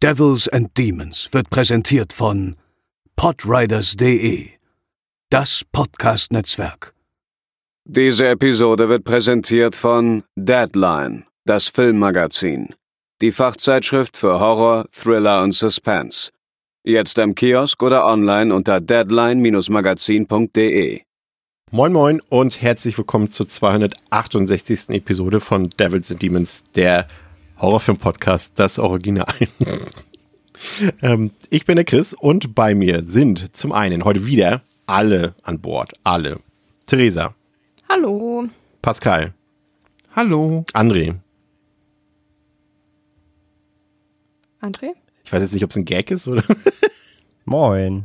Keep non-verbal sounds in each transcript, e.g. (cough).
Devils and Demons wird präsentiert von podriders.de, das Podcast-Netzwerk. Diese Episode wird präsentiert von Deadline, das Filmmagazin, die Fachzeitschrift für Horror, Thriller und Suspense. Jetzt im Kiosk oder online unter deadline-magazin.de. Moin Moin und herzlich willkommen zur 268. Episode von Devils and Demons, der Horrorfilm-Podcast, das Original. (laughs) ähm, ich bin der Chris und bei mir sind zum einen heute wieder alle an Bord. Alle. Theresa. Hallo. Pascal. Hallo. André. André? Ich weiß jetzt nicht, ob es ein Gag ist oder. (laughs) Moin.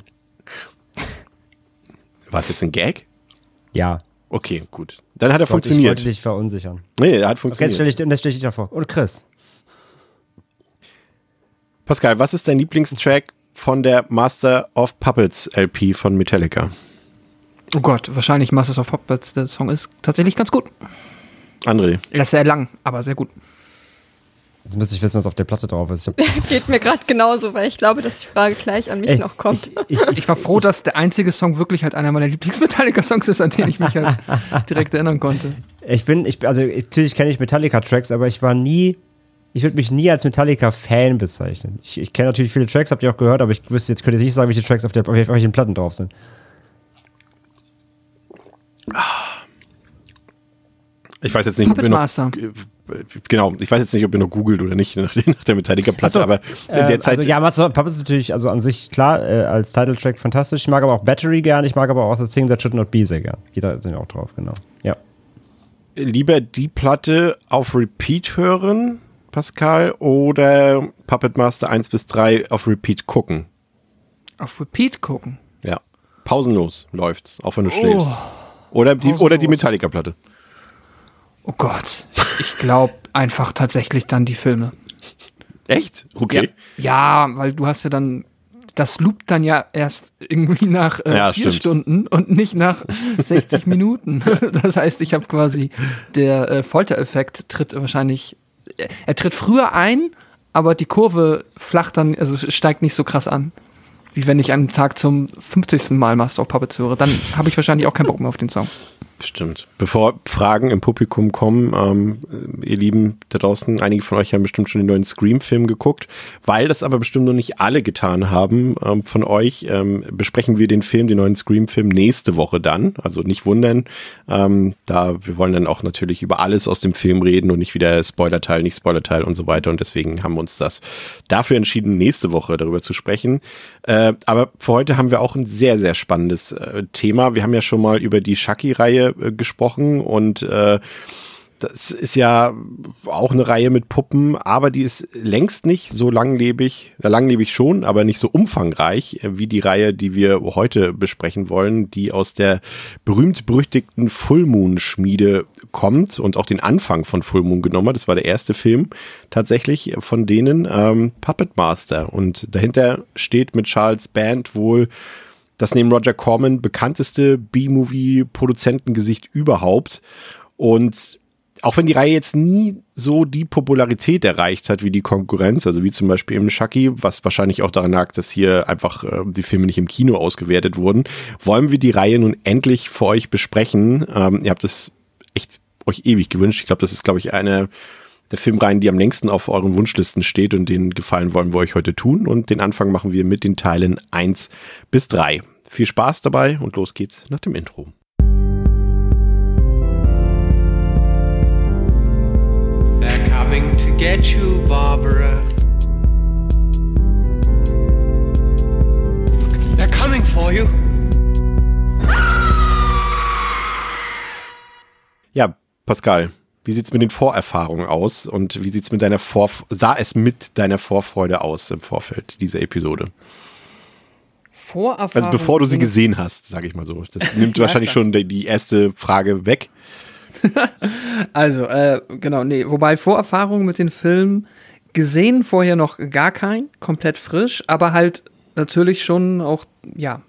War es jetzt ein Gag? Ja. Okay, gut. Dann hat er wollte- funktioniert. Ich wollte dich verunsichern. nee, er hat Okay, funktioniert. jetzt stelle ich, stell ich dir vor. Und Chris. Pascal, was ist dein Lieblingstrack von der Master of Puppets LP von Metallica? Oh Gott, wahrscheinlich Masters of Puppets. Der Song ist tatsächlich ganz gut. André. Er ist sehr lang, aber sehr gut. Jetzt müsste ich wissen, was auf der Platte drauf ist. Geht (laughs) mir gerade genauso, weil ich glaube, dass die Frage gleich an mich Ey, noch kommt. Ich, ich, Ich war froh, dass der einzige Song wirklich halt einer meiner Lieblings-Metallica-Songs ist, an den ich mich halt (laughs) direkt erinnern konnte. ich bin, ich, also natürlich kenne ich Metallica-Tracks, aber ich war nie, ich würde mich nie als Metallica-Fan bezeichnen. Ich, ich kenne natürlich viele Tracks, habt ihr auch gehört, aber ich wüsste jetzt, könnte jetzt nicht sagen, welche Tracks auf, der, auf welchen Platten drauf sind. Ich weiß jetzt nicht, ob Puppet ihr noch, Master. äh, genau, ich weiß jetzt nicht, ob ihr noch googelt oder nicht nach, der- nach der Metallica-Platte, so, aber in der Zeit. Also ja, Master of Puppets ist natürlich also an sich klar äh, als Titeltrack fantastisch. Ich mag aber auch Battery gern, ich mag aber auch The Things That Should Not Be sehr gern. Die da sind auch drauf, genau. Ja. lieber die Platte auf Repeat hören, Pascal, oder Puppet Master 1 bis 3 auf Repeat gucken? Auf Repeat gucken. Ja. Pausenlos läuft's, auch wenn du Oh. schläfst. Oder die, Pausenlos. oder die Metallica-Platte. Oh Gott. Ich glaube einfach tatsächlich dann die Filme. Echt? Okay. Ja, ja, weil du hast ja dann, das loopt dann ja erst irgendwie nach äh, Ja, vier stimmt. Stunden und nicht nach 60 Minuten. (laughs) Das heißt, ich habe quasi, der äh, Foltereffekt tritt wahrscheinlich, er, tritt früher ein, aber die Kurve flacht dann, also steigt nicht so krass an. Wie wenn ich einen Tag zum 50. Mal Master of Puppets höre. Dann habe ich wahrscheinlich auch keinen Bock mehr auf den Song. Stimmt. Bevor Fragen im Publikum kommen, ähm, ihr Lieben da draußen, einige von euch haben bestimmt schon den neuen Scream-Film geguckt. Weil das aber bestimmt noch nicht alle getan haben ähm, von euch, ähm, besprechen wir den Film, den neuen Scream-Film nächste Woche dann. Also nicht wundern. Ähm, da wir wollen dann auch natürlich über alles aus dem Film reden und nicht wieder Spoilerteil, nicht Spoilerteil und so weiter. Und deswegen haben wir uns das dafür entschieden, nächste Woche darüber zu sprechen. Äh, aber für heute haben wir auch ein sehr, sehr spannendes äh, Thema. Wir haben ja schon mal über die Chucky-Reihe äh, gesprochen und äh, das ist ja auch eine Reihe mit Puppen, aber die ist längst nicht so langlebig, äh, langlebig schon, aber nicht so umfangreich äh, wie die Reihe, die wir heute besprechen wollen, die aus der berühmt-berüchtigten Full Moon Schmiede kommt und auch den Anfang von Full Moon genommen hat. Das war der erste Film tatsächlich von denen, ähm, Puppet Master. Und dahinter steht mit Charles Band wohl das neben Roger Corman bekannteste B-Movie-Produzentengesicht überhaupt. Und auch wenn die Reihe jetzt nie so die Popularität erreicht hat wie die Konkurrenz, also wie zum Beispiel im Chucky, was wahrscheinlich auch daran lag, dass hier einfach äh, die Filme nicht im Kino ausgewertet wurden, wollen wir die Reihe nun endlich für euch besprechen. Ähm, ihr habt es echt euch ewig gewünscht. Ich glaube, das ist, glaube ich, eine der Filmreihen, die am längsten auf euren Wunschlisten steht und den Gefallen wollen wir euch heute tun. Und den Anfang machen wir mit den Teilen 1 bis 3. Viel Spaß dabei und los geht's nach dem Intro. They're coming to get you, Barbara. They're coming for you. Ja, Pascal, wie sieht's mit den Vorerfahrungen aus und wie sieht's mit deiner Vor sah es mit deiner Vorfreude aus im Vorfeld dieser Episode? Vorerfahrung. Also bevor du sie gesehen hast, sage ich mal so. Das (laughs) nimmt wahrscheinlich schon die, erste Frage weg. (laughs) Also, äh, genau, nee, wobei Vorerfahrung mit den Filmen gesehen vorher noch gar kein, komplett frisch, aber halt natürlich schon auch, ja,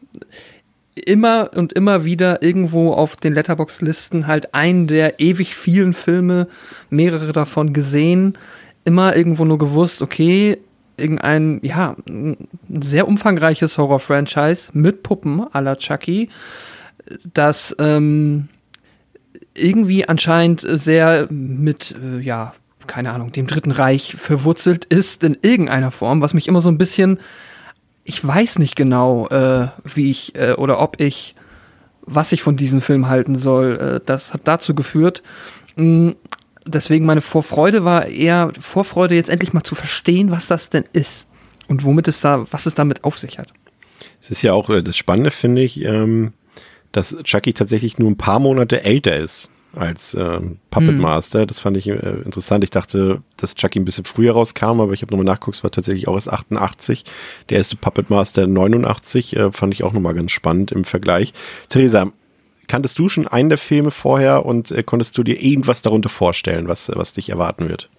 immer und immer wieder irgendwo auf den Letterbox-Listen halt einen der ewig vielen Filme, mehrere davon gesehen, immer irgendwo nur gewusst, okay, irgendein, ja, ein sehr umfangreiches Horror-Franchise mit Puppen à la Chucky, das ähm, irgendwie anscheinend sehr mit, äh, ja, keine Ahnung, dem Dritten Reich verwurzelt ist in irgendeiner Form, was mich immer so ein bisschen, ich weiß nicht genau, äh, wie ich äh, oder ob ich, was ich von diesem Film halten soll. Äh, das hat dazu geführt. Mh, deswegen meine Vorfreude war eher Vorfreude, jetzt endlich mal zu verstehen, was das denn ist und womit es da, was es damit auf sich hat. Es ist ja auch äh, das Spannende, finde ich, ähm, dass Chucky tatsächlich nur ein paar Monate älter ist als äh, Puppet Hm. Master. Das fand ich äh, interessant. Ich dachte, dass Chucky ein bisschen früher rauskam, aber ich habe nochmal nachgeguckt, es war tatsächlich auch erst 88. Der erste Puppet Master 89, äh, fand ich auch nochmal ganz spannend im Vergleich. Theresa, kanntest du schon einen der Filme vorher und äh, konntest du dir irgendwas darunter vorstellen, was, was dich erwarten wird?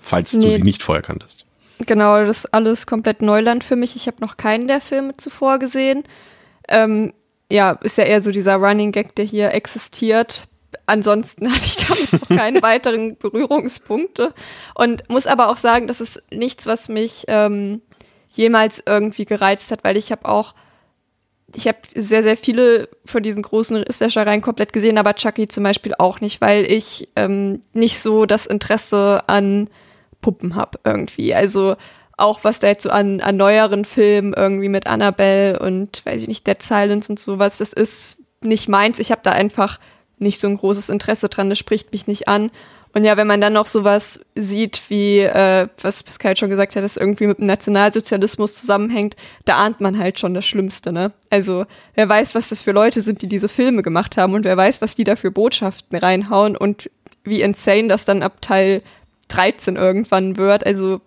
Falls du Nee. sie nicht vorher kanntest. Genau, das ist alles komplett Neuland für mich. Ich habe noch keinen der Filme zuvor gesehen. Ähm, ja, ist ja eher so dieser Running Gag, der hier existiert. Ansonsten (laughs) hatte ich damit noch keine weiteren Berührungspunkte. Und muss aber auch sagen, das ist nichts, was mich ähm, jemals irgendwie gereizt hat, weil ich habe auch, ich habe sehr, sehr viele von diesen großen Slashereien komplett gesehen, aber Chucky zum Beispiel auch nicht, weil ich ähm, nicht so das Interesse an Puppen habe irgendwie. Also auch was da jetzt so an, an neueren Filmen irgendwie mit Annabelle und weiß ich nicht, Dead Silence und sowas, das ist nicht meins. Ich habe da einfach nicht so ein großes Interesse dran, das spricht mich nicht an. Und ja, wenn man dann noch sowas sieht, wie, äh, was Pascal schon gesagt hat, das irgendwie mit dem Nationalsozialismus zusammenhängt, da ahnt man halt schon das Schlimmste, ne? Also, wer weiß, was das für Leute sind, die diese Filme gemacht haben und wer weiß, was die da für Botschaften reinhauen und wie insane das dann ab Teil 13 irgendwann wird. Also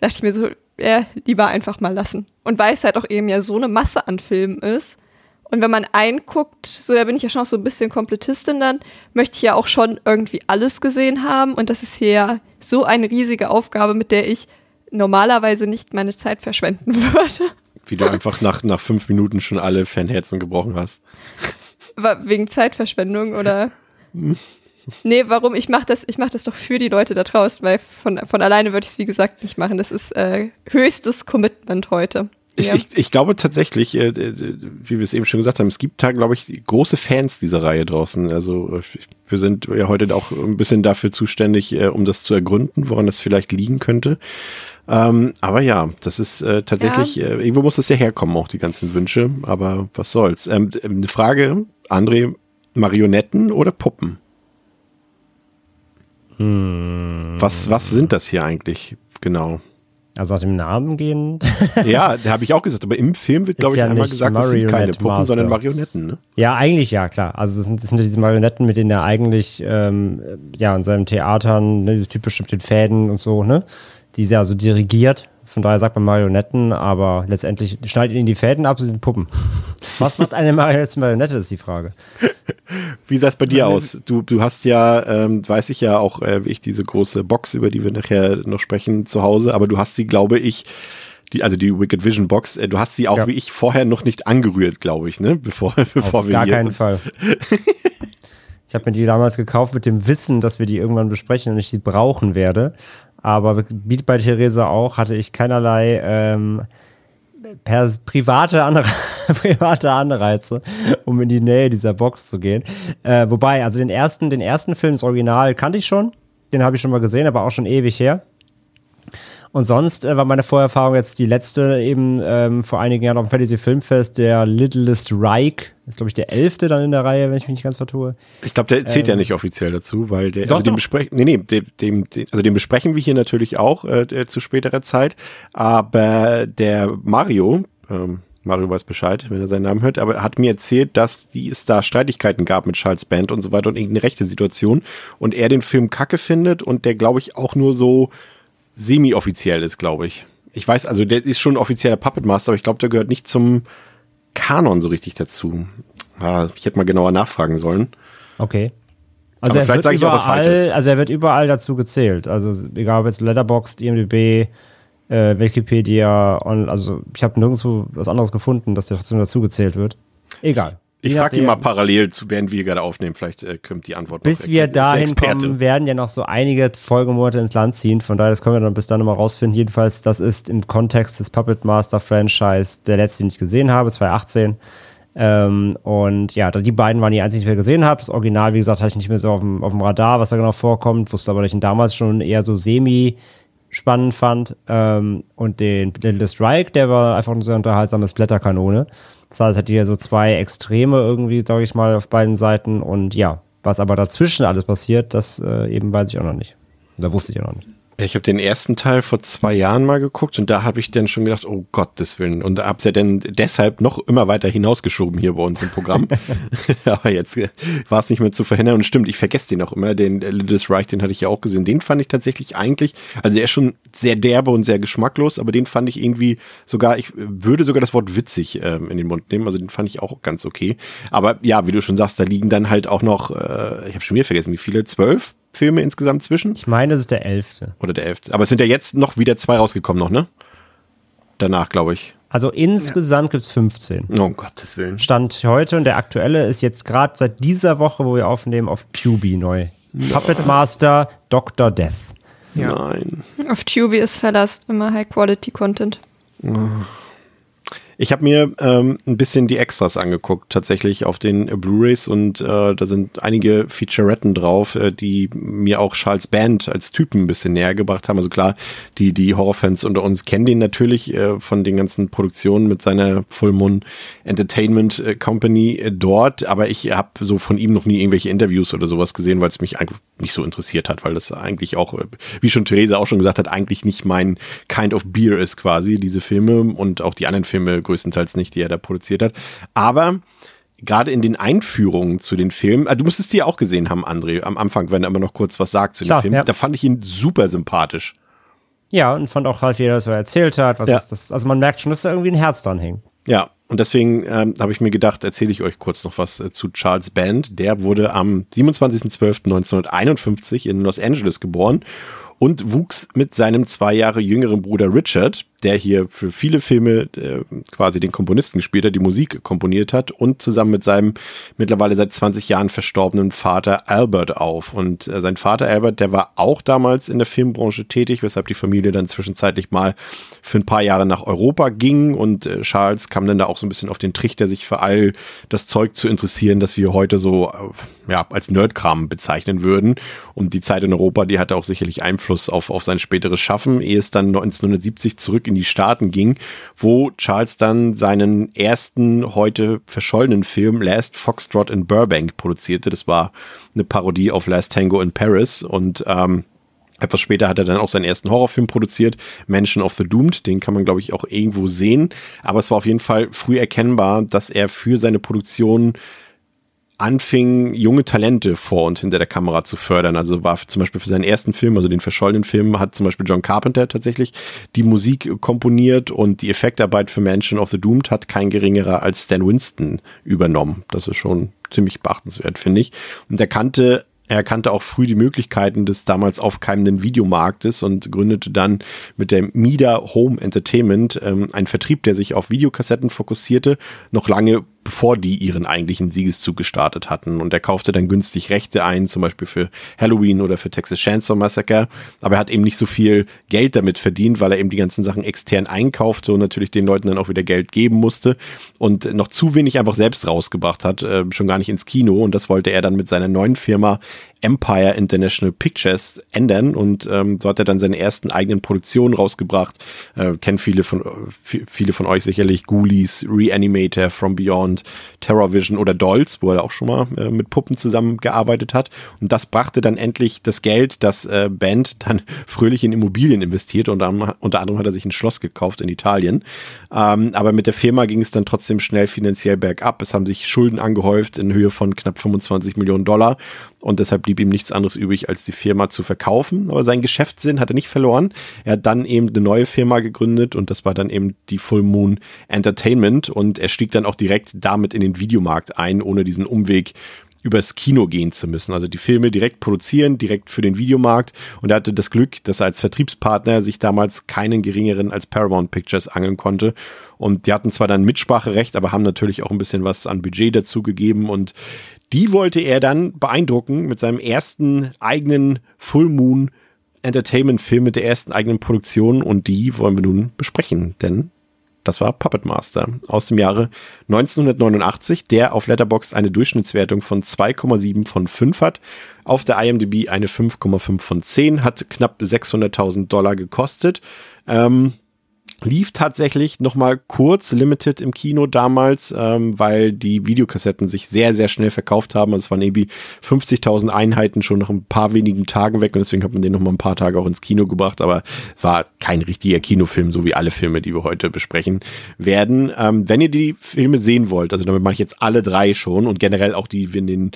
dachte ich mir so, ja, lieber einfach mal lassen. Und weil es halt auch eben ja so eine Masse an Filmen ist. Und wenn man einguckt, so da bin ich ja schon auch so ein bisschen Komplettistin dann, möchte ich ja auch schon irgendwie alles gesehen haben. Und das ist hier ja so eine riesige Aufgabe, mit der ich normalerweise nicht meine Zeit verschwenden (laughs) würde. Wie du einfach nach, nach fünf Minuten schon alle Fanherzen gebrochen hast. Wegen Zeitverschwendung oder? Nee, warum? Ich mache das, ich mach das doch für die Leute da draußen, weil von, von alleine würde ich es wie gesagt nicht machen. Das ist äh, höchstes Commitment heute. Ich, Ja. ich, ich glaube tatsächlich, äh, wie wir es eben schon gesagt haben, es gibt da, glaube ich, große Fans dieser Reihe draußen. Also wir sind ja heute auch ein bisschen dafür zuständig, äh, um das zu ergründen, woran das vielleicht liegen könnte. Ähm, aber ja, das ist äh, tatsächlich, äh, irgendwo muss das ja herkommen, auch die ganzen Wünsche. Aber was soll's. Ähm, eine Frage, André, Marionetten oder Puppen? Was, was sind das hier eigentlich genau? Also nach dem Namen gehen. (laughs) Ja, da habe ich auch gesagt, aber im Film wird, glaube ich, ja einmal gesagt, das sind keine Marionette Puppen, Master. sondern Marionetten. Ne? ja, eigentlich ja, klar. Also das sind, das sind ja diese Marionetten, mit denen er eigentlich ja in seinen Theatern, ne, typisch mit den Fäden und so, ne? Die ist ja so dirigiert. Von daher sagt man Marionetten, aber letztendlich schneidet ihnen die Fäden ab, sie sind Puppen. (laughs) Was macht eine Marionette ist die Frage. Wie sah es bei dir aus? Du, du hast ja, ähm, weiß ich ja auch, äh, wie ich diese große Box, über die wir nachher noch sprechen, zu Hause, aber du hast sie, glaube ich, die, also die Wicked Vision Box, äh, du hast sie auch Ja. wie ich vorher noch nicht angerührt, glaube ich, ne? Bevor, (laughs) bevor Auf wir gar hier keinen uns- Fall. (laughs) Ich habe mir die damals gekauft mit dem Wissen, dass wir die irgendwann besprechen und ich sie brauchen werde. Aber wie bei Theresa auch, hatte ich keinerlei ähm, private, Anre (laughs) private Anreize, um in die Nähe dieser Box zu gehen. Äh, wobei, also den ersten, den ersten Film, das Original, kannte ich schon. Den habe ich schon mal gesehen, aber auch schon ewig her. Und sonst äh, war meine Vorerfahrung jetzt die letzte eben ähm, vor einigen Jahren auf dem Fantasy Filmfest, der Littlest Reich. Ist, glaube ich, der elfte dann in der Reihe, wenn ich mich nicht ganz vertue. Ich glaube, der zählt ja nicht offiziell dazu, weil der, Ähm. Doch, also den besprechen, nee, nee, dem, dem, also den besprechen wir hier natürlich auch äh, zu späterer Zeit, aber der Mario, ähm, Mario weiß Bescheid, wenn er seinen Namen hört, aber hat mir erzählt, dass die, es da Streitigkeiten gab mit Charles Band und so weiter und irgendeine rechte Situation und er den Film kacke findet und der, glaube ich, auch nur so semi-offiziell ist, glaube ich. Ich weiß, also der ist schon offizieller Puppet Master, aber ich glaube, der gehört nicht zum Kanon so richtig dazu. Ah, ich hätte mal genauer nachfragen sollen. Okay. Also Aber er vielleicht wird sage ich auch was überall, Falsches. also er wird überall dazu gezählt. Also egal ob jetzt Letterboxd, IMDb, äh, Wikipedia, on, also ich habe nirgendwo was anderes gefunden, dass der trotzdem dazu gezählt wird. Egal. Ich frage ihn mal parallel, zu, während wir gerade aufnehmen. Vielleicht äh, kommt die Antwort. Bis wir dahin kommen, werden ja noch so einige Folgemonate ins Land ziehen. Von daher, das können wir dann bis dann nochmal rausfinden. Jedenfalls, das ist im Kontext des Puppet Master Franchise der letzte, den ich gesehen habe, 2018. Ähm, und ja, die beiden waren die einzigen, die ich gesehen habe. Das Original, wie gesagt, hatte ich nicht mehr so auf dem, auf dem Radar, was da genau vorkommt. Wusste aber, dass ich ihn damals schon eher so semi spannend fand. Ähm, und den Little Strike, der war einfach eine sehr unterhaltsame Blätterkanone. Das heißt, hat hier so zwei Extreme irgendwie, sage ich mal, auf beiden Seiten. Und ja, was aber dazwischen alles passiert, das äh, eben weiß ich auch noch nicht. Da wusste ich auch noch nicht. Ich habe den ersten Teil vor zwei Jahren mal geguckt und da habe ich dann schon gedacht, oh Gottes Willen. Und hab's ja dann deshalb noch immer weiter hinausgeschoben hier bei uns im Programm. (laughs) (laughs) Aber jetzt äh, war es nicht mehr zu verhindern. Und stimmt, ich vergesse den auch immer. Den äh, Littlest Reich, den hatte ich ja auch gesehen. Den fand ich tatsächlich eigentlich, also er ist schon sehr derbe und sehr geschmacklos, aber den fand ich irgendwie sogar, ich würde sogar das Wort witzig ähm, in den Mund nehmen. Also den fand ich auch ganz okay. Aber ja, wie du schon sagst, da liegen dann halt auch noch, äh, ich habe schon wieder vergessen, wie viele? Zwölf Filme insgesamt zwischen? Ich meine, das ist der elfte. Oder der 11. Aber es sind ja jetzt noch wieder zwei rausgekommen noch, ne? Danach, glaube ich. Also insgesamt gibt's 15. Oh, um Gottes Willen. Stand heute und der aktuelle ist jetzt gerade seit dieser Woche, wo wir aufnehmen, auf Tubi neu. Puppet Master Dr. Death. Nein. Auf Tubi ist Verlass immer High-Quality-Content. Ich habe mir ähm, ein bisschen die Extras angeguckt, tatsächlich auf den Blu-rays und äh, da sind einige Featuretten drauf, äh, die mir auch Charles Band als Typen ein bisschen näher gebracht haben. Also klar, die, die Horrorfans unter uns kennen den natürlich äh, von den ganzen Produktionen mit seiner Full Moon Entertainment äh, Company äh, dort, aber ich habe so von ihm noch nie irgendwelche Interviews oder sowas gesehen, weil es mich eigentlich nicht so interessiert hat, weil das eigentlich auch, äh, wie schon Theresa auch schon gesagt hat, eigentlich nicht mein Kind of Beer ist quasi, diese Filme und auch die anderen Filme größtenteils nicht, die er da produziert hat. Aber gerade in den Einführungen zu den Filmen, ah, du musstest die ja auch gesehen haben, André, am Anfang, wenn er immer noch kurz was sagt zu den Klar, Filmen, ja. da fand ich ihn super sympathisch. Ja, und fand auch halt, wie er das so erzählt hat. Was Ja. ist das? Also man merkt schon, dass da irgendwie ein Herz dran hängt. Ja, und deswegen ähm, habe ich mir gedacht, erzähle ich euch kurz noch was äh, zu Charles Band. Der wurde am 27.12.1951 in Los Angeles geboren und wuchs mit seinem zwei Jahre jüngeren Bruder Richard, der hier für viele Filme äh, quasi den Komponisten gespielt hat, die Musik komponiert hat und zusammen mit seinem mittlerweile seit 20 Jahren verstorbenen Vater Albert auf. Und äh, sein Vater Albert, der war auch damals in der Filmbranche tätig, weshalb die Familie dann zwischenzeitlich mal für ein paar Jahre nach Europa ging und äh, Charles kam dann da auch so ein bisschen auf den Trichter, sich für all das Zeug zu interessieren, das wir heute so äh, ja, als Nerdkram bezeichnen würden. Und die Zeit in Europa, die hatte auch sicherlich Einfluss auf, auf sein späteres Schaffen, ehe es dann 1970 zurück in die Staaten ging, wo Charles dann seinen ersten heute verschollenen Film Last Foxtrot in Burbank produzierte. Das war eine Parodie auf Last Tango in Paris und ähm, etwas später hat er dann auch seinen ersten Horrorfilm produziert, Mansion of the Doomed. Den kann man, glaube ich, auch irgendwo sehen. Aber es war auf jeden Fall früh erkennbar, dass er für seine Produktion anfing, junge Talente vor und hinter der Kamera zu fördern. Also war zum Beispiel für seinen ersten Film, also den verschollenen Film, hat zum Beispiel John Carpenter tatsächlich die Musik komponiert und die Effektarbeit für Mansion of the Doomed hat kein geringerer als Stan Winston übernommen. Das ist schon ziemlich beachtenswert, finde ich. Und er kannte er erkannte auch früh die Möglichkeiten des damals aufkeimenden Videomarktes und gründete dann mit der Mida Home Entertainment ähm, einen Vertrieb, der sich auf Videokassetten fokussierte, noch lange bevor die ihren eigentlichen Siegeszug gestartet hatten. Und er kaufte dann günstig Rechte ein, zum Beispiel für Halloween oder für Texas Chainsaw Massacre. Aber er hat eben nicht so viel Geld damit verdient, weil er eben die ganzen Sachen extern einkaufte und natürlich den Leuten dann auch wieder Geld geben musste und noch zu wenig einfach selbst rausgebracht hat, äh, schon gar nicht ins Kino. Und das wollte er dann mit seiner neuen Firma Empire International Pictures ändern und ähm, so hat er dann seine ersten eigenen Produktionen rausgebracht. Äh, kennen viele von äh, viele von euch sicherlich Ghoulies, Reanimator, From Beyond, Terror Vision oder Dolls, wo er auch schon mal äh, mit Puppen zusammengearbeitet hat. Und das brachte dann endlich das Geld, das äh, Band dann (laughs) fröhlich in Immobilien investiert und dann, unter anderem hat er sich ein Schloss gekauft in Italien. Ähm, aber mit der Firma ging es dann trotzdem schnell finanziell bergab. Es haben sich Schulden angehäuft in Höhe von knapp 25 Millionen Dollar und deshalb blieb ihm nichts anderes übrig, als die Firma zu verkaufen. Aber seinen Geschäftssinn hat er nicht verloren. Er hat dann eben eine neue Firma gegründet und das war dann eben die Full Moon Entertainment und er stieg dann auch direkt damit in den Videomarkt ein, ohne diesen Umweg übers Kino gehen zu müssen. Also die Filme direkt produzieren, direkt für den Videomarkt. Und er hatte das Glück, dass er als Vertriebspartner sich damals keinen geringeren als Paramount Pictures angeln konnte. Und die hatten zwar dann Mitspracherecht, aber haben natürlich auch ein bisschen was an Budget dazu gegeben. Und die wollte er dann beeindrucken mit seinem ersten eigenen Full Moon Entertainment-Film mit der ersten eigenen Produktion. Und die wollen wir nun besprechen, denn das war Puppet Master aus dem Jahre 1989, der auf Letterboxd eine Durchschnittswertung von 2,7 von 5 hat. Auf der IMDb eine 5,5 von 10, hat knapp 600.000 Dollar gekostet. Ähm, lief tatsächlich noch mal kurz limited im Kino damals, ähm, weil die Videokassetten sich sehr, sehr schnell verkauft haben. Also es waren irgendwie 50.000 Einheiten schon nach ein paar wenigen Tagen weg und deswegen hat man den noch mal ein paar Tage auch ins Kino gebracht, aber war kein richtiger Kinofilm, so wie alle Filme, die wir heute besprechen werden. Ähm, wenn ihr die Filme sehen wollt, also damit mache ich jetzt alle drei schon und generell auch die, in den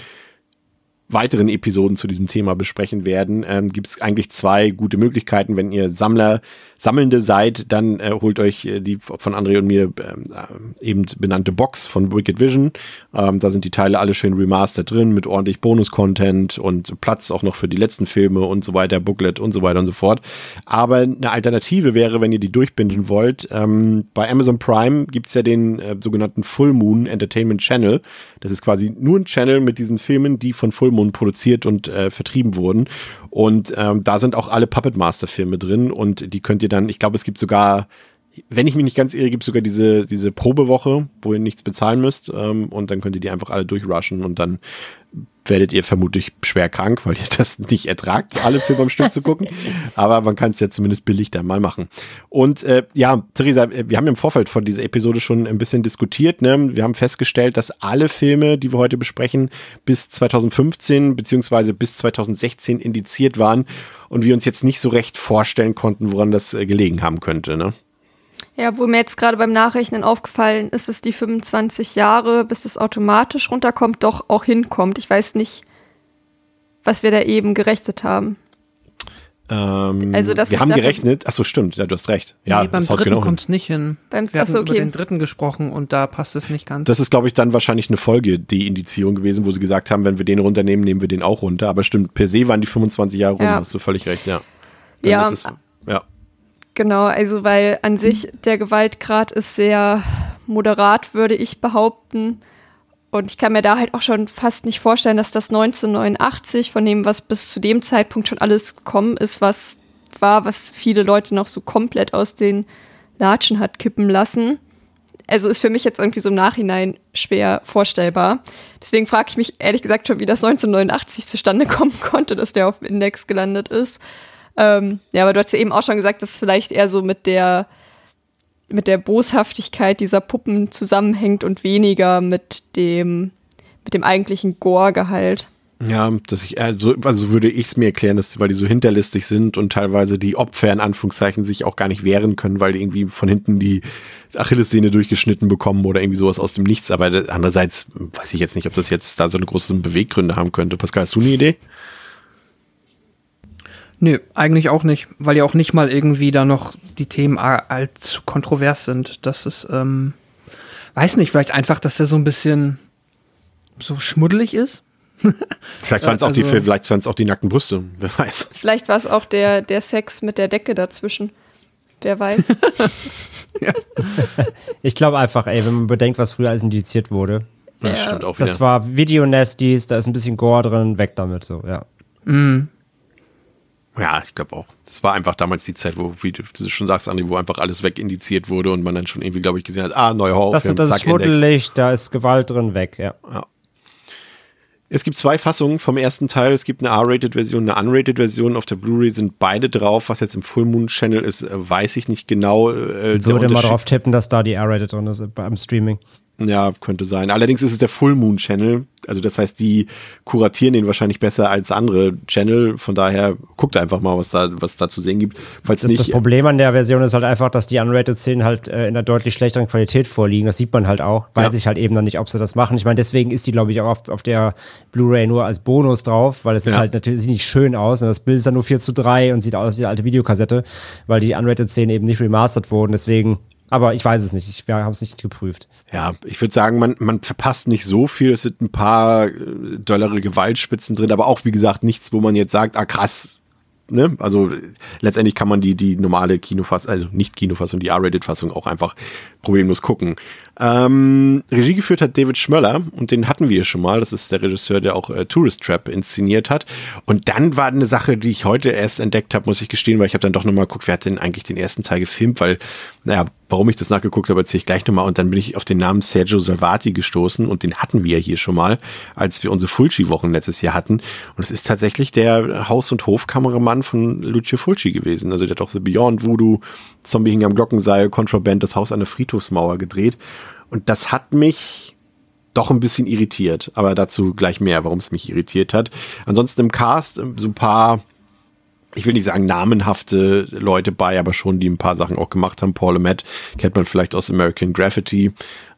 weiteren Episoden zu diesem Thema besprechen werden, ähm, gibt es eigentlich zwei gute Möglichkeiten. Wenn ihr Sammler, Sammelnde seid, dann äh, holt euch äh, die von André und mir ähm, äh, eben benannte Box von Wicked Vision. Ähm, da sind die Teile alle schön remastered drin mit ordentlich Bonus-Content und Platz auch noch für die letzten Filme und so weiter, Booklet und so weiter und so fort. Aber eine Alternative wäre, wenn ihr die durchbinden wollt, ähm, bei Amazon Prime gibt's ja den äh, sogenannten Full Moon Entertainment Channel. Das ist quasi nur ein Channel mit diesen Filmen, die von Full Moon produziert und äh, vertrieben wurden. Und ähm, da sind auch alle Puppet Master Filme drin und die könnt ihr dann, ich glaube, es gibt sogar, wenn ich mich nicht ganz irre, gibt es sogar diese, diese Probewoche, wo ihr nichts bezahlen müsst ähm, und dann könnt ihr die einfach alle durchrushen und dann werdet ihr vermutlich schwer krank, weil ihr (laughs) das nicht ertragt, alle Filme am Stück zu gucken. (laughs) Aber man kann es ja zumindest billig dann mal machen. Und äh, ja, Theresa, wir haben im Vorfeld von dieser Episode schon ein bisschen diskutiert. Ne? Wir haben festgestellt, dass alle Filme, die wir heute besprechen, bis 2015 beziehungsweise bis 2016 indiziert waren und wir uns jetzt nicht so recht vorstellen konnten, woran das äh, gelegen haben könnte. Ne? Ja, wo mir jetzt gerade beim Nachrechnen aufgefallen ist, es die 25 Jahre, bis es automatisch runterkommt, doch auch hinkommt. Ich weiß nicht, was wir da eben gerechnet haben. Ähm, Also, dass wir haben gerechnet, ach so, stimmt, ja, du hast recht. Ja, nee, beim dritten genau kommt es nicht hin. Beim- Wir ach so, hatten über okay. den dritten gesprochen und da passt es nicht ganz. Das ist, glaube ich, dann wahrscheinlich eine Folge-De-Indizierung gewesen, wo sie gesagt haben, wenn wir den runternehmen, nehmen wir den auch runter. Aber stimmt, per se waren die 25 Jahre Ja. hast du völlig recht, ja. Dann Ja, ist es, ja. Genau, also weil an sich der Gewaltgrad ist sehr moderat, würde ich behaupten. Und ich kann mir da halt auch schon fast nicht vorstellen, dass das 1989 von dem, was bis zu dem Zeitpunkt schon alles gekommen ist, was war, was viele Leute noch so komplett aus den Latschen hat kippen lassen. Also ist für mich jetzt irgendwie so im Nachhinein schwer vorstellbar. Deswegen frage ich mich ehrlich gesagt schon, wie das 1989 zustande kommen (laughs) konnte, dass der auf dem Index gelandet ist. Ähm, ja, aber du hast ja eben auch schon gesagt, dass es vielleicht eher so mit der mit der Boshaftigkeit dieser Puppen zusammenhängt und weniger mit dem mit dem eigentlichen Gore-Gehalt. Ja, dass ich, also, also so würde ich es mir erklären, dass, weil die so hinterlistig sind und teilweise die Opfer in Anführungszeichen sich auch gar nicht wehren können, weil die irgendwie von hinten die Achillessehne durchgeschnitten bekommen oder irgendwie sowas aus dem Nichts. Aber andererseits weiß ich jetzt nicht, ob das jetzt da so eine große Beweggründe haben könnte. Pascal, hast du eine Idee? Nö, eigentlich auch nicht, weil ja auch nicht mal irgendwie da noch die Themen allzu kontrovers sind. Das ist, ähm, weiß nicht, vielleicht einfach, dass der so ein bisschen so schmuddelig ist. (laughs) Vielleicht waren es auch also- die, vielleicht waren es auch die nackten Brüste. Wer weiß. Vielleicht war es auch der, der Sex mit der Decke dazwischen. Wer weiß. (laughs) Ich glaube einfach, ey, wenn man bedenkt, was früher alles indiziert wurde. Ja, Ja. stimmt auch wieder. Das war Video-Nasties, da ist ein bisschen Gore drin, weg damit so, ja. Ja, ich glaube auch. Das war einfach damals die Zeit, wo, wie du schon sagst, Andi, wo einfach alles wegindiziert wurde und man dann schon irgendwie, glaube ich, gesehen hat, ah, neuer Horrorfilm, Das, das ist schmuddelig, da ist Gewalt drin, weg, ja. Es gibt zwei Fassungen vom ersten Teil. Es gibt eine R-Rated-Version, eine Unrated-Version. Auf der Blu-ray sind beide drauf. Was jetzt im Full Moon Channel ist, äh, weiß ich nicht genau. Äh, Würde mal darauf tippen, dass da die R-Rated drin ist äh, beim Streaming. Ja, könnte sein. Allerdings ist es der Full Moon Channel. Also das heißt, die kuratieren den wahrscheinlich besser als andere Channel. Von daher guckt einfach mal, was da, was da zu sehen gibt. Falls Das, nicht. das Problem an der Version ist halt einfach, dass die Unrated-Szenen halt äh, in einer deutlich schlechteren Qualität vorliegen. Das sieht man halt auch. Weiß Ja. ich halt eben dann nicht, ob sie das machen. Ich meine, deswegen ist die, glaube ich, auch auf, auf der Blu-ray nur als Bonus drauf, weil es ist Ja. halt natürlich sieht nicht schön aus. Und das Bild ist dann nur 4 zu 3 und sieht aus wie eine alte Videokassette, weil die Unrated-Szenen eben nicht remastert wurden. Deswegen Aber ich weiß es nicht. Ich, wir haben es nicht geprüft. Ja, ich würde sagen, man, man verpasst nicht so viel. Es sind ein paar äh, dollere Gewaltspitzen drin, aber auch, wie gesagt, nichts, wo man jetzt sagt, ah krass, ne? Also letztendlich kann man die, die normale Kinofassung, also nicht Kinofassung, die R-Rated-Fassung auch einfach problemlos gucken. Ähm, Regie geführt hat David Schmöller und den hatten wir schon mal. Das ist der Regisseur, der auch äh, Tourist Trap inszeniert hat. Und dann war eine Sache, die ich heute erst entdeckt habe, muss ich gestehen, weil ich habe dann doch nochmal geguckt, wer hat denn eigentlich den ersten Teil gefilmt, weil, naja, warum ich das nachgeguckt habe, erzähle ich gleich nochmal. Und dann bin ich auf den Namen Sergio Salvati gestoßen und den hatten wir hier schon mal, als wir unsere Fulci-Wochen letztes Jahr hatten. Und es ist tatsächlich der Haus- und Hofkameramann von Lucio Fulci gewesen. Also der hat auch The Beyond Voodoo, Zombie hing am Glockenseil, Contraband, das Haus an der Friedhofsmauer gedreht. Und das hat mich doch ein bisschen irritiert, aber dazu gleich mehr, warum es mich irritiert hat. Ansonsten im Cast so ein paar, ich will nicht sagen namenhafte Leute bei, aber schon, die ein paar Sachen auch gemacht haben. Paul Matt kennt man vielleicht aus American Graffiti.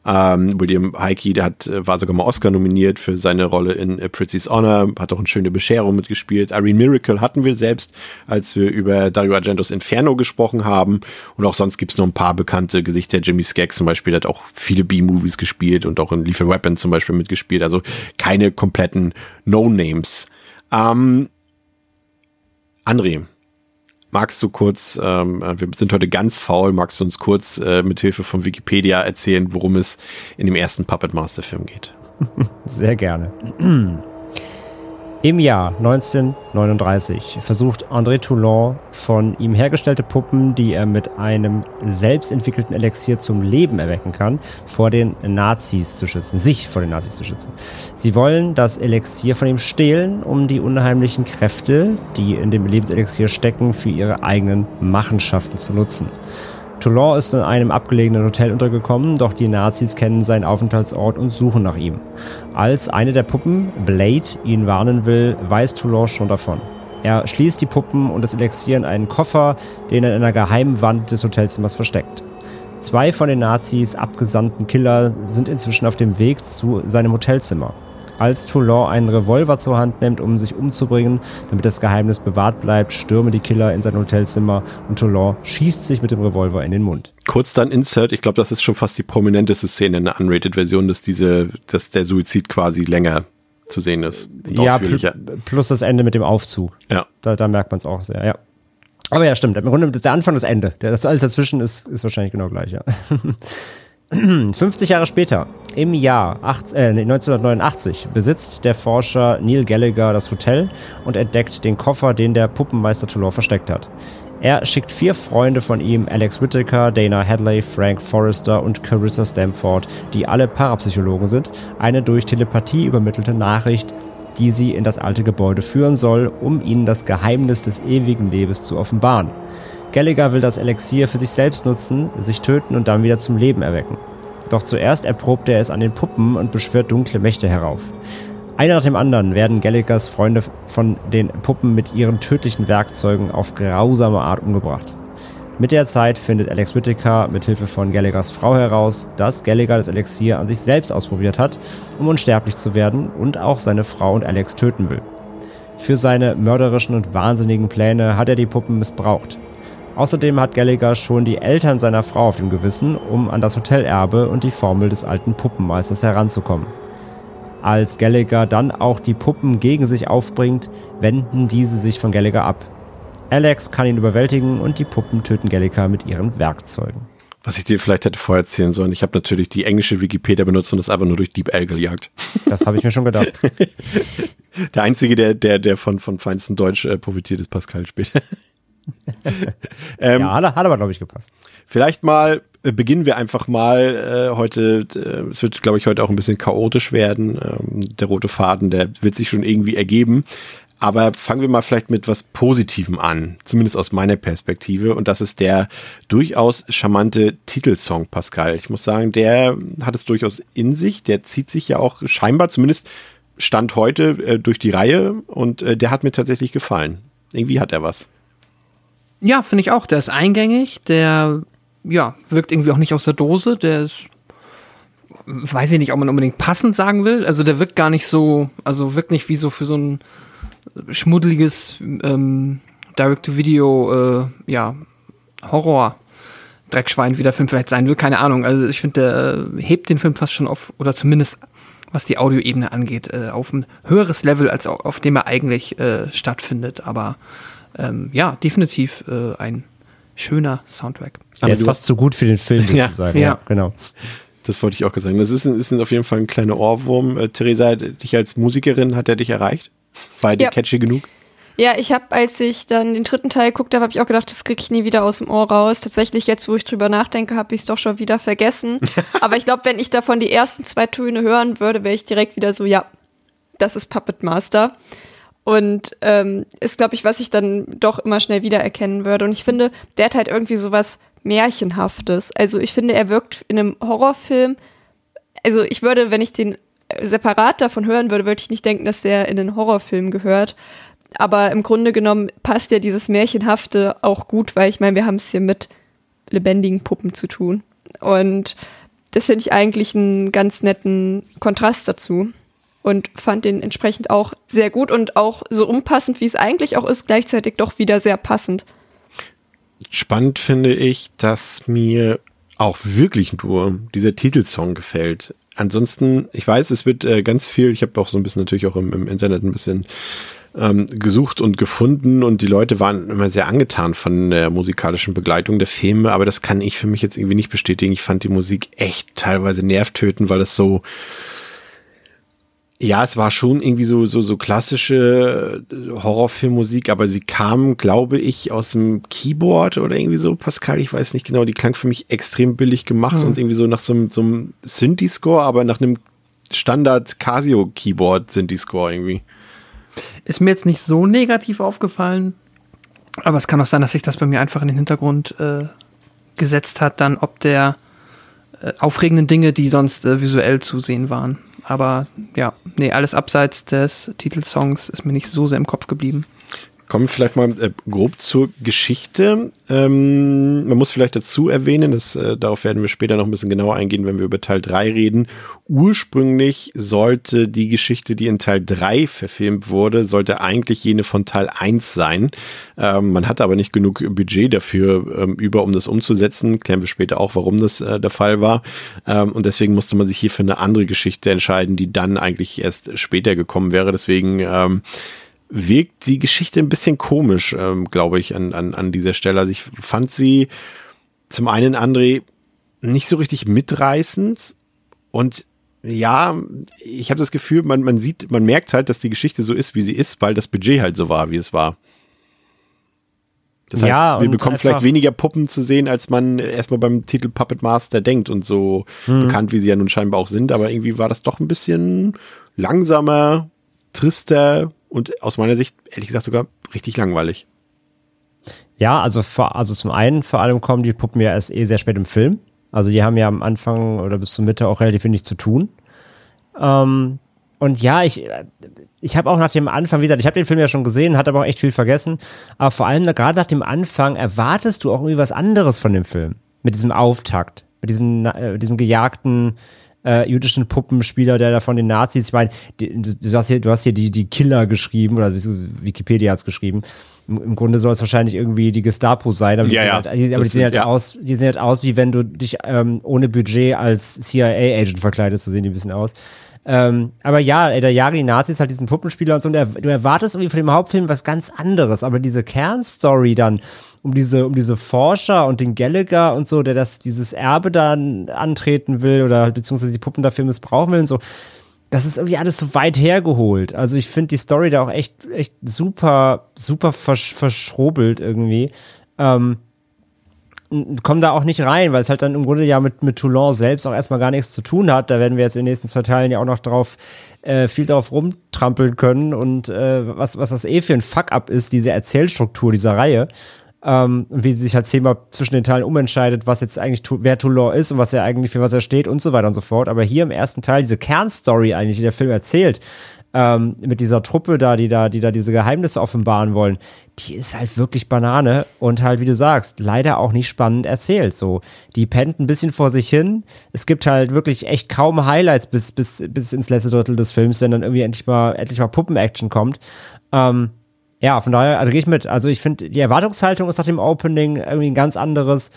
Ähm, William Heike, der hat, äh, war sogar mal Oscar nominiert für seine Rolle in Pretty's Honor, hat auch eine schöne Bescherung mitgespielt. Irene Miracle hatten wir selbst, als wir über Dario Argentos Inferno gesprochen haben. Und auch sonst gibt's noch ein paar bekannte Gesichter. Jimmy Skaggs zum Beispiel hat auch viele B-Movies gespielt und auch in Lethal Weapon zum Beispiel mitgespielt. Also keine kompletten No-Names. Ähm, André, Magst du kurz, ähm, wir sind heute ganz faul, magst du uns kurz äh, mit Hilfe von Wikipedia erzählen, worum es in dem ersten Puppet Master Film geht? (laughs) Sehr gerne. Im Jahr 1939 versucht André Toulon von ihm hergestellte Puppen, die er mit einem selbst entwickelten Elixier zum Leben erwecken kann, vor den Nazis zu schützen, sich vor den Nazis zu schützen. Sie wollen das Elixier von ihm stehlen, um die unheimlichen Kräfte, die in dem Lebenselixier stecken, für ihre eigenen Machenschaften zu nutzen. Toulon ist in einem abgelegenen Hotel untergekommen, doch die Nazis kennen seinen Aufenthaltsort und suchen nach ihm. Als eine der Puppen, Blade, ihn warnen will, weiß Toulon schon davon. Er schließt die Puppen und das Elixier in einen Koffer, den er in einer geheimen Wand des Hotelzimmers versteckt. Zwei von den Nazis abgesandten Killer sind inzwischen auf dem Weg zu seinem Hotelzimmer als Toulon einen Revolver zur Hand nimmt, um sich umzubringen, damit das Geheimnis bewahrt bleibt, stürmen die Killer in sein Hotelzimmer und Toulon schießt sich mit dem Revolver in den Mund. Kurz dann Insert, ich glaube, das ist schon fast die prominenteste Szene in der Unrated-Version, dass diese, dass der Suizid quasi länger zu sehen ist. Ja, pl plus das Ende mit dem Aufzug. Ja. Da, da merkt man es auch sehr, ja. Aber ja, stimmt. Im Grunde ist der Anfang das Ende. Das alles dazwischen ist, ist wahrscheinlich genau gleich, ja. (laughs) (clears throat) 50 Jahre später, im Jahr 8, äh, 1989, besitzt der Forscher Neil Gallagher das Hotel und entdeckt den Koffer, den der Puppenmeister Toulon versteckt hat. Er schickt vier Freunde von ihm, Alex Whittaker, Dana Hadley, Frank Forrester und Carissa Stamford, die alle Parapsychologen sind, eine durch Telepathie übermittelte Nachricht, die sie in das alte Gebäude führen soll, um ihnen das Geheimnis des ewigen Lebens zu offenbaren. Gallagher will das Elixier für sich selbst nutzen, sich töten und dann wieder zum Leben erwecken. Doch zuerst erprobt er es an den Puppen und beschwört dunkle Mächte herauf. Einer nach dem anderen werden Gallaghers Freunde von den Puppen mit ihren tödlichen Werkzeugen auf grausame Art umgebracht. Mit der Zeit findet Alex Whittaker mit Hilfe von Gallaghers Frau heraus, dass Gallagher das Elixier an sich selbst ausprobiert hat, um unsterblich zu werden und auch seine Frau und Alex töten will. Für seine mörderischen und wahnsinnigen Pläne hat er die Puppen missbraucht. Außerdem hat Gallagher schon die Eltern seiner Frau auf dem Gewissen, um an das Hotelerbe und die Formel des alten Puppenmeisters heranzukommen. Als Gallagher dann auch die Puppen gegen sich aufbringt, wenden diese sich von Gallagher ab. Alex kann ihn überwältigen und die Puppen töten Gallagher mit ihren Werkzeugen. Was ich dir vielleicht hätte vorher erzählen sollen, ich habe natürlich die englische Wikipedia benutzt und das einfach nur durch Deep L gejagt. Das habe ich mir schon gedacht. (laughs) der einzige, der, der, der von, von feinstem Deutsch äh, profitiert, ist Pascal später. (laughs) ähm, ja, hat, hat aber, glaube ich, gepasst. Vielleicht mal äh, beginnen wir einfach mal äh, heute. Äh, es wird, glaube ich, heute auch ein bisschen chaotisch werden. Ähm, der rote Faden, der wird sich schon irgendwie ergeben. Aber fangen wir mal vielleicht mit was Positivem an, zumindest aus meiner Perspektive. Und das ist der durchaus charmante Titelsong, Pascal. Ich muss sagen, der hat es durchaus in sich. Der zieht sich ja auch scheinbar, zumindest Stand heute, äh, durch die Reihe. Und äh, der hat mir tatsächlich gefallen. Irgendwie hat er was. Ja, finde ich auch. Der ist eingängig, der ja, wirkt irgendwie auch nicht aus der Dose, der ist weiß ich nicht, ob man unbedingt passend sagen will. Also der wirkt gar nicht so, also wirkt nicht wie so für so ein schmuddeliges ähm, Direct-to-Video, äh, ja, Horror. Dreckschwein wie der Film vielleicht sein will, keine Ahnung. Also ich finde, der äh, hebt den Film fast schon auf, oder zumindest was die Audioebene angeht, äh, auf ein höheres Level, als auf, dem er eigentlich äh, stattfindet. Aber ähm, ja, definitiv äh, ein schöner Soundtrack. Der Aber ist du- fast zu gut für den Film, (laughs) Ja. sozusagen. Ja. Ja, genau. Das wollte ich auch sagen. Das ist, ein, ist auf jeden Fall ein kleiner Ohrwurm. Äh, Theresa, dich als Musikerin, hat er dich erreicht? War er dir Ja. catchy genug? Ja, ich habe, als ich dann den dritten Teil geguckt habe, habe ich auch gedacht, das kriege ich nie wieder aus dem Ohr raus. Tatsächlich, jetzt, wo ich drüber nachdenke, habe ich es doch schon wieder vergessen. (laughs) Aber ich glaube, wenn ich davon die ersten zwei Töne hören würde, wäre ich direkt wieder so, ja, das ist Puppet Master. Und ähm, ist, glaube ich, was ich dann doch immer schnell wiedererkennen würde. Und ich finde, der hat halt irgendwie sowas Märchenhaftes. Also ich finde, er wirkt in einem Horrorfilm. Also ich würde, wenn ich den äh, separat davon hören würde, würde ich nicht denken, dass der in einen Horrorfilm gehört. Aber im Grunde genommen passt ja dieses Märchenhafte auch gut, weil ich meine, wir haben es hier mit lebendigen Puppen zu tun. Und das finde ich eigentlich einen ganz netten Kontrast dazu. Und fand den entsprechend auch sehr gut und auch so unpassend, wie es eigentlich auch ist, gleichzeitig doch wieder sehr passend. Spannend finde ich, dass mir auch wirklich nur dieser Titelsong gefällt. Ansonsten, ich weiß, es wird äh, ganz viel, ich habe auch so ein bisschen natürlich auch im, im Internet ein bisschen ähm, gesucht und gefunden und die Leute waren immer sehr angetan von der musikalischen Begleitung der Filme, aber das kann ich für mich jetzt irgendwie nicht bestätigen. Ich fand die Musik echt teilweise nervtötend, weil es so, ja, es war schon irgendwie so, so, so klassische äh, Horrorfilmmusik, aber sie kam, glaube ich, aus dem Keyboard oder irgendwie so, Pascal, ich weiß nicht genau, die klang für mich extrem billig gemacht und irgendwie so nach so einem, so einem Synthi-Score, aber nach einem Standard Casio-Keyboard Synthi-Score irgendwie. Ist mir jetzt nicht so negativ aufgefallen, aber es kann auch sein, dass sich das bei mir einfach in den Hintergrund äh, gesetzt hat, dann ob der aufregenden Dinge, die sonst äh, visuell zu sehen waren. Aber ja, nee, alles abseits des Titelsongs ist mir nicht so sehr im Kopf geblieben. Kommen wir vielleicht mal äh, grob zur Geschichte. Ähm, man muss vielleicht dazu erwähnen, dass, äh, darauf werden wir später noch ein bisschen genauer eingehen, wenn wir über Teil 3 reden. Ursprünglich sollte die Geschichte, die in Teil 3 verfilmt wurde, sollte eigentlich jene von Teil 1 sein. Ähm, man hatte aber nicht genug Budget dafür ähm, über, um das umzusetzen. Klären wir später auch, warum das äh, der Fall war. Ähm, und deswegen musste man sich hier für eine andere Geschichte entscheiden, die dann eigentlich erst später gekommen wäre. Deswegen ähm, wirkt die Geschichte ein bisschen komisch, ähm, glaube ich, an, an, an dieser Stelle. Also ich fand sie zum einen, André, nicht so richtig mitreißend und ja, ich habe das Gefühl, man, man sieht, man merkt halt, dass die Geschichte so ist, wie sie ist, weil das Budget halt so war, wie es war. Das heißt, Ja, wir bekommen vielleicht weniger Puppen zu sehen, als man erstmal beim Titel Puppet Master denkt und so bekannt, wie sie ja nun scheinbar auch sind, aber irgendwie war das doch ein bisschen langsamer, trister und aus meiner Sicht, ehrlich gesagt, sogar richtig langweilig. Ja, also, vor, also zum einen, vor allem kommen die Puppen ja erst eh sehr spät im Film. Also die haben ja am Anfang oder bis zur Mitte auch relativ wenig zu tun. Ähm, und ja, ich, ich habe auch nach dem Anfang, wie gesagt, ich habe den Film ja schon gesehen, hatte aber auch echt viel vergessen. Aber vor allem gerade nach dem Anfang erwartest du auch irgendwie was anderes von dem Film. Mit diesem Auftakt, mit diesem, äh, diesem gejagten äh, jüdischen Puppenspieler, der da von den Nazis, ich meine, du, du hast hier, du hast hier die, die Killer geschrieben, oder Wikipedia hat's geschrieben. Im, Im Grunde soll es wahrscheinlich irgendwie die Gestapo sein, aber die, Ja, sehen, ja. halt, die, aber Das die sehen halt ja. aus, die sehen halt aus, wie wenn du dich ähm, ohne Budget als CIA-Agent verkleidest, so sehen die ein bisschen aus. Ähm, aber ja, ey, da jagen die Nazis halt diesen Puppenspieler und so, und er, du erwartest irgendwie von dem Hauptfilm was ganz anderes, aber diese Kernstory dann um diese, um diese Forscher und den Gallagher und so, der das, dieses Erbe dann antreten will oder halt beziehungsweise die Puppen dafür missbrauchen will und so, das ist irgendwie alles so weit hergeholt. Also ich finde die Story da auch echt, echt super, super versch verschrobelt irgendwie. Ähm, kommen da auch nicht rein, weil es halt dann im Grunde ja mit, mit Toulon selbst auch erstmal gar nichts zu tun hat. Da werden wir jetzt in den nächsten zwei Teilen ja auch noch drauf, äh, viel drauf rumtrampeln können und äh, was, was das eh für ein Fuck-up ist, diese Erzählstruktur dieser Reihe. Ähm, wie sie sich halt zehnmal zwischen den Teilen umentscheidet, was jetzt eigentlich, wer Toulon ist und was er eigentlich, für was er steht und so weiter und so fort. Aber hier im ersten Teil, diese Kernstory eigentlich, die der Film erzählt, ähm, mit dieser Truppe da, die da, die da diese Geheimnisse offenbaren wollen, die ist halt wirklich Banane und halt, wie du sagst, leider auch nicht spannend erzählt. So, die pennt ein bisschen vor sich hin. Es gibt halt wirklich echt kaum Highlights bis, bis, bis ins letzte Drittel des Films, wenn dann irgendwie endlich mal, endlich mal Puppen-Action kommt. Ähm, ja, von daher, also gehe ich mit. Also ich finde, die Erwartungshaltung ist nach dem Opening irgendwie ein ganz anderes.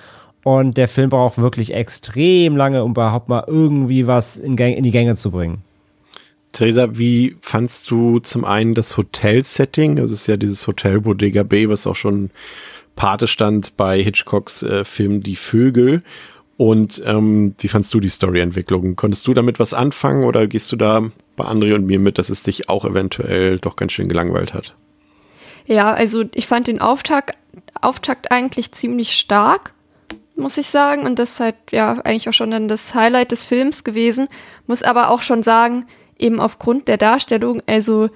Und der Film braucht wirklich extrem lange, um überhaupt mal irgendwie was in, Gang, in die Gänge zu bringen. Theresa, wie fandst du zum einen das Hotel-Setting? Das ist ja dieses Hotel Bodega Bay, was auch schon Pate stand bei Hitchcocks äh, Film Die Vögel. Und ähm, wie fandst du die Storyentwicklung? Konntest du damit was anfangen oder gehst du da bei André und mir mit, dass es dich auch eventuell doch ganz schön gelangweilt hat? Ja, also ich fand den Auftakt, Auftakt eigentlich ziemlich stark, muss ich sagen. Und das ist halt ja eigentlich auch schon dann das Highlight des Films gewesen. Muss aber auch schon sagen, eben aufgrund der Darstellung, also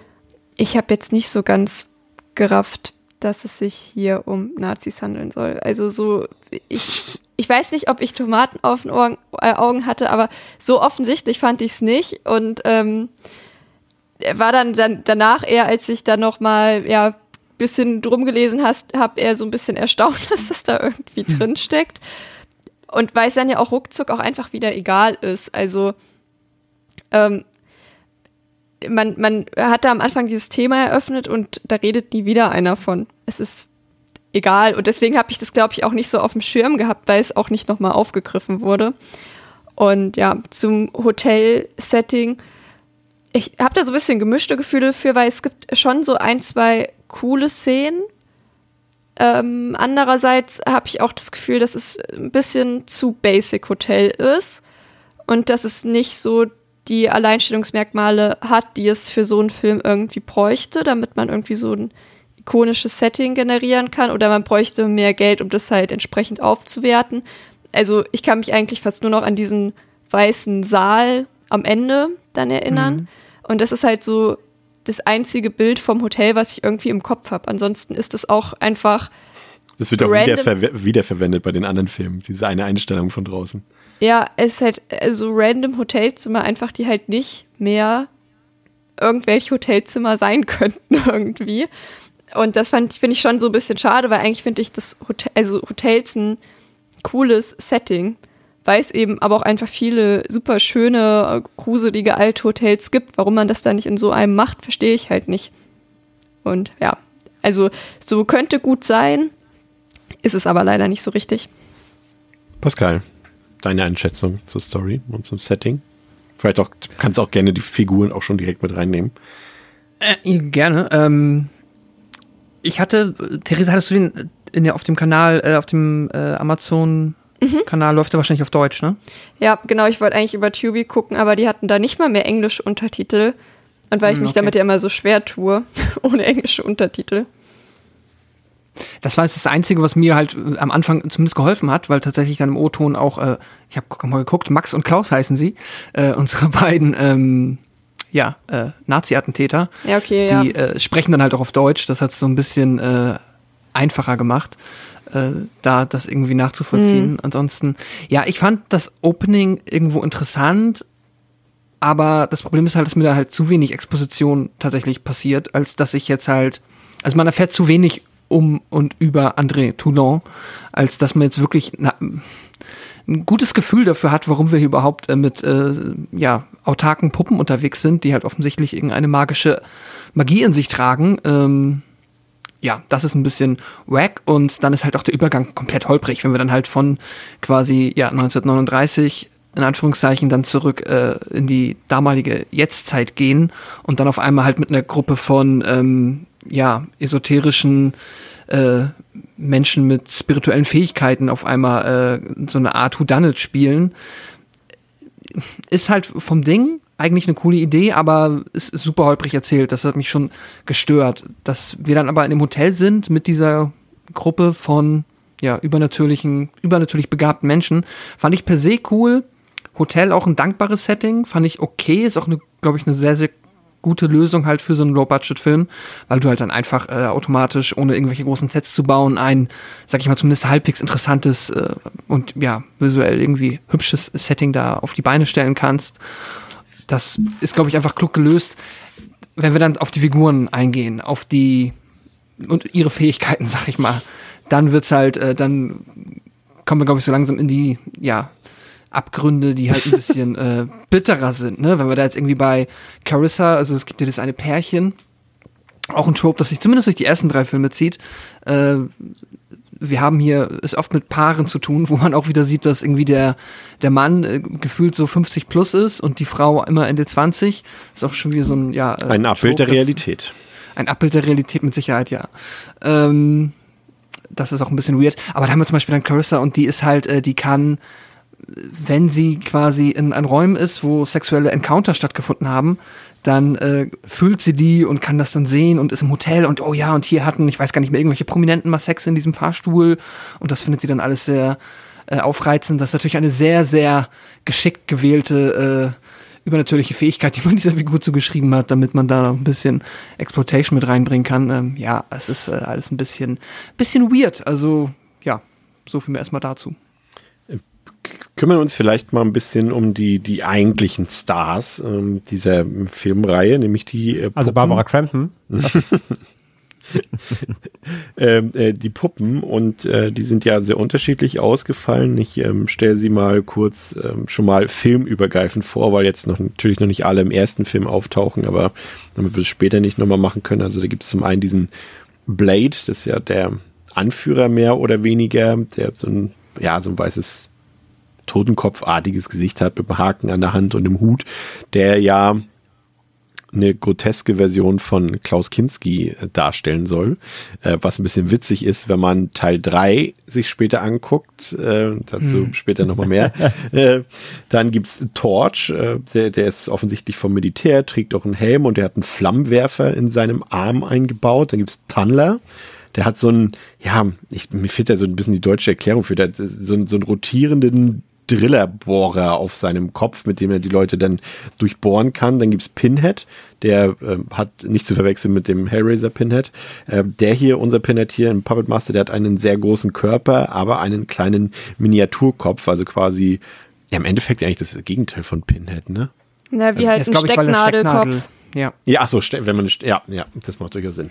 ich habe jetzt nicht so ganz gerafft, dass es sich hier um Nazis handeln soll. Also so, ich, ich weiß nicht, ob ich Tomaten auf den Augen, äh, Augen hatte, aber so offensichtlich fand ich es nicht. Und ähm, war dann, dann danach eher, als ich dann noch mal ja bisschen drum gelesen hast, habe er so ein bisschen erstaunt, (laughs) dass das da irgendwie hm. drin steckt. Und weil es dann ja auch ruckzuck auch einfach wieder egal ist. Also ähm, man, man hat da am Anfang dieses Thema eröffnet und da redet nie wieder einer von. Es ist egal. Und deswegen habe ich das, glaube ich, auch nicht so auf dem Schirm gehabt, weil es auch nicht nochmal aufgegriffen wurde. Und ja, zum Hotel-Setting. Ich habe da so ein bisschen gemischte Gefühle für, weil es gibt schon so ein, zwei coole Szenen. Ähm, andererseits habe ich auch das Gefühl, dass es ein bisschen zu Basic Hotel ist und dass es nicht so die Alleinstellungsmerkmale hat, die es für so einen Film irgendwie bräuchte, damit man irgendwie so ein ikonisches Setting generieren kann oder man bräuchte mehr Geld, um das halt entsprechend aufzuwerten. Also ich kann mich eigentlich fast nur noch an diesen weißen Saal am Ende dann erinnern. Mhm. Und das ist halt so das einzige Bild vom Hotel, was ich irgendwie im Kopf habe. Ansonsten ist es auch einfach. Das wird auch wiederver wiederverwendet bei den anderen Filmen, diese eine Einstellung von draußen. Ja, es ist halt also random Hotelzimmer, einfach die halt nicht mehr irgendwelche Hotelzimmer sein (laughs) könnten irgendwie. Und das finde ich schon so ein bisschen schade, weil eigentlich finde ich das Hotel, also Hotels ein cooles Setting, weil es eben aber auch einfach viele super schöne, gruselige alte Hotels gibt. Warum man das da nicht in so einem macht, verstehe ich halt nicht. Und ja, also so könnte gut sein, ist es aber leider nicht so richtig. Pascal deine Einschätzung zur Story und zum Setting? Vielleicht auch, kannst auch gerne die Figuren auch schon direkt mit reinnehmen. Äh, gerne. Ähm, ich hatte, Theresa, hattest du den in der, auf dem Kanal, äh, auf dem äh, Amazon-Kanal, mhm. läuft der wahrscheinlich auf Deutsch, ne? Ja, genau. Ich wollte eigentlich über Tubi gucken, aber die hatten da nicht mal mehr englische Untertitel. Und weil ich hm, mich okay. damit ja immer so schwer tue, (laughs) ohne englische Untertitel. Das war jetzt das Einzige, was mir halt äh, am Anfang zumindest geholfen hat, weil tatsächlich dann im O-Ton auch, äh, ich habe mal geguckt, Max und Klaus heißen sie, äh, unsere (laughs) beiden ähm, ja, äh, Nazi-Attentäter. Ja, okay, die ja. Äh, sprechen dann halt auch auf Deutsch. Das hat es so ein bisschen äh, einfacher gemacht, da das irgendwie nachzuvollziehen. Mhm. Ansonsten, ja, ich fand das Opening irgendwo interessant, aber das Problem ist halt, dass mir da halt zu wenig Exposition tatsächlich passiert, als dass ich jetzt halt, also man erfährt zu wenig um und über André Toulon, als dass man jetzt wirklich na, ein gutes Gefühl dafür hat, warum wir hier überhaupt äh, mit äh, ja, autarken Puppen unterwegs sind, die halt offensichtlich irgendeine magische Magie in sich tragen. Ähm, ja, das ist ein bisschen wack und dann ist halt auch der Übergang komplett holprig, wenn wir dann halt von quasi ja 1939 in Anführungszeichen dann zurück äh, in die damalige Jetztzeit gehen und dann auf einmal halt mit einer Gruppe von ähm, ja, esoterischen äh, Menschen mit spirituellen Fähigkeiten auf einmal äh, so eine Art Whodunit spielen. Ist halt vom Ding eigentlich eine coole Idee, aber ist super holprig erzählt. Das hat mich schon gestört. Dass wir dann aber in dem Hotel sind mit dieser Gruppe von ja, übernatürlichen, übernatürlich begabten Menschen, fand ich per se cool. Hotel auch ein dankbares Setting, fand ich okay, ist auch glaube ich, eine sehr, sehr gute Lösung halt für so einen Low-Budget-Film, weil du halt dann einfach äh, automatisch, ohne irgendwelche großen Sets zu bauen, ein, sag ich mal, zumindest halbwegs interessantes äh, und ja, visuell irgendwie hübsches Setting da auf die Beine stellen kannst. Das ist, glaube ich, einfach klug gelöst. Wenn wir dann auf die Figuren eingehen, auf die und ihre Fähigkeiten, (laughs) sag ich mal, dann wird's halt, äh, dann kommen wir, glaube ich, so langsam in die, ja, Abgründe, die halt ein bisschen äh, bitterer sind, ne? Wenn wir da jetzt irgendwie bei Carissa, also es gibt ja das eine Pärchen, auch ein Trope, das sich zumindest durch die ersten drei Filme zieht, äh, wir haben hier es oft mit Paaren zu tun, wo man auch wieder sieht, dass irgendwie der, der Mann äh, gefühlt so 50 plus ist und die Frau immer Ende 20. Ist auch schon wieder so ein, ja. Äh, Ein Abbild der Trope, das- Realität. Ein Abbild der Realität mit Sicherheit, ja. Ähm, das ist auch ein bisschen weird. Aber da haben wir zum Beispiel dann Carissa und die ist halt, äh, die kann, wenn sie quasi in, an Räumen ist, wo sexuelle Encounter stattgefunden haben, dann äh, fühlt sie die und kann das dann sehen und ist im Hotel und oh ja, und hier hatten, ich weiß gar nicht mehr, irgendwelche Prominenten mal Sex in diesem Fahrstuhl und das findet sie dann alles sehr äh, aufreizend. Das ist natürlich eine sehr, sehr geschickt gewählte äh, übernatürliche Fähigkeit, die man (laughs) dieser Figur zugeschrieben hat, damit man da noch ein bisschen Exploitation mit reinbringen kann. Ähm, ja, es ist äh, alles ein bisschen, bisschen weird. Also, ja, so viel mehr erstmal dazu. Kümmern uns vielleicht mal ein bisschen um die, die eigentlichen Stars ähm, dieser Filmreihe, nämlich die äh, Also. Barbara Crampton. (laughs) ähm, äh, die Puppen und äh, die sind ja sehr unterschiedlich ausgefallen. Ich ähm, stelle sie mal kurz ähm, schon mal filmübergreifend vor, weil jetzt noch natürlich noch nicht alle im ersten Film auftauchen, aber damit wir es später nicht nochmal machen können. Also da gibt es zum einen diesen Blade, das ist ja der Anführer mehr oder weniger, der so ein, ja, so ein weißes Totenkopfartiges Gesicht hat mit einem Haken an der Hand und einem Hut, der ja eine groteske Version von Klaus Kinski äh, darstellen soll, äh, was ein bisschen witzig ist, wenn man Teil 3 sich später anguckt, äh, dazu später nochmal mehr. (laughs) äh, dann gibt's Torch, äh, der, der ist offensichtlich vom Militär, trägt auch einen Helm und der hat einen Flammenwerfer in seinem Arm eingebaut. Dann gibt's Tunler, der hat so einen, ja, ich, mir fehlt da so ein bisschen die deutsche Erklärung für, der hat so, einen- so einen rotierenden Drillerbohrer auf seinem Kopf, mit dem er die Leute dann durchbohren kann. Dann gibt's Pinhead, der äh, hat nicht zu verwechseln mit dem Hellraiser Pinhead. Äh, der hier, unser Pinhead hier im Puppet Master, der hat einen sehr großen Körper, aber einen kleinen Miniaturkopf, also quasi ja, im Endeffekt eigentlich das Gegenteil von Pinhead, ne? Na, wie halt Jetzt ein Stecknadelkopf. Ja. Ja, ach so, wenn man ja, ja, das macht durchaus Sinn.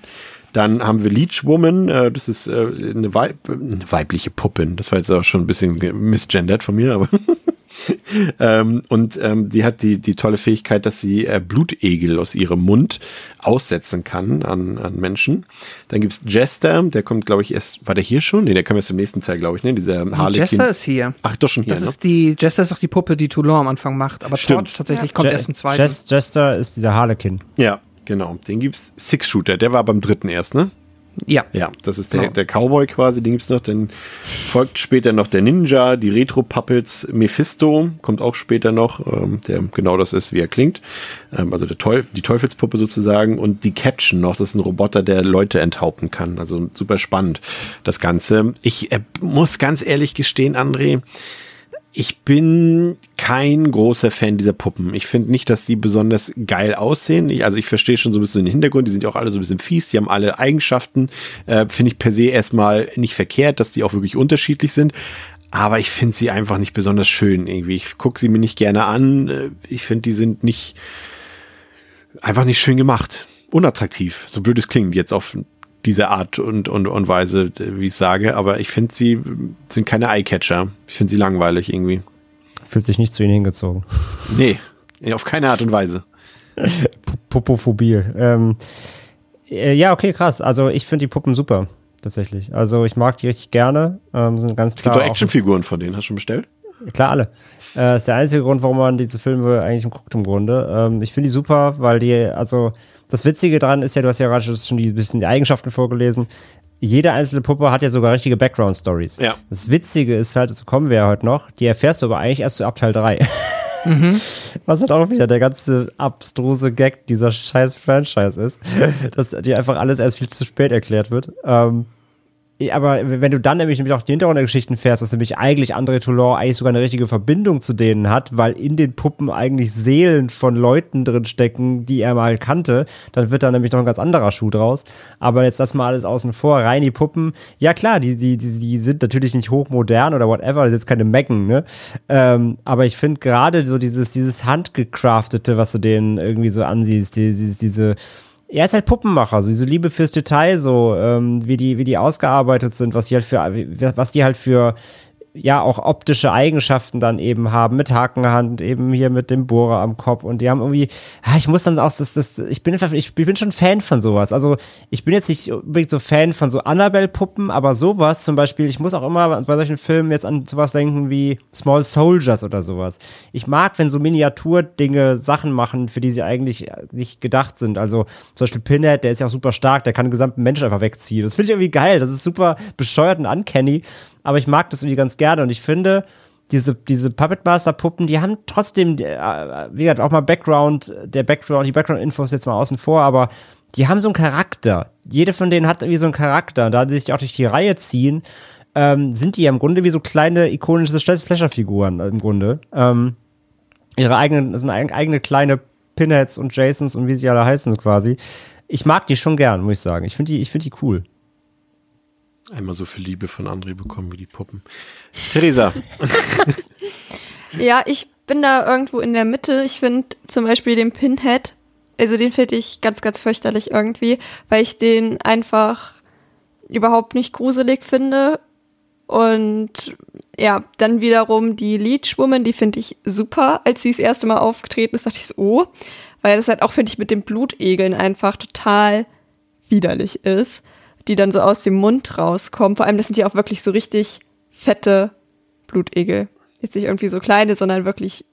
Dann haben wir Leech Woman, äh, das ist äh, eine, Weib, eine weibliche Puppin. Das war jetzt auch schon ein bisschen ge- misgendert von mir, aber (laughs) ähm, und ähm, die hat die die tolle Fähigkeit, dass sie äh, Blutegel aus ihrem Mund aussetzen kann an, an Menschen. Dann gibt's Jester, der kommt, glaube ich, erst, war der hier schon? Nee, der kam erst im nächsten Teil, glaube ich, ne? Dieser Die Harlequin. Jester ist hier. Ach, doch schon hier, Das ne? ist die, Jester ist doch die Puppe, die Toulon am Anfang macht. Aber Stimmt. Torch tatsächlich kommt Je- erst im zweiten. Jes- Jester ist dieser Harlequin. Ja, genau. Den gibt's Six Shooter, der war beim dritten erst, ne? ja. Ja, das ist der, Genau. der Cowboy quasi, den gibt's noch. Dann folgt später noch der Ninja, die Retro-Puppets, Mephisto kommt auch später noch, ähm, der genau das ist, wie er klingt. Ähm, also der Teuf die Teufelspuppe sozusagen und die Caption noch, das ist ein Roboter, der Leute enthaupten kann. Also super spannend, das Ganze. Ich äh, muss ganz ehrlich gestehen, André, ich bin kein großer Fan dieser Puppen. Ich finde nicht, dass die besonders geil aussehen. Ich, also ich verstehe schon so ein bisschen den Hintergrund. Die sind ja auch alle so ein bisschen fies. Die haben alle Eigenschaften. Äh, finde ich per se erstmal nicht verkehrt, dass die auch wirklich unterschiedlich sind. Aber ich finde sie einfach nicht besonders schön irgendwie. Ich gucke sie mir nicht gerne an. Äh, Ich finde, die sind nicht einfach nicht schön gemacht. Unattraktiv. So blöd es klingt jetzt auf diese Art und, und, und Weise, wie ich sage. Aber ich finde, sie sind keine Eyecatcher. Ich finde sie langweilig irgendwie. Fühlt sich nicht zu ihnen hingezogen. (laughs) Nee, auf keine Art und Weise. Popophobie. Ähm, äh, ja, okay, krass. Also ich finde die Puppen super, tatsächlich. Also ich mag die richtig gerne. Ähm, sind ganz Es klar. gibt doch Actionfiguren von denen. Hast du schon bestellt? Klar, alle. Äh, ist der einzige Grund, warum man diese Filme eigentlich guckt im Grunde. Ähm, ich finde die super, weil die, also das Witzige dran ist ja, du hast ja gerade schon die bisschen die Eigenschaften vorgelesen. Jede einzelne Puppe hat ja sogar richtige Background-Stories. Ja. Das Witzige ist halt, dazu kommen wir ja heute noch, die erfährst du aber eigentlich erst zu ab Teil 3. (laughs) Was halt auch wieder der ganze abstruse Gag dieser scheiß Franchise ist, (laughs) dass dir einfach alles erst viel zu spät erklärt wird. Ähm, aber wenn du dann nämlich, auch die Hintergrundgeschichten fährst, dass nämlich eigentlich André Toulon eigentlich sogar eine richtige Verbindung zu denen hat, weil in den Puppen eigentlich Seelen von Leuten drin stecken, die er mal kannte, dann wird da nämlich noch ein ganz anderer Schuh draus. Aber jetzt das mal alles außen vor, rein die Puppen. Ja klar, die, die, die, die sind natürlich nicht hochmodern oder whatever, das ist jetzt keine Mecken, ne? Ähm, aber ich finde gerade so dieses, dieses Handgecraftete, was du denen irgendwie so ansiehst, die, diese, diese er ist halt Puppenmacher, so diese Liebe fürs Detail, so ähm, wie die wie die ausgearbeitet sind, was die halt für was die halt für ja auch optische Eigenschaften dann eben haben, mit Hakenhand, eben hier mit dem Bohrer am Kopf und die haben irgendwie, ja, ich muss dann auch, das, das, ich bin ich, bin schon Fan von sowas. Also ich bin jetzt nicht unbedingt so Fan von so Annabelle-Puppen, aber sowas zum Beispiel, ich muss auch immer bei solchen Filmen jetzt an sowas denken wie Small Soldiers oder sowas. Ich mag, wenn so Miniaturdinge Sachen machen, für die sie eigentlich nicht gedacht sind. Also zum Beispiel Pinhead, der ist ja auch super stark, der kann den gesamten Menschen einfach wegziehen. Das finde ich irgendwie geil, das ist super bescheuert und uncanny aber ich mag das irgendwie ganz gerne und ich finde, diese, diese Puppet Master Puppen, die haben trotzdem, äh, wie gesagt, auch mal Background, der Background, die Background-Infos jetzt mal außen vor, aber die haben so einen Charakter. Jede von denen hat irgendwie so einen Charakter. Da die sich auch durch die Reihe ziehen, ähm, sind die ja im Grunde wie so kleine ikonische Slasher-Figuren im Grunde. Ähm, ihre eigenen, sind eigene kleine Pinheads und Jasons und wie sie alle heißen quasi. Ich mag die schon gern, muss ich sagen. Ich finde die, ich finde die cool einmal so viel Liebe von André bekommen wie die Puppen. Theresa. (laughs) ja, ich bin da irgendwo in der Mitte. Ich finde zum Beispiel den Pinhead, also den finde ich ganz, ganz fürchterlich irgendwie, weil ich den einfach überhaupt nicht gruselig finde. Und ja, dann wiederum die Leech Woman, die finde ich super. Als sie das erste Mal aufgetreten ist, dachte ich so, oh, weil das halt auch, finde ich, mit den Blutegeln einfach total widerlich ist die dann so aus dem Mund rauskommen. Vor allem, das sind ja auch wirklich so richtig fette Blutegel. Jetzt nicht irgendwie so kleine, sondern wirklich.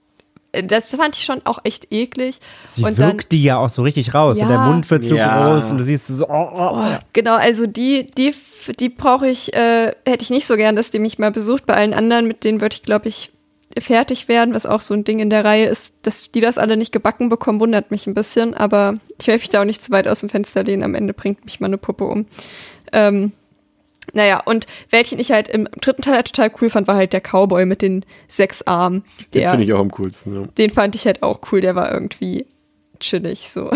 Äh, das fand ich schon auch echt eklig. Sie und wirkt dann, die ja auch so richtig raus. Ja, und der Mund wird so ja. groß und du siehst so. Oh, oh, oh. Genau, also die, die, die brauche ich, äh, hätte ich nicht so gern, dass die mich mal besucht. Bei allen anderen, mit denen würde ich, glaube ich, fertig werden, was auch so ein Ding in der Reihe ist, dass die das alle nicht gebacken bekommen, wundert mich ein bisschen, aber ich werde mich da auch nicht zu weit aus dem Fenster lehnen. Am Ende bringt mich mal eine Puppe um. Ähm, naja, und welchen ich halt im dritten Teil halt total cool fand, war halt der Cowboy mit den sechs Armen. Der, den finde ich auch am coolsten, ja. Den fand ich halt auch cool, der war irgendwie chillig so.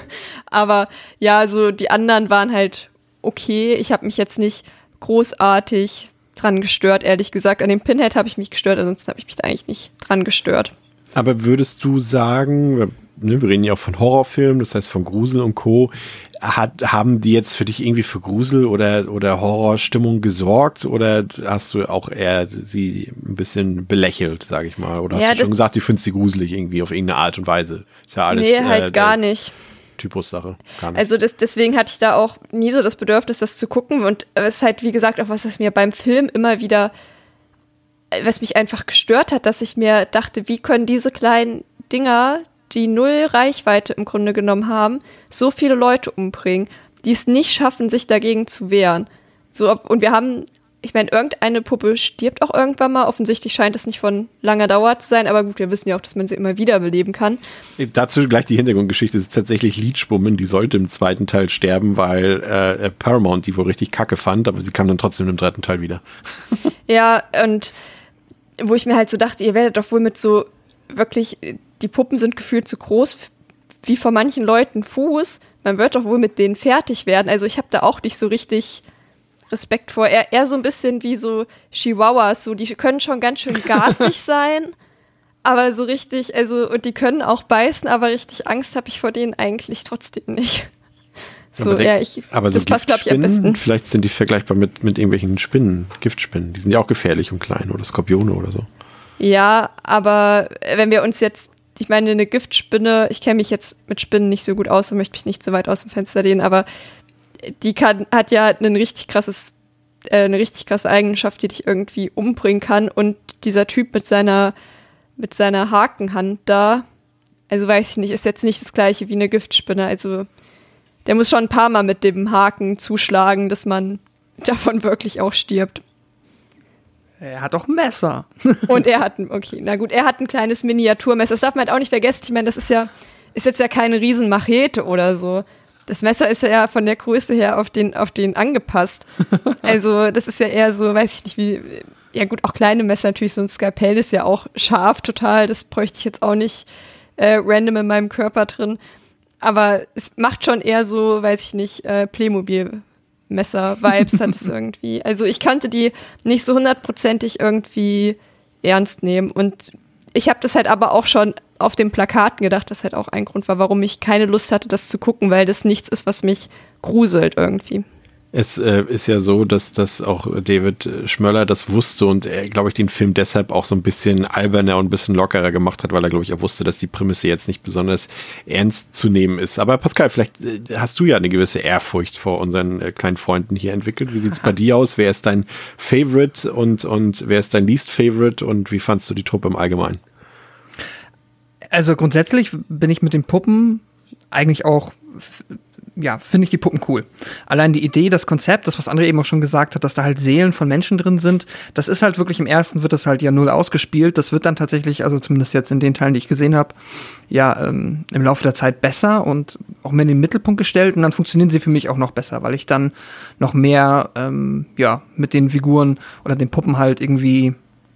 (laughs) Aber ja, so die anderen waren halt okay. Ich habe mich jetzt nicht großartig dran gestört, ehrlich gesagt. An dem Pinhead habe ich mich gestört, ansonsten habe ich mich da eigentlich nicht dran gestört. Aber würdest du sagen, ne, wir reden ja auch von Horrorfilmen, das heißt von Grusel und Co., hat, haben die jetzt für dich irgendwie für Grusel oder, oder Horrorstimmung gesorgt oder hast du auch eher sie ein bisschen belächelt, sage ich mal? Oder hast ja, du schon gesagt, du findest sie gruselig irgendwie auf irgendeine Art und Weise? Ist ja alles. Nee, halt äh, gar nicht. Typussache. Also das, deswegen hatte ich da auch nie so das Bedürfnis, das zu gucken. Und es ist halt, wie gesagt, auch was, was mir beim Film immer wieder, was mich einfach gestört hat, dass ich mir dachte, wie können diese kleinen Dinger, die null Reichweite im Grunde genommen haben, so viele Leute umbringen, die es nicht schaffen, sich dagegen zu wehren. So, und wir haben ich meine, irgendeine Puppe stirbt auch irgendwann mal. Offensichtlich scheint es nicht von langer Dauer zu sein, aber gut, wir wissen ja auch, dass man sie immer wieder beleben kann. Dazu gleich die Hintergrundgeschichte. Es ist tatsächlich Leechwoman, die sollte im zweiten Teil sterben, weil äh, Paramount die wohl richtig kacke fand, aber sie kam dann trotzdem im dritten Teil wieder. (laughs) ja, und wo ich mir halt so dachte, ihr werdet doch wohl mit so wirklich, die Puppen sind gefühlt zu groß wie vor manchen Leuten Fuß. Man wird doch wohl mit denen fertig werden. Also ich habe da auch nicht so richtig Respekt vor. Er, eher so ein bisschen wie so Chihuahuas, so die können schon ganz schön garstig (laughs) sein, aber so richtig, also und die können auch beißen, aber richtig Angst habe ich vor denen eigentlich trotzdem nicht. So, aber ja, ich, aber so das passt, glaube ich, am besten. Vielleicht sind die vergleichbar mit, mit irgendwelchen Spinnen, Giftspinnen. Die sind ja auch gefährlich und klein oder Skorpione oder so. Ja, aber wenn wir uns jetzt, ich meine, eine Giftspinne, ich kenne mich jetzt mit Spinnen nicht so gut aus und möchte mich nicht so weit aus dem Fenster lehnen, aber die kann, hat ja ein richtig krasses, äh, eine richtig krasse Eigenschaft, die dich irgendwie umbringen kann. Und dieser Typ mit seiner, mit seiner Hakenhand da, also weiß ich nicht, ist jetzt nicht das gleiche wie eine Giftspinne. Also der muss schon ein paar Mal mit dem Haken zuschlagen, dass man davon wirklich auch stirbt. Er hat auch ein Messer. (laughs) Und er hat ein, okay, na gut, er hat ein kleines Miniaturmesser. Das darf man halt auch nicht vergessen. Ich meine, das ist ja, ist jetzt ja keine Riesenmachete oder so das Messer ist ja von der Größe her auf den, auf den angepasst. (laughs) Also, das ist ja eher so, weiß ich nicht, wie, ja gut, auch kleine Messer natürlich, so ein Skalpell ist ja auch scharf total, das bräuchte ich jetzt auch nicht äh, random in meinem Körper drin. Aber es macht schon eher so, weiß ich nicht, äh, Playmobil-Messer-Vibes hat es (laughs) irgendwie. Also ich kannte die nicht so hundertprozentig irgendwie ernst nehmen. Und ich habe das halt aber auch schon auf den Plakaten gedacht, was halt auch ein Grund war, warum ich keine Lust hatte, das zu gucken, weil das nichts ist, was mich gruselt irgendwie. Es äh, ist ja so, dass, dass auch David Schmöller das wusste und er, glaube ich, den Film deshalb auch so ein bisschen alberner und ein bisschen lockerer gemacht hat, weil er, glaube ich, auch wusste, dass die Prämisse jetzt nicht besonders ernst zu nehmen ist. Aber Pascal, vielleicht äh, hast du ja eine gewisse Ehrfurcht vor unseren äh, kleinen Freunden hier entwickelt. Wie sieht's bei (laughs) dir aus? Wer ist dein Favorite und, und wer ist dein Least Favorite und wie fandst du die Truppe im Allgemeinen? Also grundsätzlich bin ich mit den Puppen eigentlich auch ja, finde ich die Puppen cool. Allein die Idee, das Konzept, das, was André eben auch schon gesagt hat, dass da halt Seelen von Menschen drin sind, das ist halt wirklich im ersten wird das halt ja null ausgespielt. Das wird dann tatsächlich, also zumindest jetzt in den Teilen, die ich gesehen habe, ja, ähm, im Laufe der Zeit besser und auch mehr in den Mittelpunkt gestellt und dann funktionieren sie für mich auch noch besser, weil ich dann noch mehr, ähm, ja, mit den Figuren oder den Puppen halt irgendwie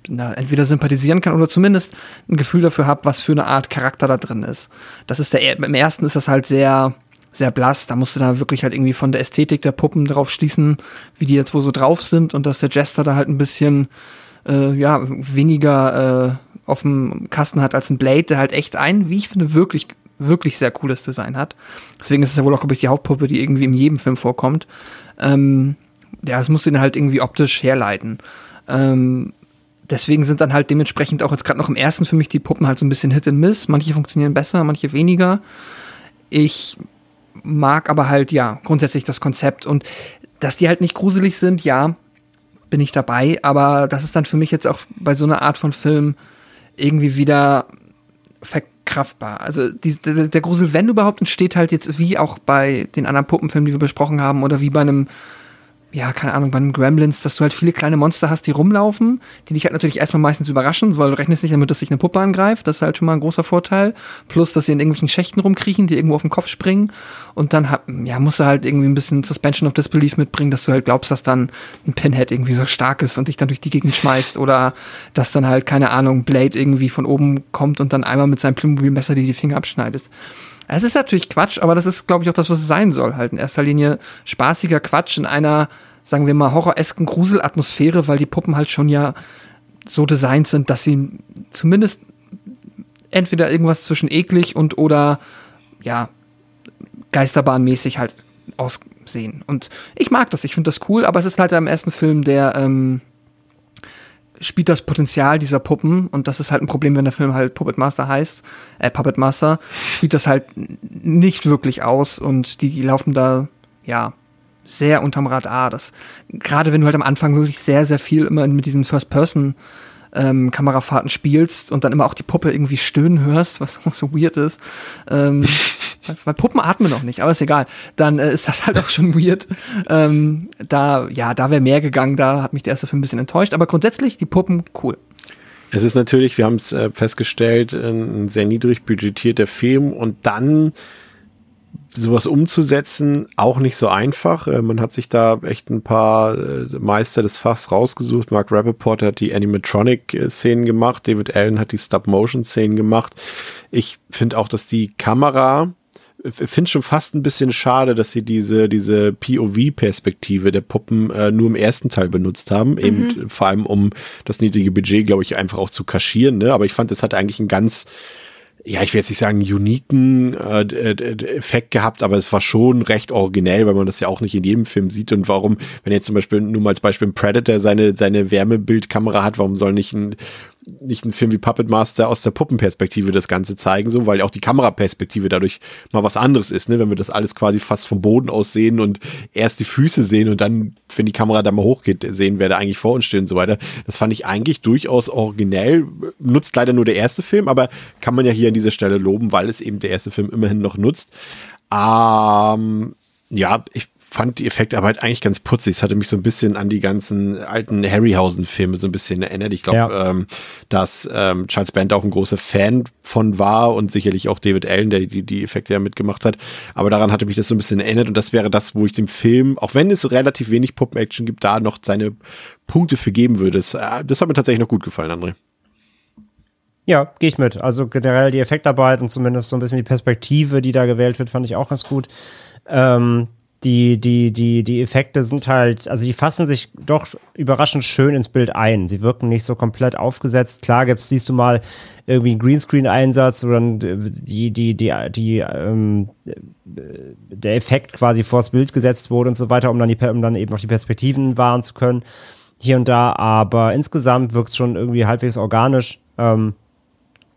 na, entweder sympathisieren kann oder zumindest ein Gefühl dafür habe, was für eine Art Charakter da drin ist. Das ist der, im ersten ist das halt sehr, sehr blass. Da musst du da wirklich halt irgendwie von der Ästhetik der Puppen drauf schließen, wie die jetzt wo so drauf sind und dass der Jester da halt ein bisschen äh, ja weniger äh, auf dem Kasten hat als ein Blade, der halt echt ein, wie ich finde, wirklich wirklich sehr cooles Design hat. Deswegen ist es ja wohl auch, glaube ich, die Hauptpuppe, die irgendwie in jedem Film vorkommt. Ähm, ja, das musst du dann halt irgendwie optisch herleiten. Ähm, deswegen sind dann halt dementsprechend auch jetzt gerade noch im ersten für mich die Puppen halt so ein bisschen Hit and Miss. Manche funktionieren besser, manche weniger. Ich mag aber halt, ja, grundsätzlich das Konzept und dass die halt nicht gruselig sind, ja, bin ich dabei, aber das ist dann für mich jetzt auch bei so einer Art von Film irgendwie wieder verkraftbar. Also die, der, der Grusel, wenn überhaupt, entsteht halt jetzt wie auch bei den anderen Puppenfilmen, die wir besprochen haben, oder wie bei einem ja, keine Ahnung, bei den Gremlins, dass du halt viele kleine Monster hast, die rumlaufen, die dich halt natürlich erstmal meistens überraschen, weil du rechnest nicht damit, dass sich eine Puppe angreift. Das ist halt schon mal ein großer Vorteil. Plus, dass sie in irgendwelchen Schächten rumkriechen, die irgendwo auf den Kopf springen. Und dann ja, musst du halt irgendwie ein bisschen Suspension of Disbelief mitbringen, dass du halt glaubst, dass dann ein Pinhead irgendwie so stark ist und dich dann durch die Gegend schmeißt. Oder dass dann halt, keine Ahnung, Blade irgendwie von oben kommt und dann einmal mit seinem Playmobil-Messer dir die Finger abschneidet. Es ist natürlich Quatsch, aber das ist, glaube ich, auch das, was es sein soll. Halt in erster Linie spaßiger Quatsch in einer, sagen wir mal, horroresken Gruselatmosphäre, weil die Puppen halt schon ja so designt sind, dass sie zumindest entweder irgendwas zwischen eklig und oder ja, geisterbahnmäßig halt aussehen. Und ich mag das, ich finde das cool, aber es ist halt im ersten Film der, ähm, spielt das Potenzial dieser Puppen, und das ist halt ein Problem, wenn der Film halt Puppet Master heißt, äh, Puppet Master, spielt das halt nicht wirklich aus und die, laufen da, ja, sehr unterm Radar. Das, gerade wenn du halt am Anfang wirklich sehr, sehr viel immer mit diesen First-Person- ähm, Kamerafahrten spielst und dann immer auch die Puppe irgendwie stöhnen hörst, was (laughs) so weird ist. Ähm, weil Puppen atmen noch nicht, aber ist egal. Dann äh, ist das halt auch schon weird. Ähm, da, ja, da wäre mehr gegangen, da hat mich der erste Film ein bisschen enttäuscht, aber grundsätzlich die Puppen cool. Es ist natürlich, wir haben es äh, festgestellt, ein sehr niedrig budgetierter Film und dann sowas umzusetzen auch nicht so einfach. Äh, man hat sich da echt ein paar äh, Meister des Fachs rausgesucht. Mark Rappaport hat die Animatronic-Szenen gemacht, David Allen hat die Stop-Motion-Szenen gemacht. Ich finde auch, dass die Kamera finde schon fast ein bisschen schade, dass sie diese diese POV-Perspektive der Puppen äh, nur im ersten Teil benutzt haben, mhm. eben vor allem um das niedrige Budget, glaube ich, einfach auch zu kaschieren. Ne? Aber ich fand, es hat eigentlich ein ganz ja, ich will jetzt nicht sagen, uniken äh, Effekt gehabt, aber es war schon recht originell, weil man das ja auch nicht in jedem Film sieht. Und warum, wenn jetzt zum Beispiel nur mal als Beispiel ein Predator seine, seine Wärmebildkamera hat, warum soll nicht ein nicht ein Film wie Puppet Master aus der Puppenperspektive das Ganze zeigen, so, weil auch die Kameraperspektive dadurch mal was anderes ist, ne, wenn wir das alles quasi fast vom Boden aus sehen und erst die Füße sehen und dann, wenn die Kamera da mal hochgeht, sehen, wer da eigentlich vor uns steht und so weiter. Das fand ich eigentlich durchaus originell. Nutzt leider nur der erste Film, aber kann man ja hier an dieser Stelle loben, weil es eben der erste Film immerhin noch nutzt. Ähm, ja, ich fand die Effektarbeit eigentlich ganz putzig. Es hatte mich so ein bisschen an die ganzen alten Harryhausen-Filme so ein bisschen erinnert. Ich glaube, ja. ähm, dass ähm, Charles Band auch ein großer Fan von war und sicherlich auch David Allen, der die, die Effekte ja mitgemacht hat. Aber daran hatte mich das so ein bisschen erinnert und das wäre das, wo ich dem Film, auch wenn es relativ wenig Puppen-Action gibt, da noch seine Punkte für geben würde. Das, äh, das hat mir tatsächlich noch gut gefallen, André. Ja, gehe ich mit. Also generell die Effektarbeit und zumindest so ein bisschen die Perspektive, die da gewählt wird, fand ich auch ganz gut. Ähm, die, die, die, die Effekte sind halt, also die fassen sich doch überraschend schön ins Bild ein. Sie wirken nicht so komplett aufgesetzt. Klar gibt's, siehst du mal irgendwie einen Greenscreen-Einsatz oder die, die, die, die, ähm, der Effekt quasi vors Bild gesetzt wurde und so weiter, um dann, die, um dann eben noch die Perspektiven wahren zu können. Hier und da, aber insgesamt wirkt's schon irgendwie halbwegs organisch. Ähm,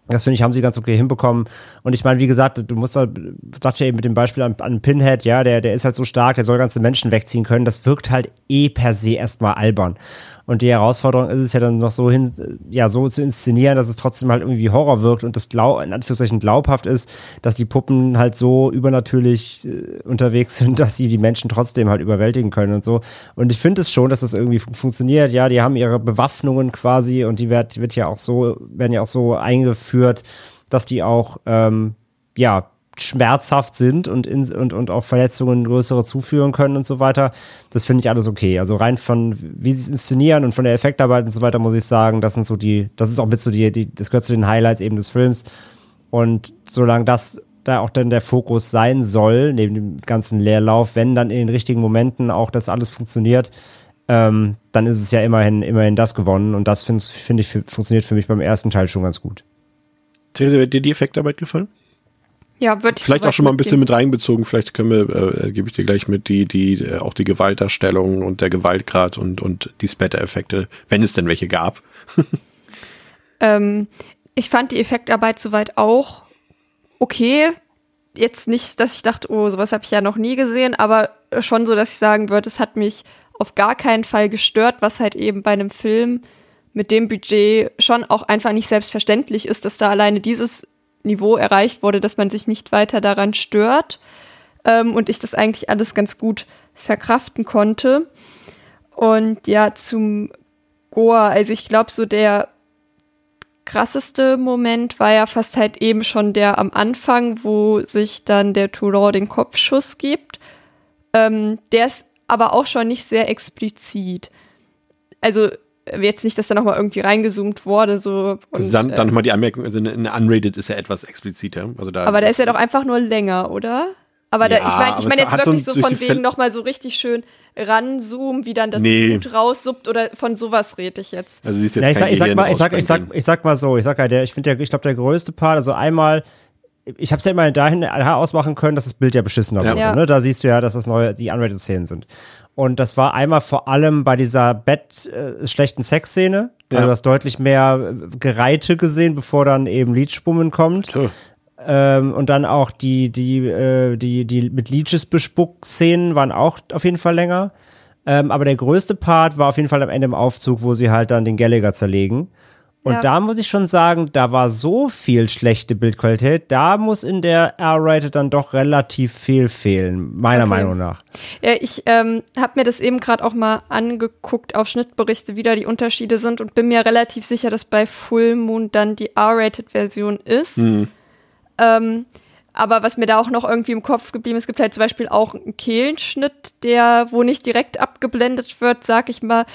das finde ich, haben sie ganz okay hinbekommen. Und ich meine, wie gesagt, du musst, sagt ja eben mit dem Beispiel an, an Pinhead, ja, der, der ist halt so stark, der soll ganze Menschen wegziehen können. Das wirkt halt eh per se erstmal albern. Und die Herausforderung ist es ja dann noch so hin, ja, so zu inszenieren, dass es trotzdem halt irgendwie Horror wirkt und das glaub, in Anführungszeichen glaubhaft ist, dass die Puppen halt so übernatürlich äh, unterwegs (laughs) sind, dass sie die Menschen trotzdem halt überwältigen können und so. Und ich finde es schon, dass das irgendwie fun funktioniert. Ja, die haben ihre Bewaffnungen quasi und die wird, wird ja auch so, werden ja auch so eingeführt, dass die auch, ähm, ja, schmerzhaft sind und, in, und, und auch Verletzungen größere zuführen können und so weiter. Das finde ich alles okay. Also rein von, wie sie es inszenieren und von der Effektarbeit und so weiter, muss ich sagen, das sind so die, das ist auch mit so die, die das gehört zu den Highlights eben des Films. Und solange das da auch dann der Fokus sein soll, neben dem ganzen Leerlauf, wenn dann in den richtigen Momenten auch das alles funktioniert, ähm, dann ist es ja immerhin, immerhin das gewonnen. Und das finde find ich funktioniert für mich beim ersten Teil schon ganz gut. Therese, hat dir die Effektarbeit gefallen? Ja, ich Vielleicht auch schon mal ein bisschen mit reinbezogen, vielleicht können wir, äh, gebe ich dir gleich mit, die, die, äh, auch die Gewaltdarstellung und der Gewaltgrad und, und die Spatter-Effekte, wenn es denn welche gab. (laughs) ähm, ich fand die Effektarbeit soweit auch okay. Jetzt nicht, dass ich dachte, oh, sowas habe ich ja noch nie gesehen, aber schon so, dass ich sagen würde, es hat mich auf gar keinen Fall gestört, was halt eben bei einem Film mit dem Budget schon auch einfach nicht selbstverständlich ist, dass da alleine dieses Niveau erreicht wurde, dass man sich nicht weiter daran stört ähm, und ich das eigentlich alles ganz gut verkraften konnte. Und ja, zum Goa, also ich glaube, so der krasseste Moment war ja fast halt eben schon der am Anfang, wo sich dann der Toulon den Kopfschuss gibt. Ähm, der ist aber auch schon nicht sehr explizit. Also jetzt nicht, dass da nochmal irgendwie reingezoomt wurde. So, und, also dann, dann äh, nochmal die Anmerkung, also in Unrated ist ja etwas expliziter. Also da aber da ist ja doch einfach nur länger, oder? Aber da, ja, ich meine ich mein jetzt wirklich so, so von wegen nochmal so richtig schön ranzoomen, wie dann das nee. Blut raussuppt oder von sowas rede ich jetzt. Also siehst jetzt ja, ich, sag, ich, sag mal, ich, sag, ich, sag, ich sag mal so, ich sag ja, der, ich finde, ich glaube, der größte Part, also einmal ich habe es ja immer dahin ausmachen können, dass das Bild ja beschissener ja. wurde. Ne? Da siehst du ja, dass das neue die unrated Szenen sind. Und das war einmal vor allem bei dieser Bett äh, schlechten Sexszene. Ja. Also du hast deutlich mehr Gereite gesehen, bevor dann eben Leechbummen kommt. Ähm, und dann auch die, die, äh, die, die mit Leeches Bespuck-Szenen waren auch auf jeden Fall länger. Ähm, aber der größte Part war auf jeden Fall am Ende im Aufzug, wo sie halt dann den Gallagher zerlegen. Und ja. da muss ich schon sagen, da war so viel schlechte Bildqualität, da muss in der R-Rated dann doch relativ viel fehlen, meiner okay. Meinung nach. Ja, ich ähm, habe mir das eben gerade auch mal angeguckt auf Schnittberichte, wie da die Unterschiede sind und bin mir relativ sicher, dass bei Full Moon dann die R-Rated-Version ist. Mhm. Ähm, aber was mir da auch noch irgendwie im Kopf geblieben ist, es gibt halt zum Beispiel auch einen Kehlenschnitt, der, wo nicht direkt abgeblendet wird, sag ich mal,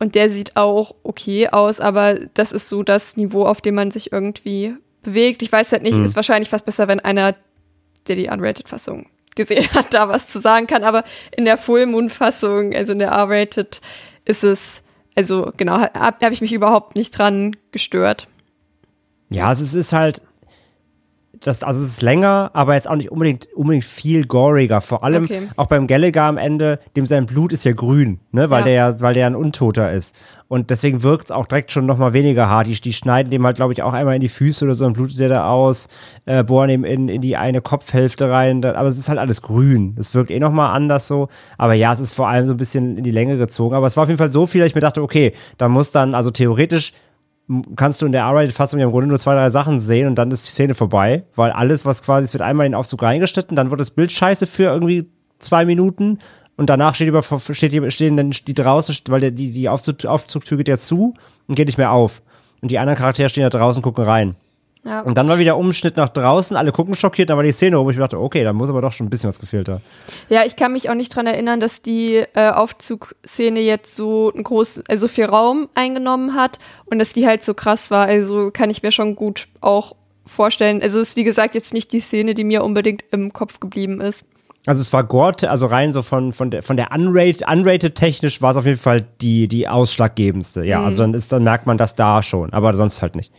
und der sieht auch okay aus, aber das ist so das Niveau, auf dem man sich irgendwie bewegt. Ich weiß halt nicht, mhm. ist wahrscheinlich fast besser, wenn einer, der die Unrated-Fassung gesehen hat, da was zu sagen kann. Aber in der Full Moon-Fassung, also in der R-Rated, ist es, also genau, habe hab ich mich überhaupt nicht dran gestört. Ja, also es ist halt, das, also es ist länger, aber jetzt auch nicht unbedingt, unbedingt viel goriger. Vor allem okay. auch beim Gallagher am Ende, dem sein Blut ist ja grün, ne, weil ja. der ja, weil der ein Untoter ist. Und deswegen wirkt es auch direkt schon nochmal weniger hart. Die, die schneiden dem halt, glaube ich, auch einmal in die Füße oder so und blutet der da aus, äh, bohren ihm in, in die eine Kopfhälfte rein. aber es ist halt alles grün. Es wirkt eh nochmal anders so. Aber ja, es ist vor allem so ein bisschen in die Länge gezogen. Aber es war auf jeden Fall so viel, dass ich mir dachte, okay, da muss dann, also theoretisch kannst du in der R-Rated-Fassung ja im Grunde nur zwei, drei Sachen sehen und dann ist die Szene vorbei, weil alles, was quasi, es wird einmal in den Aufzug reingeschnitten, dann wird das Bild scheiße für irgendwie zwei Minuten und danach steht über, steht, stehen dann die draußen, weil die, die Aufzug, Aufzugtür geht ja zu und geht nicht mehr auf. Und die anderen Charaktere stehen da draußen, gucken rein. Ja. Und dann war wieder Umschnitt nach draußen, alle gucken schockiert, dann war die Szene, wo ich dachte, okay, da muss aber doch schon ein bisschen was gefehlt haben. Ja, ich kann mich auch nicht dran erinnern, dass die äh, Aufzugszene jetzt so ein groß, also viel Raum eingenommen hat und dass die halt so krass war. Also kann ich mir schon gut auch vorstellen. Also es ist wie gesagt jetzt nicht die Szene, die mir unbedingt im Kopf geblieben ist. Also es war Gore, also rein so von, von der, von der Unrated, Unrated technisch war es auf jeden Fall die, die ausschlaggebendste. Ja, also dann ist, dann merkt man das da schon, aber sonst halt nicht.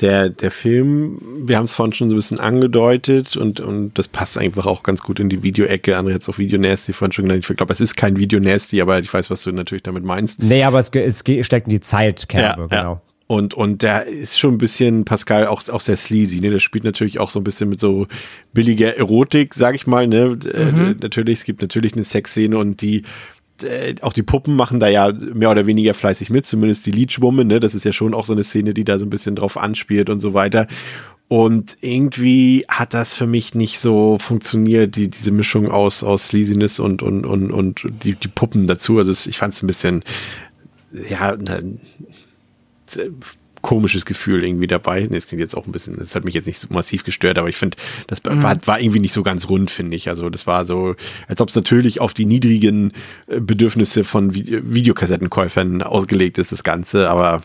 Der, der Film, wir haben es vorhin schon so ein bisschen angedeutet und, und das passt einfach auch ganz gut in die Videoecke. Andere jetzt auch Video Nasty vorhin schon genannt. Ich glaube, es ist kein Video Nasty, aber ich weiß, was du natürlich damit meinst. Nee, aber es, es steckt in die Zeitkerbe, Ja, genau. ja. Und, und der ist schon ein bisschen, Pascal, auch, auch sehr sleazy, ne? Der spielt natürlich auch so ein bisschen mit so billiger Erotik, sag ich mal, ne? Äh, natürlich, es gibt natürlich eine Sexszene und die, äh, auch die Puppen machen da ja mehr oder weniger fleißig mit, zumindest die Leechwoman, ne? Das ist ja schon auch so eine Szene, die da so ein bisschen drauf anspielt und so weiter. Und irgendwie hat das für mich nicht so funktioniert, die, diese Mischung aus, aus Sleaziness und, und, und, und die, die Puppen dazu. Also ich fand es ein bisschen, ja, ein komisches Gefühl irgendwie dabei. Nee, Das klingt jetzt auch ein bisschen, das hat mich jetzt nicht so massiv gestört, aber ich finde, das war, war irgendwie nicht so ganz rund, finde ich. Also das war so, als ob es natürlich auf die niedrigen äh, Bedürfnisse von Vi Videokassettenkäufern ausgelegt ist, das Ganze, aber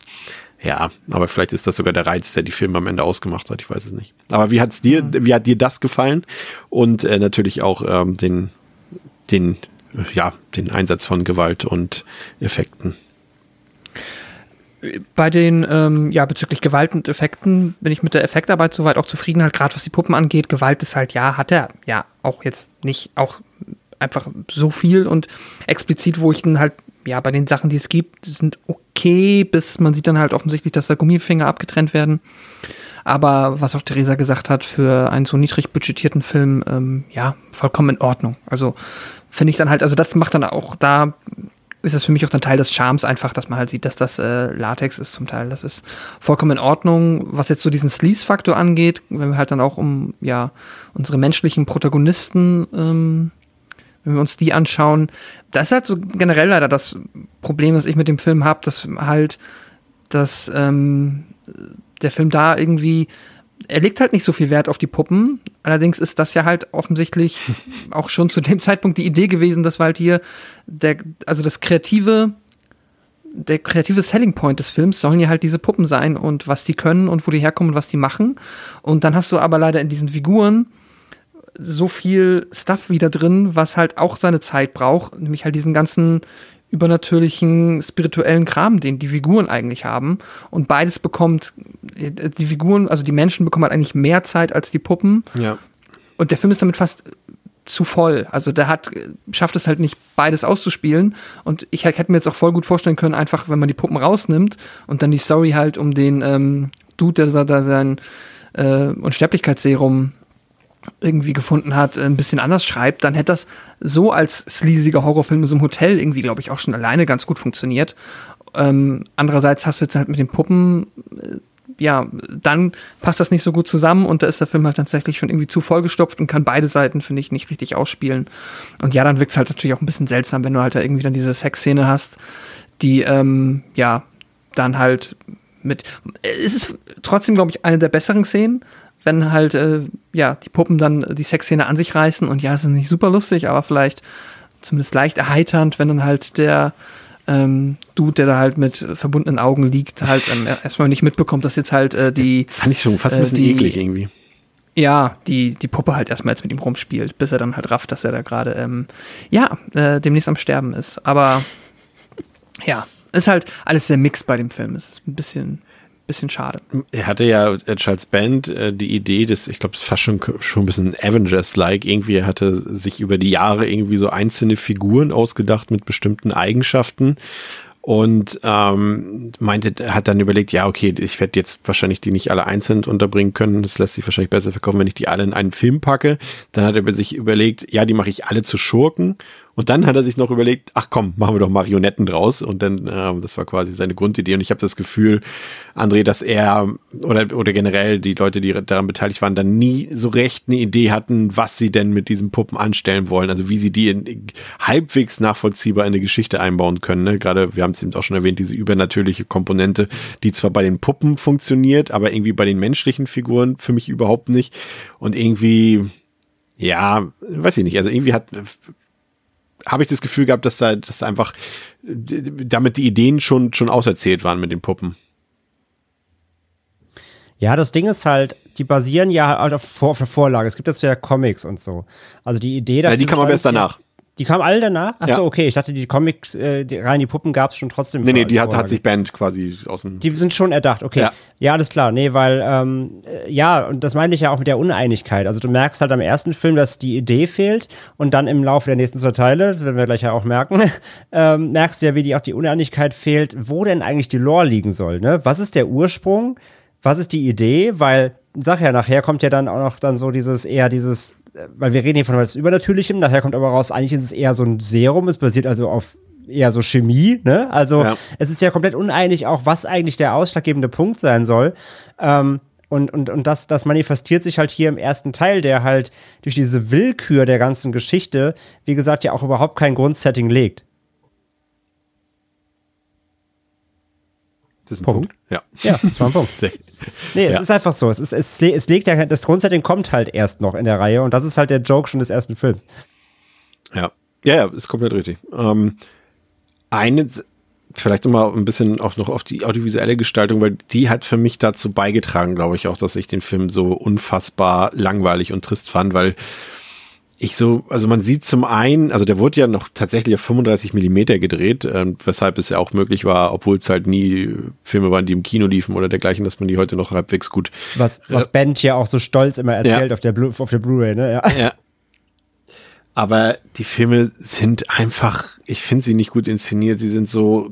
ja, aber vielleicht ist das sogar der Reiz, der die Filme am Ende ausgemacht hat. Ich weiß es nicht. Aber wie hat's dir, wie hat dir das gefallen? Und äh, natürlich auch ähm, den, den, äh, ja, den Einsatz von Gewalt und Effekten. Bei den, ähm, ja, bezüglich Gewalt und Effekten bin ich mit der Effektarbeit soweit auch zufrieden, halt gerade was die Puppen angeht. Gewalt ist halt, ja, hat er, ja, auch jetzt nicht, auch einfach so viel und explizit, wo ich dann halt, ja, bei den Sachen, die es gibt, sind okay, bis man sieht dann halt offensichtlich, dass da Gummifinger abgetrennt werden. Aber was auch Theresa gesagt hat, für einen so niedrig budgetierten Film, ähm, ja, vollkommen in Ordnung. Also finde ich dann halt, also das macht dann auch da ist das für mich auch dann Teil des Charmes einfach, dass man halt sieht, dass das äh, Latex ist zum Teil. Das ist vollkommen in Ordnung. Was jetzt so diesen Sleaze-Faktor angeht, wenn wir halt dann auch um ja unsere menschlichen Protagonisten, ähm, wenn wir uns die anschauen, das ist halt so generell leider das Problem, das ich mit dem Film habe, dass halt, dass ähm, der Film da irgendwie er legt halt nicht so viel Wert auf die Puppen. Allerdings ist das ja halt offensichtlich (laughs) auch schon zu dem Zeitpunkt die Idee gewesen, dass wir halt hier der, also das kreative, der kreative Selling Point des Films sollen ja halt diese Puppen sein und was die können und wo die herkommen und was die machen. Und dann hast du aber leider in diesen Figuren so viel Stuff wieder drin, was halt auch seine Zeit braucht, nämlich halt diesen ganzen übernatürlichen, spirituellen Kram, den die Figuren eigentlich haben. Und beides bekommt, äh, die Figuren, also die Menschen bekommen halt eigentlich mehr Zeit als die Puppen. Ja. Und der Film ist damit fast zu voll. Also der hat, schafft es halt nicht, beides auszuspielen. Und ich hätte mir jetzt auch voll gut vorstellen können, einfach, wenn man die Puppen rausnimmt und dann die Story halt um den ähm, Dude, der da sein äh, Unsterblichkeitsserum irgendwie gefunden hat, ein bisschen anders schreibt, dann hätte das so als sleasiger Horrorfilm in so einem Hotel irgendwie, glaube ich, auch schon alleine ganz gut funktioniert. Ähm, andererseits hast du jetzt halt mit den Puppen, äh, ja, dann passt das nicht so gut zusammen und da ist der Film halt tatsächlich schon irgendwie zu vollgestopft und kann beide Seiten, finde ich, nicht richtig ausspielen. Und ja, dann wirkt es halt natürlich auch ein bisschen seltsam, wenn du halt da irgendwie dann diese Sexszene hast, die, ähm, ja, dann halt mit, es ist trotzdem, glaube ich, eine der besseren Szenen, wenn halt, äh, ja, die Puppen dann die Sexszene an sich reißen und ja, es ist nicht super lustig, aber vielleicht zumindest leicht erheiternd, wenn dann halt der ähm, Dude, der da halt mit verbundenen Augen liegt, halt ähm, erstmal nicht mitbekommt, dass jetzt halt äh, die, Fand ich schon fast ein Äh, bisschen die- eklig irgendwie. ja, die, die Puppe halt erstmal jetzt mit ihm rumspielt, bis er dann halt rafft, dass er da gerade, ähm, ja, äh, demnächst am Sterben ist. Aber ja, ist halt alles sehr mixed bei dem Film. Ist ein bisschen, bisschen schade. Er hatte ja äh, Charles Band äh, die Idee, dass ich glaube, es fast schon, schon ein bisschen Avengers-like. Irgendwie er hatte sich über die Jahre irgendwie so einzelne Figuren ausgedacht mit bestimmten Eigenschaften und ähm, meinte, hat dann überlegt, ja, okay, ich werde jetzt wahrscheinlich die nicht alle einzeln unterbringen können. Das lässt sich wahrscheinlich besser verkaufen, wenn ich die alle in einen Film packe. Dann hat er sich überlegt, ja, die mache ich alle zu Schurken. Und dann hat er sich noch überlegt, ach komm, machen wir doch Marionetten draus. Und dann, ähm, das war quasi seine Grundidee. Und ich habe das Gefühl, André, dass er oder, oder generell die Leute, die daran beteiligt waren, dann nie so recht eine Idee hatten, was sie denn mit diesen Puppen anstellen wollen. Also wie sie die in, halbwegs nachvollziehbar in eine Geschichte einbauen können. Ne? Gerade, wir haben es eben auch schon erwähnt, diese übernatürliche Komponente, die zwar bei den Puppen funktioniert, aber irgendwie bei den menschlichen Figuren für mich überhaupt nicht. Und irgendwie, ja, weiß ich nicht. Also irgendwie hat habe ich das Gefühl gehabt, dass da, dass da einfach damit die Ideen schon schon auserzählt waren mit den Puppen. Ja, das Ding ist halt, die basieren ja halt auf, Vor auf Vorlage. Es gibt dazu ja Comics und so. Also die Idee, dass Ja, die kam aber erst danach. Die kamen alle danach? Achso, Ja. okay. Ich dachte, die Comics, äh, die, rein die Puppen gab es schon trotzdem. Nee, nee, die hat, hat sich Band quasi aus dem. Die sind schon erdacht, okay. Ja, Ja. alles klar. Nee, weil, ähm, äh, ja, und das meine ich ja auch mit der Uneinigkeit. Also du merkst halt am ersten Film, dass die Idee fehlt und dann im Laufe der nächsten zwei Teile, das werden wir gleich ja auch merken, (laughs) ähm, merkst du ja, wie die auch die Uneinigkeit fehlt, wo denn eigentlich die Lore liegen soll, ne? Was ist der Ursprung? Was ist die Idee? Weil, sag ja, nachher kommt ja dann auch noch dann so dieses, eher dieses, weil wir reden hier von was Übernatürlichem, nachher kommt aber raus, eigentlich ist es eher so ein Serum, es basiert also auf eher so Chemie, ne? Also Ja. es ist ja komplett uneinig auch, was eigentlich der ausschlaggebende Punkt sein soll. Ähm, und, und, und das, das manifestiert sich halt hier im ersten Teil, der halt durch diese Willkür der ganzen Geschichte, wie gesagt, ja auch überhaupt kein Grundsetting legt. Das ist ein Punkt. Punkt. Ja. Ja, das war ein Punkt. (laughs) Nee, es Ja. ist einfach so. Es, ist, es, es legt ja, das Grundsetting kommt halt erst noch in der Reihe und das ist halt der Joke schon des ersten Films. Ja, ja, ja ist komplett richtig. Ähm, eine, vielleicht nochmal ein bisschen auch noch auf die audiovisuelle Gestaltung, weil die hat für mich dazu beigetragen, glaube ich, auch, dass ich den Film so unfassbar langweilig und trist fand, weil ich so, also man sieht zum einen, also der wurde ja noch tatsächlich auf 35 Millimeter gedreht, ähm, weshalb es ja auch möglich war, obwohl es halt nie Filme waren, die im Kino liefen oder dergleichen, dass man die heute noch halbwegs gut Was, was Ben hier auch so stolz immer erzählt auf der Blu auf der Blu-ray, ne? Ja. Ja. Aber die Filme sind einfach, ich finde sie nicht gut inszeniert. Sie sind so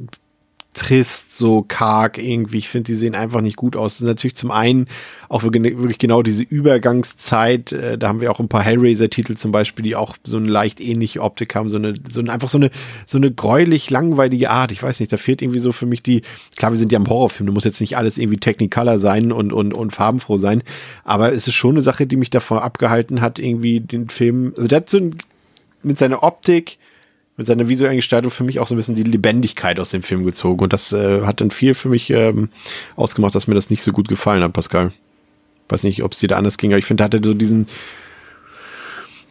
trist, so karg irgendwie. Ich finde, die sehen einfach nicht gut aus. Das ist natürlich zum einen auch wirklich genau diese Übergangszeit. Äh, Da haben wir auch ein paar Hellraiser-Titel zum Beispiel, die auch so eine leicht ähnliche Optik haben. So eine, so eine einfach so eine, so eine gräulich langweilige Art. Ich weiß nicht, da fehlt irgendwie so für mich die, klar, wir sind ja im Horrorfilm. Da muss jetzt nicht alles irgendwie Technicolor sein und, und, und farbenfroh sein. Aber es ist schon eine Sache, die mich davor abgehalten hat, irgendwie den Film, also der hat so ein, mit seiner Optik, mit seiner visuellen Gestaltung für mich auch so ein bisschen die Lebendigkeit aus dem Film gezogen. Und das äh, hat dann viel für mich ähm, ausgemacht, dass mir das nicht so gut gefallen hat, Pascal. Weiß nicht, ob es dir da anders ging, aber ich finde, er hatte so diesen,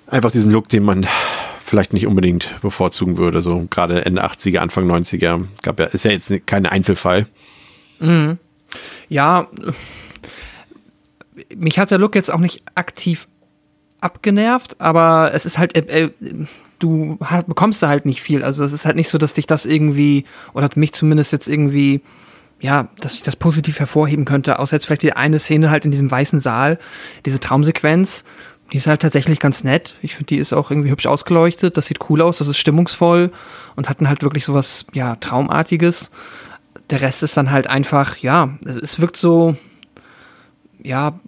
einfach diesen Look, den man vielleicht nicht unbedingt bevorzugen würde. So gerade Ende 80er, Anfang 90er. Gab ja, ist ja jetzt kein Einzelfall. Ja, mich hat der Look jetzt auch nicht aktiv abgenervt, aber es ist halt, äh, äh, du ha- bekommst da halt nicht viel. Also es ist halt nicht so, dass dich das irgendwie, oder mich zumindest jetzt irgendwie, ja, dass ich das positiv hervorheben könnte, außer jetzt vielleicht die eine Szene halt in diesem weißen Saal, diese Traumsequenz, die ist halt tatsächlich ganz nett. Ich finde, die ist auch irgendwie hübsch ausgeleuchtet, das sieht cool aus, das ist stimmungsvoll und hatten halt wirklich sowas, ja, Traumartiges. Der Rest ist dann halt einfach, ja, es wirkt so, ja,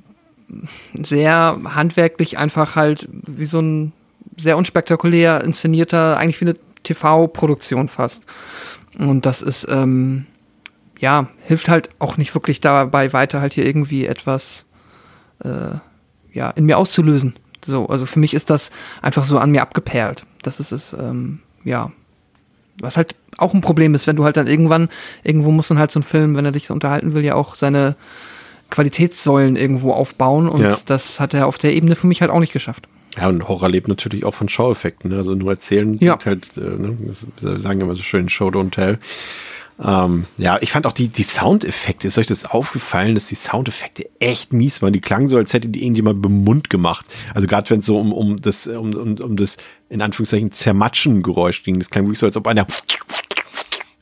sehr handwerklich einfach halt wie so ein sehr unspektakulär inszenierter, eigentlich wie eine TV-Produktion fast. Und das ist, ähm, ja, hilft halt auch nicht wirklich dabei weiter, halt hier irgendwie etwas, äh, ja, in mir auszulösen. So, also für mich ist das einfach so an mir abgeperlt. Das ist es, ähm, ja. Was halt auch ein Problem ist, wenn du halt dann irgendwann, irgendwo muss dann halt so ein Film, wenn er dich unterhalten will, ja auch seine Qualitätssäulen irgendwo aufbauen und Ja. das hat er auf der Ebene für mich halt auch nicht geschafft. Ja, und Horror lebt natürlich auch von Schaueffekten. Ne? Also nur erzählen, Ja. halt, äh, ne? das, wir sagen immer so schön, Show don't tell. Ähm, ja, ich fand auch die, die Soundeffekte, ist euch das aufgefallen, dass die Soundeffekte echt mies waren? Die klangen so, als hätte die irgendjemand beim Mund gemacht. Also gerade wenn es so um, um das, um, um, um das, in Anführungszeichen, Zermatschen-Geräusch ging. Das klang wirklich so, als ob einer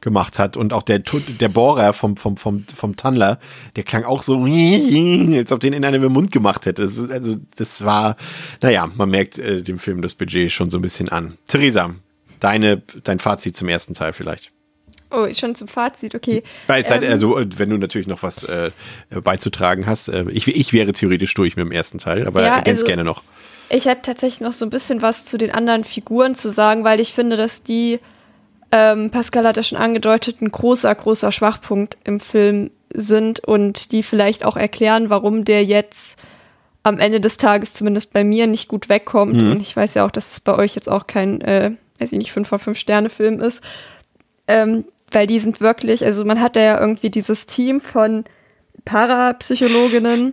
gemacht hat und auch der der Bohrer vom vom vom vom Tunnler, der klang auch so (laughs) als ob den in einem im Mund gemacht hätte. Das also das war naja, man merkt äh, dem Film das Budget schon so ein bisschen an. Theresa, deine dein Fazit zum ersten Teil vielleicht. Oh, schon zum Fazit, okay. Weil es halt, Ähm, also, äh, wenn du natürlich noch was äh, beizutragen hast, äh, ich, ich wäre theoretisch durch mit dem ersten Teil, aber Ja, ergänz also- gerne noch. Ich hätte tatsächlich noch so ein bisschen was zu den anderen Figuren zu sagen, weil ich finde, dass die, ähm, Pascal hat ja schon angedeutet, ein großer, großer Schwachpunkt im Film sind und die vielleicht auch erklären, warum der jetzt am Ende des Tages zumindest bei mir nicht gut wegkommt. Und ich weiß ja auch, dass es bei euch jetzt auch kein, äh, weiß ich nicht, 5 von 5 Sterne Film ist. Ähm, weil die sind wirklich, also man hat da ja irgendwie dieses Team von Parapsychologinnen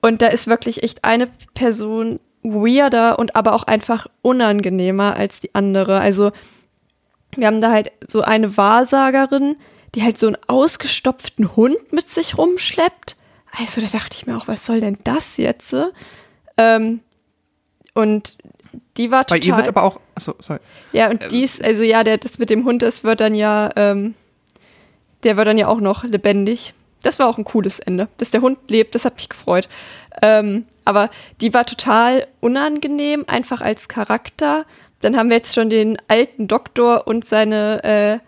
und da ist wirklich echt eine Person weirder und aber auch einfach unangenehmer als die andere. Also wir haben da halt so eine Wahrsagerin, die halt so einen ausgestopften Hund mit sich rumschleppt. Also da dachte ich mir auch, was soll denn das jetzt? Ähm, und die war Bei total. ihr wird aber auch, achso, sorry. Ja, und dies, also ja, der, das mit dem Hund, das wird dann ja, ähm, der wird dann ja auch noch lebendig. Das war auch ein cooles Ende. Dass der Hund lebt, das hat mich gefreut. Ähm, aber die war total unangenehm, einfach als Charakter. Dann haben wir jetzt schon den alten Doktor und seine äh,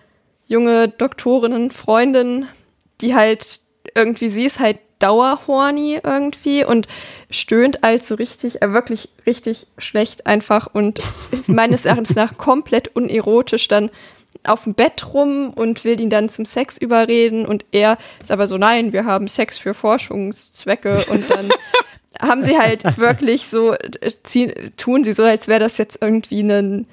junge Doktorinnen-Freundin, die halt irgendwie, sie ist halt dauerhorny irgendwie und stöhnt als so richtig, äh, wirklich richtig schlecht einfach und (laughs) meines Erachtens nach komplett unerotisch dann auf dem Bett rum und will ihn dann zum Sex überreden und er ist aber so, nein, wir haben Sex für Forschungszwecke und dann (laughs) haben sie halt (laughs) wirklich so, äh, ziehen, tun sie so, als wäre das jetzt irgendwie ein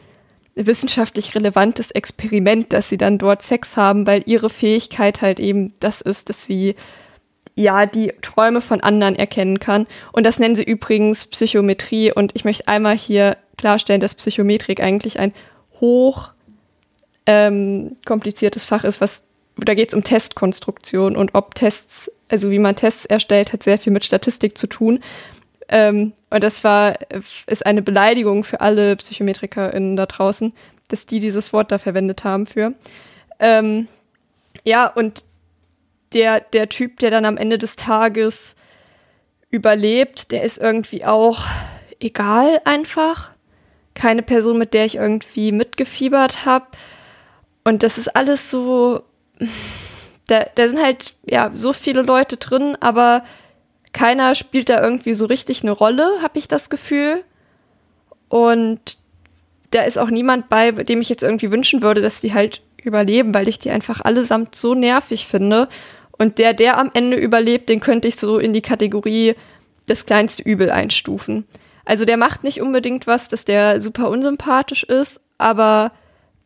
wissenschaftlich relevantes Experiment, dass sie dann dort Sex haben, weil ihre Fähigkeit halt eben das ist, dass sie ja die Träume von anderen erkennen kann. Und das nennen sie übrigens Psychometrie. Und ich möchte einmal hier klarstellen, dass Psychometrik eigentlich ein hoch ähm, kompliziertes Fach ist, was da geht es um Testkonstruktion und ob Tests, also wie man Tests erstellt, hat sehr viel mit Statistik zu tun. Ähm, und das war, ist eine Beleidigung für alle PsychometrikerInnen da draußen, dass die dieses Wort da verwendet haben für. Ähm, ja, und der, der Typ, der dann am Ende des Tages überlebt, der ist irgendwie auch egal einfach. Keine Person, mit der ich irgendwie mitgefiebert habe. Und das ist alles so. Da, da sind halt ja so viele Leute drin, aber keiner spielt da irgendwie so richtig eine Rolle, habe ich das Gefühl. Und da ist auch niemand bei, dem ich jetzt irgendwie wünschen würde, dass die halt überleben, weil ich die einfach allesamt so nervig finde. Und der, der am Ende überlebt, den könnte ich so in die Kategorie das kleinste Übel einstufen. Also der macht nicht unbedingt was, dass der super unsympathisch ist, aber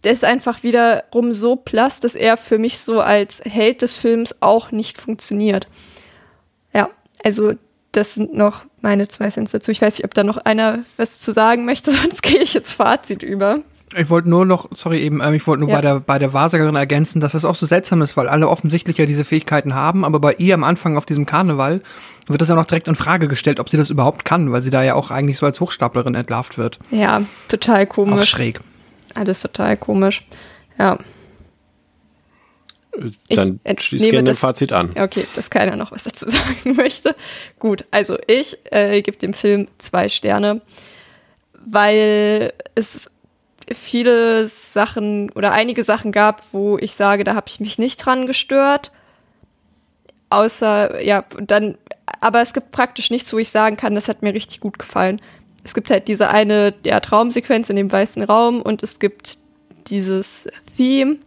der ist einfach wiederum so blass, dass er für mich so als Held des Films auch nicht funktioniert. Ja, also das sind noch meine zwei Cents dazu. Ich weiß nicht, ob da noch einer was zu sagen möchte, (laughs) sonst gehe ich jetzt Fazit über. Ich wollte nur noch, sorry eben, ähm, ich wollte nur Ja. bei der bei der Wahrsagerin ergänzen, dass das auch so seltsam ist, weil alle offensichtlich ja diese Fähigkeiten haben, aber bei ihr am Anfang auf diesem Karneval wird das ja noch direkt in Frage gestellt, ob sie das überhaupt kann, weil sie da ja auch eigentlich so als Hochstaplerin entlarvt wird. Ja, total Auch komisch. schräg. Alles total komisch. Ja, Ich Dann entnehme schließ gerne das- Fazit an. Okay, dass keiner noch was dazu (laughs) sagen möchte. Gut, also ich äh, gebe dem Film zwei Sterne, weil es viele Sachen oder einige Sachen gab, wo ich sage, da habe ich mich nicht dran gestört. Außer, ja, dann, aber es gibt praktisch nichts, wo ich sagen kann, das hat mir richtig gut gefallen. Es gibt halt diese eine ja, Traumsequenz in dem weißen Raum und es gibt dieses Theme.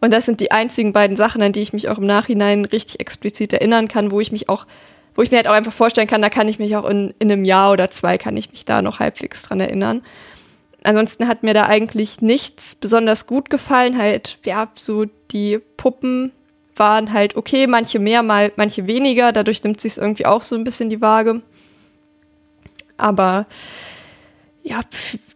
Und das sind die einzigen beiden Sachen, an die ich mich auch im Nachhinein richtig explizit erinnern kann, wo ich mich auch, wo ich mir halt auch einfach vorstellen kann, da kann ich mich auch in, in einem Jahr oder zwei, kann ich mich da noch halbwegs dran erinnern. Ansonsten hat mir da eigentlich nichts besonders gut gefallen. Halt, ja, so die Puppen waren halt okay, manche mehr, mal manche weniger. Dadurch nimmt sich irgendwie auch so ein bisschen die Waage. Aber ja,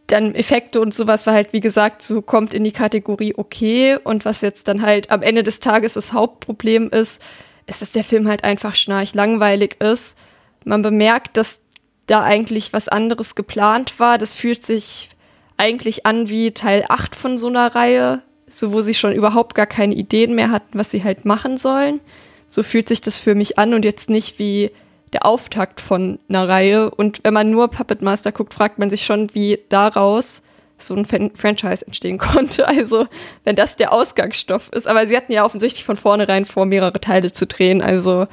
dann Effekte und sowas war halt, wie gesagt, so kommt in die Kategorie okay. Und was jetzt dann halt am Ende des Tages das Hauptproblem ist, ist, dass der Film halt einfach schnarch langweilig ist. Man bemerkt, dass da eigentlich was anderes geplant war. Das fühlt sich eigentlich an wie Teil 8 von so einer Reihe, so wo sie schon überhaupt gar keine Ideen mehr hatten, was sie halt machen sollen. So fühlt sich das für mich an und jetzt nicht wie der Auftakt von einer Reihe. Und wenn man nur Puppet Master guckt, fragt man sich schon, wie daraus so ein Fan Franchise entstehen (laughs) konnte. Also, wenn das der Ausgangsstoff ist. Aber sie hatten ja offensichtlich von vornherein vor, mehrere Teile zu drehen. Also,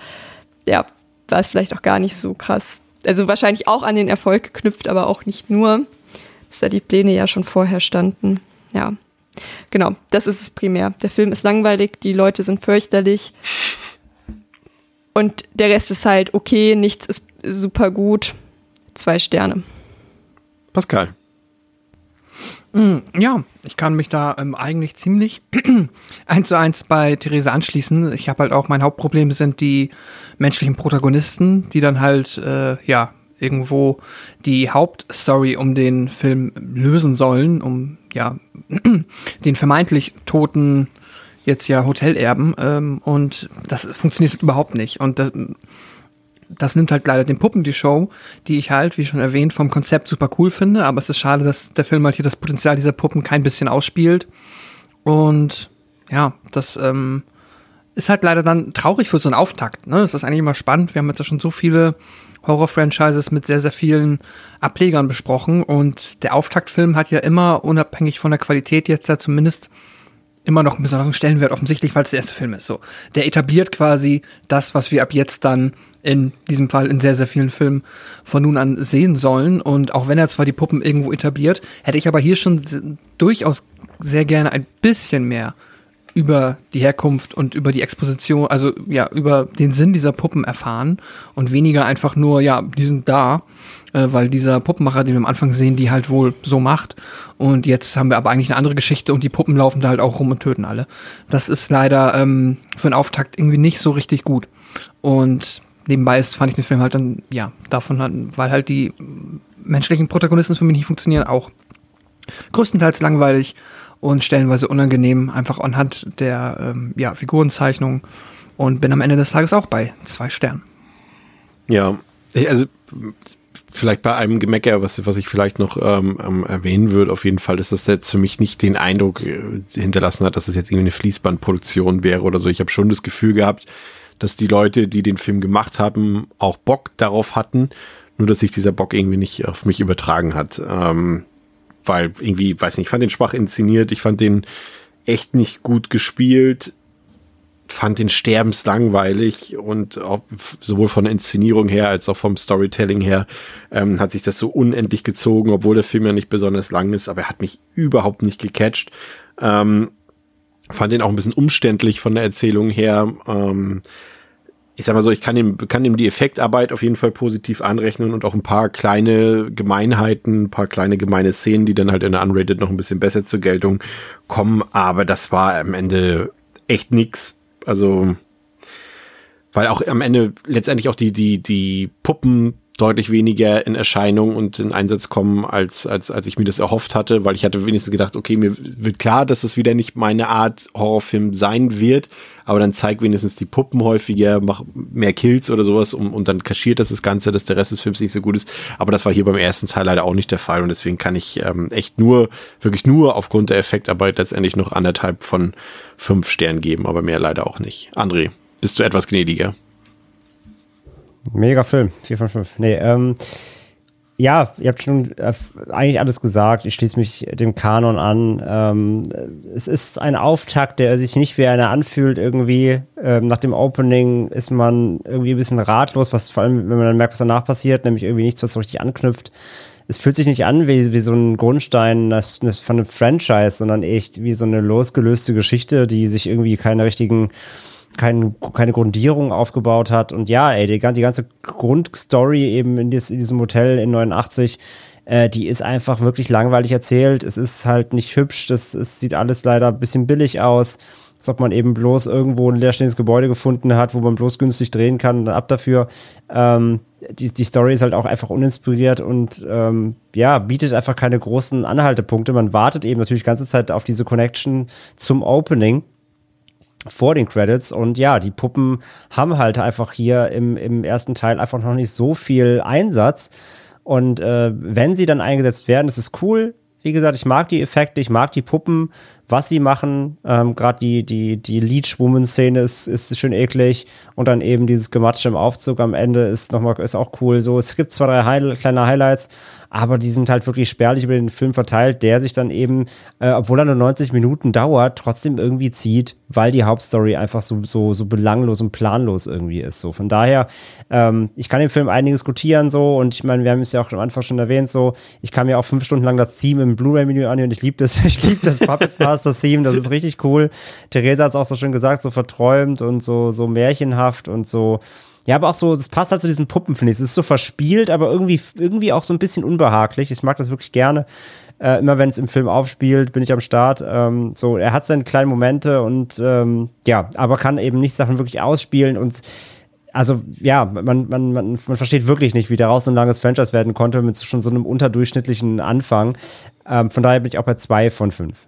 ja, war es vielleicht auch gar nicht so krass. Also wahrscheinlich auch an den Erfolg geknüpft, aber auch nicht nur, dass da die Pläne ja schon vorher standen. Ja, genau, das ist es primär. Der Film ist langweilig, die Leute sind fürchterlich. Und der Rest ist halt okay, nichts ist super gut. Zwei Sterne. Pascal. Ja, ich kann mich da ähm, eigentlich ziemlich (clears throat) eins zu eins bei Theresa anschließen. Ich habe halt auch mein Hauptproblem sind die menschlichen Protagonisten, die dann halt äh, ja irgendwo die Hauptstory um den Film lösen sollen, um ja (clears throat) den vermeintlich toten jetzt ja Hotelerben ähm, und das funktioniert überhaupt nicht und das, das nimmt halt leider den Puppen die Show, die ich halt, wie schon erwähnt, vom Konzept super cool finde. Aber es ist schade, dass der Film halt hier das Potenzial dieser Puppen kein bisschen ausspielt. Und ja, das ähm, ist halt leider dann traurig für so einen Auftakt. Ne? Das ist eigentlich immer spannend. Wir haben jetzt ja schon so viele Horror-Franchises mit sehr, sehr vielen Ablegern besprochen. Und der Auftaktfilm hat ja immer, unabhängig von der Qualität, jetzt da zumindest immer noch einen besonderen Stellenwert, offensichtlich, weil es der erste Film ist. So, der etabliert quasi das, was wir ab jetzt dann in diesem Fall in sehr, sehr vielen Filmen von nun an sehen sollen. Und auch wenn er zwar die Puppen irgendwo etabliert, hätte ich aber hier schon durchaus sehr gerne ein bisschen mehr über die Herkunft und über die Exposition, also ja, über den Sinn dieser Puppen erfahren und weniger einfach nur, ja, die sind da, äh, weil dieser Puppenmacher, den wir am Anfang sehen, die halt wohl so macht. Und jetzt haben wir aber eigentlich eine andere Geschichte und die Puppen laufen da halt auch rum und töten alle. Das ist leider ähm, für einen Auftakt irgendwie nicht so richtig gut. Und nebenbei ist, fand ich den Film halt dann, ja, davon, weil halt die menschlichen Protagonisten für mich nicht funktionieren, auch größtenteils langweilig und stellenweise unangenehm, einfach anhand der ähm, ja, Figurenzeichnung und bin am Ende des Tages auch bei zwei Sternen. Ja, also vielleicht bei einem Gemecker, was, was ich vielleicht noch ähm, ähm, erwähnen würde, auf jeden Fall, ist, dass das jetzt für mich nicht den Eindruck äh, hinterlassen hat, dass es das jetzt irgendwie eine Fließbandproduktion wäre oder so. Ich habe schon das Gefühl gehabt, dass die Leute, die den Film gemacht haben, auch Bock darauf hatten, nur dass sich dieser Bock irgendwie nicht auf mich übertragen hat. Ähm, weil irgendwie, weiß nicht, ich fand den schwach inszeniert, ich fand den echt nicht gut gespielt, fand den sterbenslangweilig und auch sowohl von der Inszenierung her als auch vom Storytelling her ähm, hat sich das so unendlich gezogen, obwohl der Film ja nicht besonders lang ist, aber er hat mich überhaupt nicht gecatcht. Ähm, fand den auch ein bisschen umständlich von der Erzählung her. Ähm, ich sag mal so, ich kann ihm, kann ihm die Effektarbeit auf jeden Fall positiv anrechnen und auch ein paar kleine Gemeinheiten, ein paar kleine gemeine Szenen, die dann halt in der Unrated noch ein bisschen besser zur Geltung kommen. Aber das war am Ende echt nix. Also, weil auch am Ende letztendlich auch die, die, die Puppen deutlich weniger in Erscheinung und in Einsatz kommen, als, als, als ich mir das erhofft hatte, weil ich hatte wenigstens gedacht, okay, mir wird klar, dass es wieder nicht meine Art Horrorfilm sein wird, aber dann zeigt wenigstens die Puppen häufiger, mach mehr Kills oder sowas und, und dann kaschiert das das Ganze, dass der Rest des Films nicht so gut ist. Aber das war hier beim ersten Teil leider auch nicht der Fall und deswegen kann ich ähm, echt nur, wirklich nur aufgrund der Effektarbeit letztendlich noch anderthalb von fünf Sternen geben, aber mehr leider auch nicht. André, bist du etwas gnädiger? Mega Film, 4 von 5. Nee, ähm, ja, ihr habt schon äh, eigentlich alles gesagt. Ich schließe mich dem Kanon an. Ähm, es ist ein Auftakt, der sich nicht wie einer anfühlt irgendwie. Ähm, nach dem Opening ist man irgendwie ein bisschen ratlos, was vor allem, wenn man dann merkt, was danach passiert, nämlich irgendwie nichts, was so richtig anknüpft. Es fühlt sich nicht an wie, wie so ein Grundstein das, das von einem Franchise, sondern echt wie so eine losgelöste Geschichte, die sich irgendwie keine richtigen kein, keine Grundierung aufgebaut hat. Und ja, ey, die, die ganze Grundstory eben in, dies, in diesem Hotel in 89, äh, die ist einfach wirklich langweilig erzählt. Es ist halt nicht hübsch, das, es sieht alles leider ein bisschen billig aus. Als ob man eben bloß irgendwo ein leerstehendes Gebäude gefunden hat, wo man bloß günstig drehen kann, dann ab dafür. Ähm, die, die Story ist halt auch einfach uninspiriert und ähm, ja, bietet einfach keine großen Anhaltepunkte. Man wartet eben natürlich die ganze Zeit auf diese Connection zum Opening vor den Credits. Und ja, die Puppen haben halt einfach hier im, im ersten Teil einfach noch nicht so viel Einsatz. Und äh, wenn sie dann eingesetzt werden, ist es cool. Wie gesagt, ich mag die Effekte, ich mag die Puppen, was sie machen. Ähm, Gerade die, die, die Leech-Woman-Szene ist, ist schön eklig. Und dann eben dieses Gematsche im Aufzug am Ende ist nochmal, ist auch cool. So, es gibt zwei, drei High kleine Highlights, aber die sind halt wirklich spärlich über den Film verteilt, der sich dann eben, äh, obwohl er nur 90 Minuten dauert, trotzdem irgendwie zieht, weil die Hauptstory einfach so, so, so belanglos und planlos irgendwie ist. So, von daher, ähm, ich kann den Film einiges gutieren so und ich meine, wir haben es ja auch am Anfang schon erwähnt, so, ich kann mir auch fünf Stunden lang das Theme im Blu-ray-Menü anhören. Ich liebe das, (laughs) ich liebe das Puppet Master Theme, das ist richtig cool. Theresa hat es auch so schön gesagt, so verträumt und so, so märchenhaft und so, ja, aber auch so, das passt halt zu diesen Puppen, finde ich. Es ist so verspielt, aber irgendwie, irgendwie auch so ein bisschen unbehaglich. Ich mag das wirklich gerne. Äh, immer wenn es im Film aufspielt, bin ich am Start. Ähm, so, er hat seine kleinen Momente und ähm, ja, aber kann eben nicht Sachen wirklich ausspielen und also ja, man, man, man, man versteht wirklich nicht, wie daraus so ein langes Franchise werden konnte mit schon so einem unterdurchschnittlichen Anfang. Ähm, von daher bin ich auch bei zwei von fünf.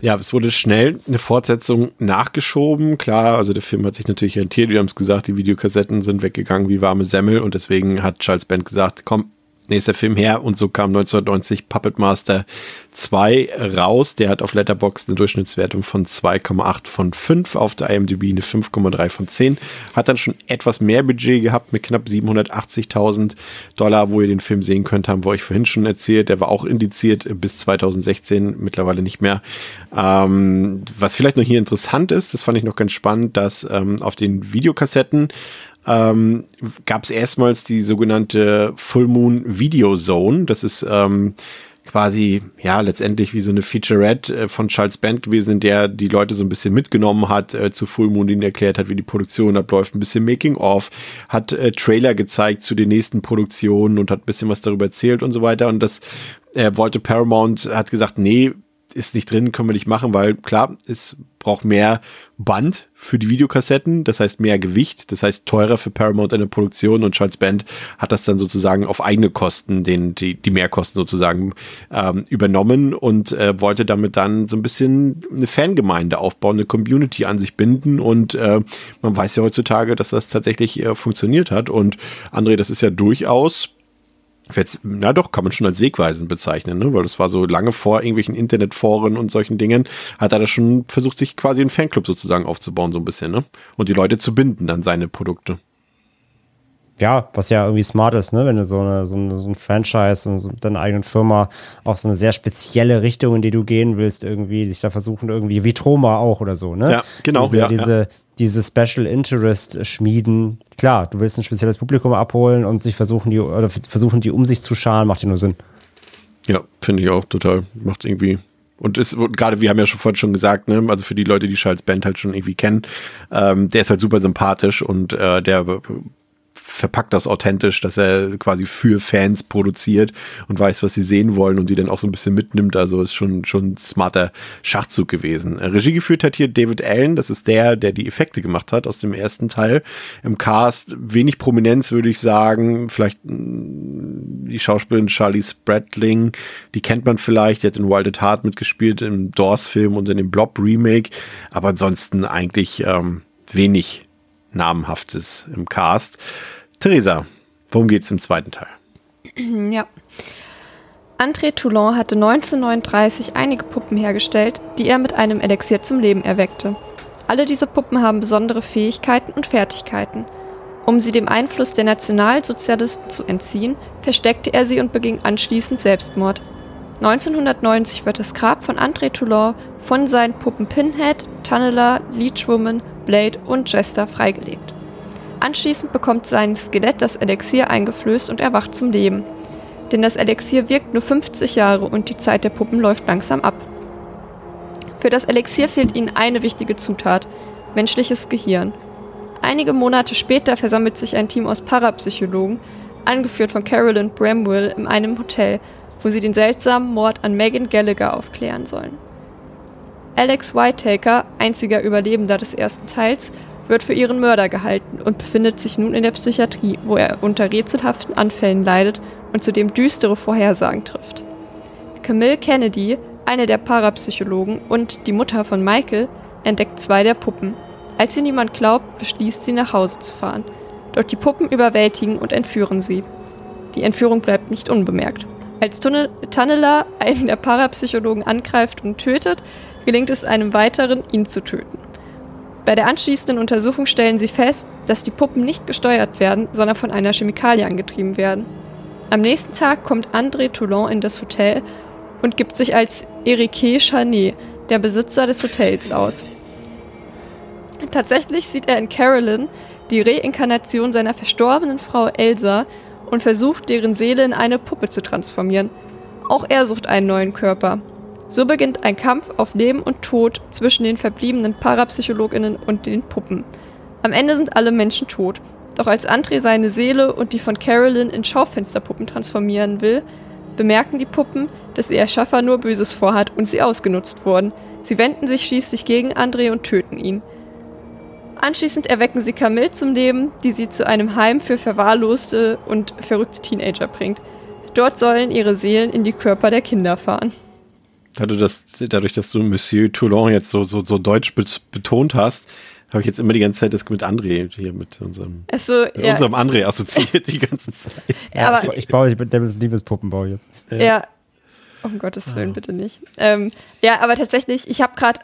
Ja, es wurde schnell eine Fortsetzung nachgeschoben. Klar, also der Film hat sich natürlich rentiert. Wir haben es gesagt, die Videokassetten sind weggegangen wie warme Semmel und deswegen hat Charles Band gesagt, komm, nächster Film her und so kam 1990 Puppet Master 2 raus. Der hat auf Letterboxd eine Durchschnittswertung von 2,8 von 5, auf der IMDb eine 5,3 von 10. Hat dann schon etwas mehr Budget gehabt mit knapp 780.000 Dollar, wo ihr den Film sehen könnt, haben wir euch vorhin schon erzählt. Der war auch indiziert bis 2016, mittlerweile nicht mehr. Ähm, was vielleicht noch hier interessant ist, das fand ich noch ganz spannend, dass ähm, auf den Videokassetten ähm, gab es erstmals die sogenannte Full Moon Video Zone. Das ist ähm, quasi, ja, letztendlich wie so eine Featurette äh, von Charles Band gewesen, in der die Leute so ein bisschen mitgenommen hat äh, zu Full Moon, ihnen erklärt hat, wie die Produktion abläuft, ein bisschen Making-of, hat äh, Trailer gezeigt zu den nächsten Produktionen und hat ein bisschen was darüber erzählt und so weiter. Und das äh, wollte Paramount, hat gesagt, nee, ist nicht drin, können wir nicht machen, weil klar, es braucht mehr Band für die Videokassetten, das heißt mehr Gewicht, das heißt teurer für Paramount in der Produktion und Charles Band hat das dann sozusagen auf eigene Kosten, den, die, die Mehrkosten sozusagen ähm, übernommen und äh, wollte damit dann so ein bisschen eine Fangemeinde aufbauen, eine Community an sich binden und äh, man weiß ja heutzutage, dass das tatsächlich äh, funktioniert hat und André, das ist ja durchaus na doch, kann man schon als wegweisend bezeichnen, ne? weil das war so lange vor irgendwelchen Internetforen und solchen Dingen, hat er da schon versucht, sich quasi einen Fanclub sozusagen aufzubauen, so ein bisschen, ne? Und die Leute zu binden an seine Produkte. Ja, was ja irgendwie smart ist, ne? wenn du so, eine, so, eine, so ein Franchise und so deine eigenen Firma auch so eine sehr spezielle Richtung, in die du gehen willst, irgendwie sich da versuchen, irgendwie wie Troma auch oder so, ne? Ja, genau. Diese, ja, diese, ja diese Special Interest schmieden. Klar, du willst ein spezielles Publikum abholen und sich versuchen, die, oder versuchen, die um sich zu scharen, macht ja nur Sinn. Ja, finde ich auch total. Macht irgendwie. Und ist gerade, wir haben ja schon vorhin schon gesagt, ne, also für die Leute, die Charles Band halt schon irgendwie kennen, ähm, der ist halt super sympathisch und äh, der verpackt das authentisch, dass er quasi für Fans produziert und weiß, was sie sehen wollen und die dann auch so ein bisschen mitnimmt. Also ist schon, schon ein smarter Schachzug gewesen. Regie geführt hat hier David Allen, das ist der, der die Effekte gemacht hat aus dem ersten Teil. Im Cast wenig Prominenz, würde ich sagen. Vielleicht mm, die Schauspielerin Charlie Spratling, die kennt man vielleicht, die hat in Wild at Heart mitgespielt, im Doors-Film und in dem Blob-Remake. Aber ansonsten eigentlich ähm, wenig Namenhaftes im Cast. Theresa, worum geht es im zweiten Teil? (clears throat) Ja. André Toulon hatte 1939 einige Puppen hergestellt, die er mit einem Elixier zum Leben erweckte. Alle diese Puppen haben besondere Fähigkeiten und Fertigkeiten. Um sie dem Einfluss der Nationalsozialisten zu entziehen, versteckte er sie und beging anschließend Selbstmord. 1990 wird das Grab von André Toulon von seinen Puppen Pinhead, Tunnela, Leechwoman, Blade und Jester freigelegt. Anschließend bekommt sein Skelett das Elixier eingeflößt und erwacht zum Leben. Denn das Elixier wirkt nur 50 Jahre und die Zeit der Puppen läuft langsam ab. Für das Elixier fehlt ihnen eine wichtige Zutat, menschliches Gehirn. Einige Monate später versammelt sich ein Team aus Parapsychologen, angeführt von Carolyn Bramwell, in einem Hotel, wo sie den seltsamen Mord an Megan Gallagher aufklären sollen. Alex Whitaker, einziger Überlebender des ersten Teils, wird für ihren Mörder gehalten und befindet sich nun in der Psychiatrie, wo er unter rätselhaften Anfällen leidet und zudem düstere Vorhersagen trifft. Camille Kennedy, eine der Parapsychologen und die Mutter von Michael, entdeckt zwei der Puppen. Als sie niemand glaubt, beschließt sie nach Hause zu fahren. Doch die Puppen überwältigen und entführen sie. Die Entführung bleibt nicht unbemerkt. Als Tunnela einen der Parapsychologen angreift und tötet, gelingt es einem weiteren, ihn zu töten. Bei der anschließenden Untersuchung stellen sie fest, dass die Puppen nicht gesteuert werden, sondern von einer Chemikalie angetrieben werden. Am nächsten Tag kommt André Toulon in das Hotel und gibt sich als Erique Charnet, der Besitzer des Hotels, aus. Tatsächlich sieht er in Carolyn die Reinkarnation seiner verstorbenen Frau Elsa und versucht, deren Seele in eine Puppe zu transformieren. Auch er sucht einen neuen Körper. So beginnt ein Kampf auf Leben und Tod zwischen den verbliebenen Parapsychologinnen und den Puppen. Am Ende sind alle Menschen tot. Doch als André seine Seele und die von Carolyn in Schaufensterpuppen transformieren will, bemerken die Puppen, dass ihr Erschaffer nur Böses vorhat und sie ausgenutzt wurden. Sie wenden sich schließlich gegen André und töten ihn. Anschließend erwecken sie Camille zum Leben, die sie zu einem Heim für verwahrloste und verrückte Teenager bringt. Dort sollen ihre Seelen in die Körper der Kinder fahren. Dadurch, dass, dadurch, dass du Monsieur Toulon jetzt so, so, so deutsch betont hast, habe ich jetzt immer die ganze Zeit das mit André hier mit unserem, also, mit ja. unserem André assoziiert die ganze Zeit. (laughs) Ja, aber ich, ich baue, ich bin Liebespuppenbau jetzt. Ja. ja. Um Gottes Willen, oh. bitte nicht. Ähm, ja, aber tatsächlich, ich habe gerade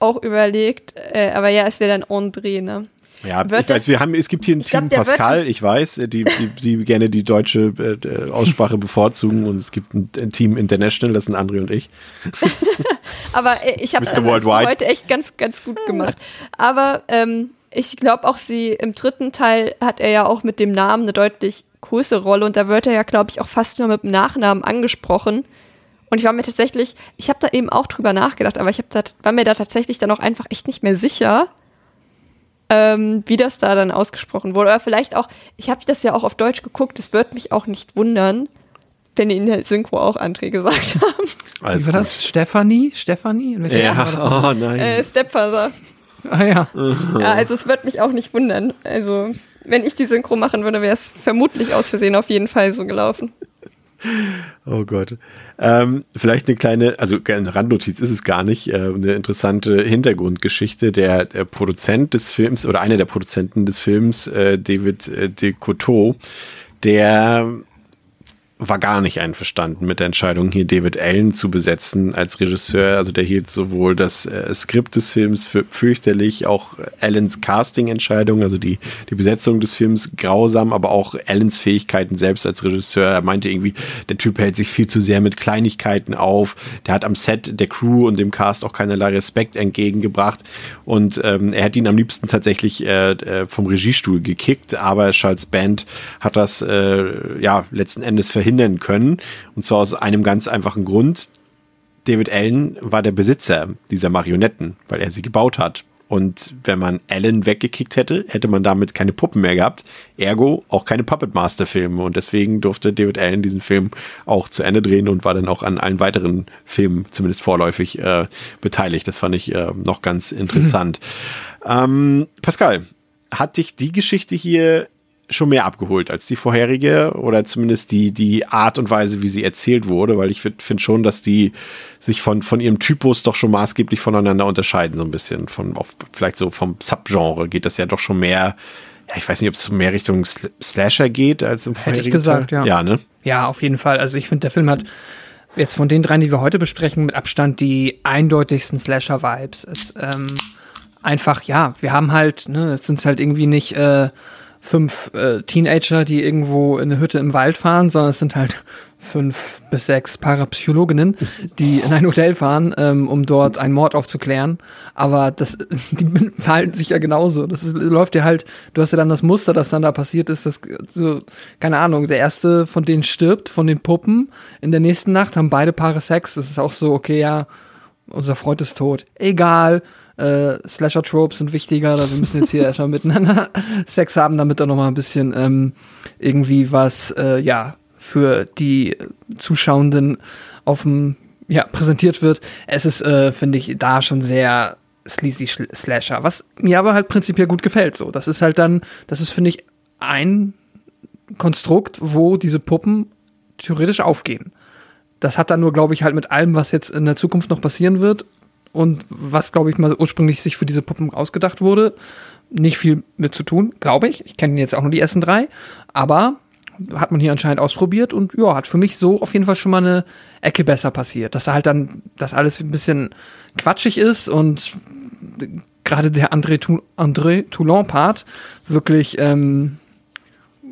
auch überlegt, äh, aber ja, es wäre dann André, ne? Ja, Wird ich weiß, wir haben, es gibt hier ein Team glaub, Pascal, ich weiß, die, die, die gerne die deutsche äh, Aussprache bevorzugen und es gibt ein, ein, Team International, das sind André und ich. (laughs) Aber äh, ich habe das heute echt ganz, ganz gut gemacht. Aber ähm, ich glaube auch sie, im dritten Teil hat er ja auch mit dem Namen eine deutlich größere Rolle und da wird er ja, glaube ich, auch fast nur mit dem Nachnamen angesprochen. Und ich war mir tatsächlich, ich habe da eben auch drüber nachgedacht, aber ich da, war mir da tatsächlich dann auch einfach echt nicht mehr sicher, ähm, wie das da dann ausgesprochen wurde. Oder vielleicht auch, ich habe das ja auch auf Deutsch geguckt, es wird mich auch nicht wundern, wenn die in der Synchro auch André gesagt (laughs) haben. Also wie war das? Stefanie? Stefanie? Ja, (laughs) oh nein. Äh, Stepfather. Ah ja. (laughs) ja, also es wird mich auch nicht wundern. Also, wenn ich die Synchro machen würde, wäre es vermutlich aus Versehen auf jeden Fall so gelaufen. Oh Gott. Ähm, vielleicht eine kleine, also eine Randnotiz ist es gar nicht, äh, eine interessante Hintergrundgeschichte. Der, der, Produzent des Films oder einer der Produzenten des Films, äh, David äh, de Coteau, der war gar nicht einverstanden mit der Entscheidung, hier David Allen zu besetzen als Regisseur. Also der hielt sowohl das äh, Skript des Films für fürchterlich, auch Allens Casting-Entscheidung, also die, die Besetzung des Films grausam, aber auch Allens Fähigkeiten selbst als Regisseur. Er meinte irgendwie, der Typ hält sich viel zu sehr mit Kleinigkeiten auf. Der hat am Set der Crew und dem Cast auch keinerlei Respekt entgegengebracht. Und ähm, er hätte ihn am liebsten tatsächlich äh, äh vom Regiestuhl gekickt, aber Charles Band hat das äh, ja letzten Endes verhindert verhindern können. Und zwar aus einem ganz einfachen Grund. David Allen war der Besitzer dieser Marionetten, weil er sie gebaut hat. Und wenn man Allen weggekickt hätte, hätte man damit keine Puppen mehr gehabt. Ergo auch keine Puppet Master Filme. Und deswegen durfte David Allen diesen Film auch zu Ende drehen und war dann auch an allen weiteren Filmen, zumindest vorläufig, äh, beteiligt. Das fand ich äh, noch ganz interessant. (laughs) ähm, Pascal, hat dich die Geschichte hier schon mehr abgeholt als die vorherige oder zumindest die, die Art und Weise, wie sie erzählt wurde, weil ich finde schon, dass die sich von, von ihrem Typus doch schon maßgeblich voneinander unterscheiden, so ein bisschen. Von, auch vielleicht so vom Subgenre geht das ja doch schon mehr, ja, ich weiß nicht, ob es mehr Richtung Slasher geht als im vorherigen. Hätte ich gesagt, Teil. ja. Ja, ne? Ja, auf jeden Fall. Also ich finde, der Film hat jetzt von den dreien, die wir heute besprechen, mit Abstand die eindeutigsten Slasher-Vibes. Es ähm, einfach, ja, wir haben halt, ne, es sind halt irgendwie nicht äh, fünf äh, Teenager, die irgendwo in eine Hütte im Wald fahren, sondern es sind halt fünf bis sechs Parapsychologinnen, die in ein Hotel fahren, ähm, um dort einen Mord aufzuklären. Aber das, (laughs) die verhalten sich ja genauso. Das ist, läuft ja halt, du hast ja dann das Muster, das dann da passiert ist, das, so, keine Ahnung, der erste von denen stirbt, von den Puppen. In der nächsten Nacht haben beide Paare Sex. Das ist auch so, okay, ja, unser Freund ist tot. Egal äh, Slasher-Tropes sind wichtiger, also wir müssen jetzt hier (laughs) erstmal miteinander (laughs) Sex haben, damit da nochmal ein bisschen ähm, irgendwie was, äh, ja, für die Zuschauenden auf dem, ja, präsentiert wird. Es ist, äh, finde ich, da schon sehr sleazy Slasher, was mir aber halt prinzipiell gut gefällt, so. Das ist halt dann, das ist, finde ich, ein Konstrukt, wo diese Puppen theoretisch aufgehen. Das hat dann nur, glaube ich, halt mit allem, was jetzt in der Zukunft noch passieren wird, und was, glaube ich, mal ursprünglich sich für diese Puppen ausgedacht wurde, nicht viel mit zu tun, glaube ich. Ich kenne jetzt auch nur die ersten drei, aber hat man hier anscheinend ausprobiert und ja, hat für mich so auf jeden Fall schon mal eine Ecke besser passiert. Dass da halt dann das alles ein bisschen quatschig ist und gerade der André, André Toulon-Part wirklich ähm,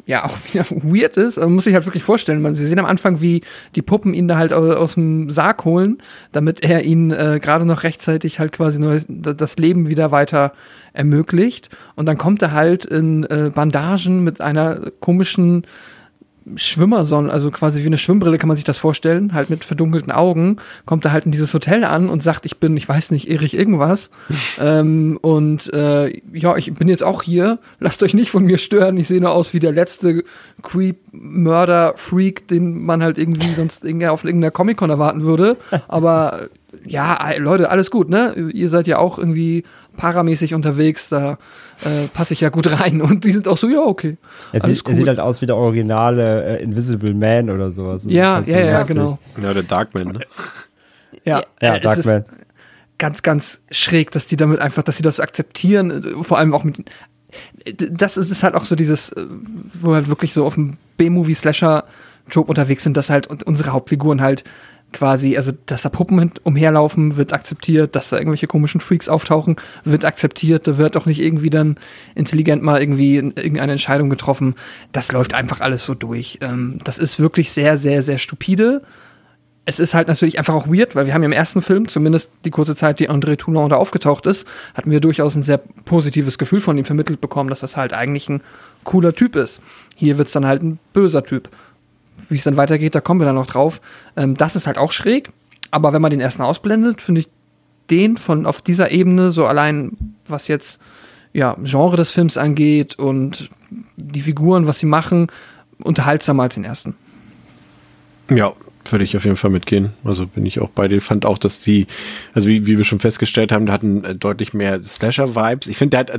ja auch (laughs) wieder weird ist. Man muss sich halt wirklich vorstellen, man, wir sehen am Anfang, wie die Puppen ihn da halt aus, dem Sarg holen, damit er ihnen äh, gerade noch rechtzeitig halt quasi neues, das Leben wieder weiter ermöglicht. Und dann kommt er halt in äh, Bandagen mit einer komischen Schwimmersonnen, also quasi wie eine Schwimmbrille kann man sich das vorstellen, halt mit verdunkelten Augen, kommt er halt in dieses Hotel an und sagt, ich bin, ich weiß nicht, Erich irgendwas. (laughs) ähm, und äh, ja, ich bin jetzt auch hier, lasst euch nicht von mir stören, ich sehe nur aus wie der letzte Creep-Mörder-Freak, den man halt irgendwie sonst (laughs) auf irgendeiner Comic-Con erwarten würde. Aber ja, Leute, alles gut, ne? Ihr seid ja auch irgendwie paramäßig unterwegs, da äh, passe ich ja gut rein. Und die sind auch so, ja, okay. Er sieht, cool. er sieht halt aus wie der originale äh, Invisible Man oder sowas. Ja, halt so ja, ja, genau. Ja, der Darkman, ne? Ja, Ja, ist Darkman. ganz, ganz schräg, dass die damit einfach, dass sie das akzeptieren, vor allem auch mit das ist halt auch so dieses, äh, wo wir halt wirklich so auf dem B-Movie-Slasher-Trope unterwegs sind, dass halt un- unsere Hauptfiguren halt quasi, also dass da Puppen umherlaufen, wird akzeptiert, dass da irgendwelche komischen Freaks auftauchen, wird akzeptiert, da wird auch nicht irgendwie dann intelligent mal irgendwie in- irgendeine Entscheidung getroffen. Das läuft einfach alles so durch. Ähm, das ist wirklich sehr, sehr, sehr stupide es ist halt natürlich einfach auch weird, weil wir haben ja im ersten Film, zumindest die kurze Zeit, die André Toulon da aufgetaucht ist, hatten wir durchaus ein sehr positives Gefühl von ihm vermittelt bekommen, dass das halt eigentlich ein cooler Typ ist. Hier wird's dann halt ein böser Typ. Wie es dann weitergeht, da kommen wir dann noch drauf. Ähm, das ist halt auch schräg, aber wenn man den ersten ausblendet, finde ich den von auf dieser Ebene, so allein was jetzt ja, Genre des Films angeht und die Figuren, was sie machen, unterhaltsamer als den ersten. Ja, würde ich auf jeden Fall mitgehen. Also bin ich auch bei dir. Fand auch, dass die, also wie, wie wir schon festgestellt haben, da hatten äh, deutlich mehr Slasher-Vibes. Ich finde, der hat äh,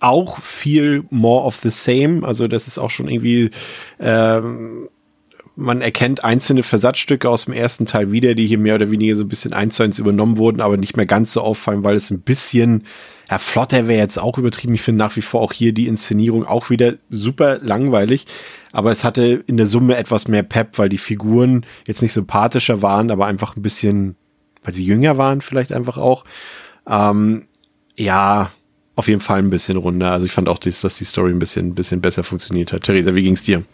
auch viel more of the same. Also das ist auch schon irgendwie, ähm, man erkennt einzelne Versatzstücke aus dem ersten Teil wieder, die hier mehr oder weniger so ein bisschen eins zu eins übernommen wurden, aber nicht mehr ganz so auffallen, weil es ein bisschen, ja, flotter wäre jetzt auch übertrieben. Ich finde nach wie vor auch hier die Inszenierung auch wieder super langweilig. Aber es hatte in der Summe etwas mehr Pep, weil die Figuren jetzt nicht sympathischer waren, aber einfach ein bisschen, weil sie jünger waren vielleicht einfach auch. Ähm, ja, auf jeden Fall ein bisschen runder. Also ich fand auch, dass, die Story ein bisschen, ein bisschen besser funktioniert hat. Theresa, wie ging's dir?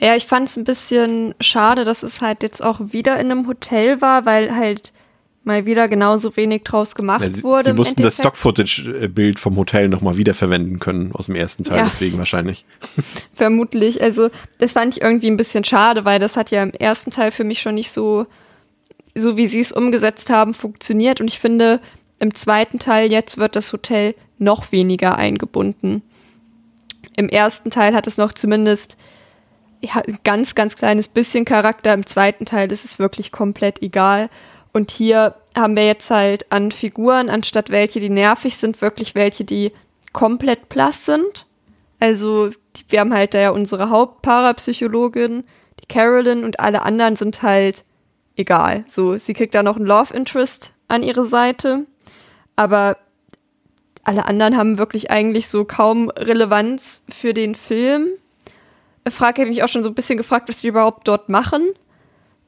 Ja, ich fand es ein bisschen schade, dass es halt jetzt auch wieder in einem Hotel war, weil halt mal wieder genauso wenig draus gemacht Ja, sie, wurde. sie mussten das. Stock-Footage-Bild vom Hotel nochmal wiederverwenden können aus dem ersten Teil, Ja. deswegen wahrscheinlich. (laughs) Vermutlich. Also, das fand ich irgendwie ein bisschen schade, weil das hat ja im ersten Teil für mich schon nicht so, so wie sie es umgesetzt haben, funktioniert. Und ich finde, im zweiten Teil jetzt wird das Hotel noch weniger eingebunden. Im ersten Teil hat es noch zumindest ja, ein ganz, ganz kleines bisschen Charakter. Im zweiten Teil ist es wirklich komplett egal. Und hier haben wir jetzt halt an Figuren, anstatt welche, die nervig sind, wirklich welche, die komplett blass sind. Also, die, wir haben halt da ja unsere Hauptparapsychologin, die Carolyn, und alle anderen sind halt egal. So, sie kriegt da noch einen Love Interest an ihre Seite, aber alle anderen haben wirklich eigentlich so kaum Relevanz für den Film. Frage habe ich mich auch schon so ein bisschen gefragt, was wir überhaupt dort machen.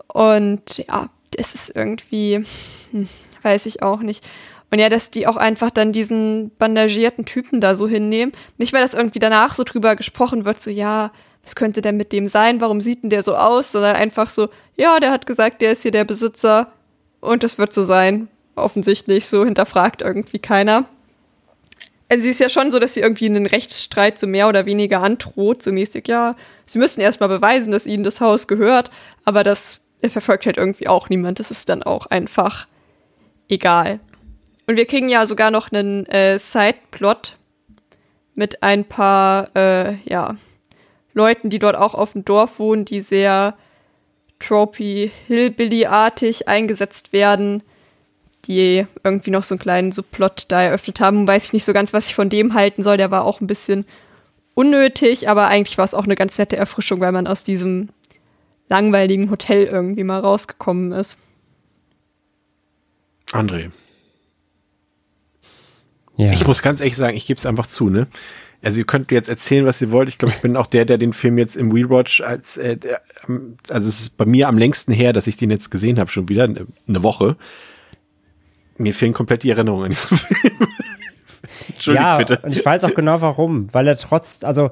Und ja, es ist irgendwie, hm, weiß ich auch nicht. Und ja, dass die auch einfach dann diesen bandagierten Typen da so hinnehmen. Nicht, weil das irgendwie danach so drüber gesprochen wird, so, ja, was könnte denn mit dem sein? Warum sieht denn der so aus? Sondern einfach so, ja, der hat gesagt, der ist hier der Besitzer und das wird so sein. Offensichtlich, so hinterfragt irgendwie keiner. Also sie ist ja schon so, dass sie irgendwie einen Rechtsstreit so mehr oder weniger androht, so mäßig, ja, sie müssen erstmal beweisen, dass ihnen das Haus gehört, aber das verfolgt halt irgendwie auch niemand. Das ist dann auch einfach egal. Und wir kriegen ja sogar noch einen äh, Sideplot mit ein paar, äh, ja, Leuten, die dort auch auf dem Dorf wohnen, die sehr tropy Hillbilly-artig eingesetzt werden, die irgendwie noch so einen kleinen Subplot da eröffnet haben. Weiß ich nicht so ganz, was ich von dem halten soll. Der war auch ein bisschen unnötig, aber eigentlich war es auch eine ganz nette Erfrischung, weil man aus diesem langweiligen Hotel irgendwie mal rausgekommen ist. André. Ja. Ich muss ganz ehrlich sagen, ich gebe es einfach zu, ne? Also ihr könnt jetzt erzählen, was ihr wollt. Ich glaube, ich bin auch der, der den Film jetzt im Rewatch als, äh, der, also es ist bei mir am längsten her, dass ich den jetzt gesehen habe, schon wieder, eine, eine Woche. Mir fehlen komplett die Erinnerungen an diesen Film. (laughs) Entschuldigt ja, bitte. und ich weiß auch genau warum, weil er trotz, also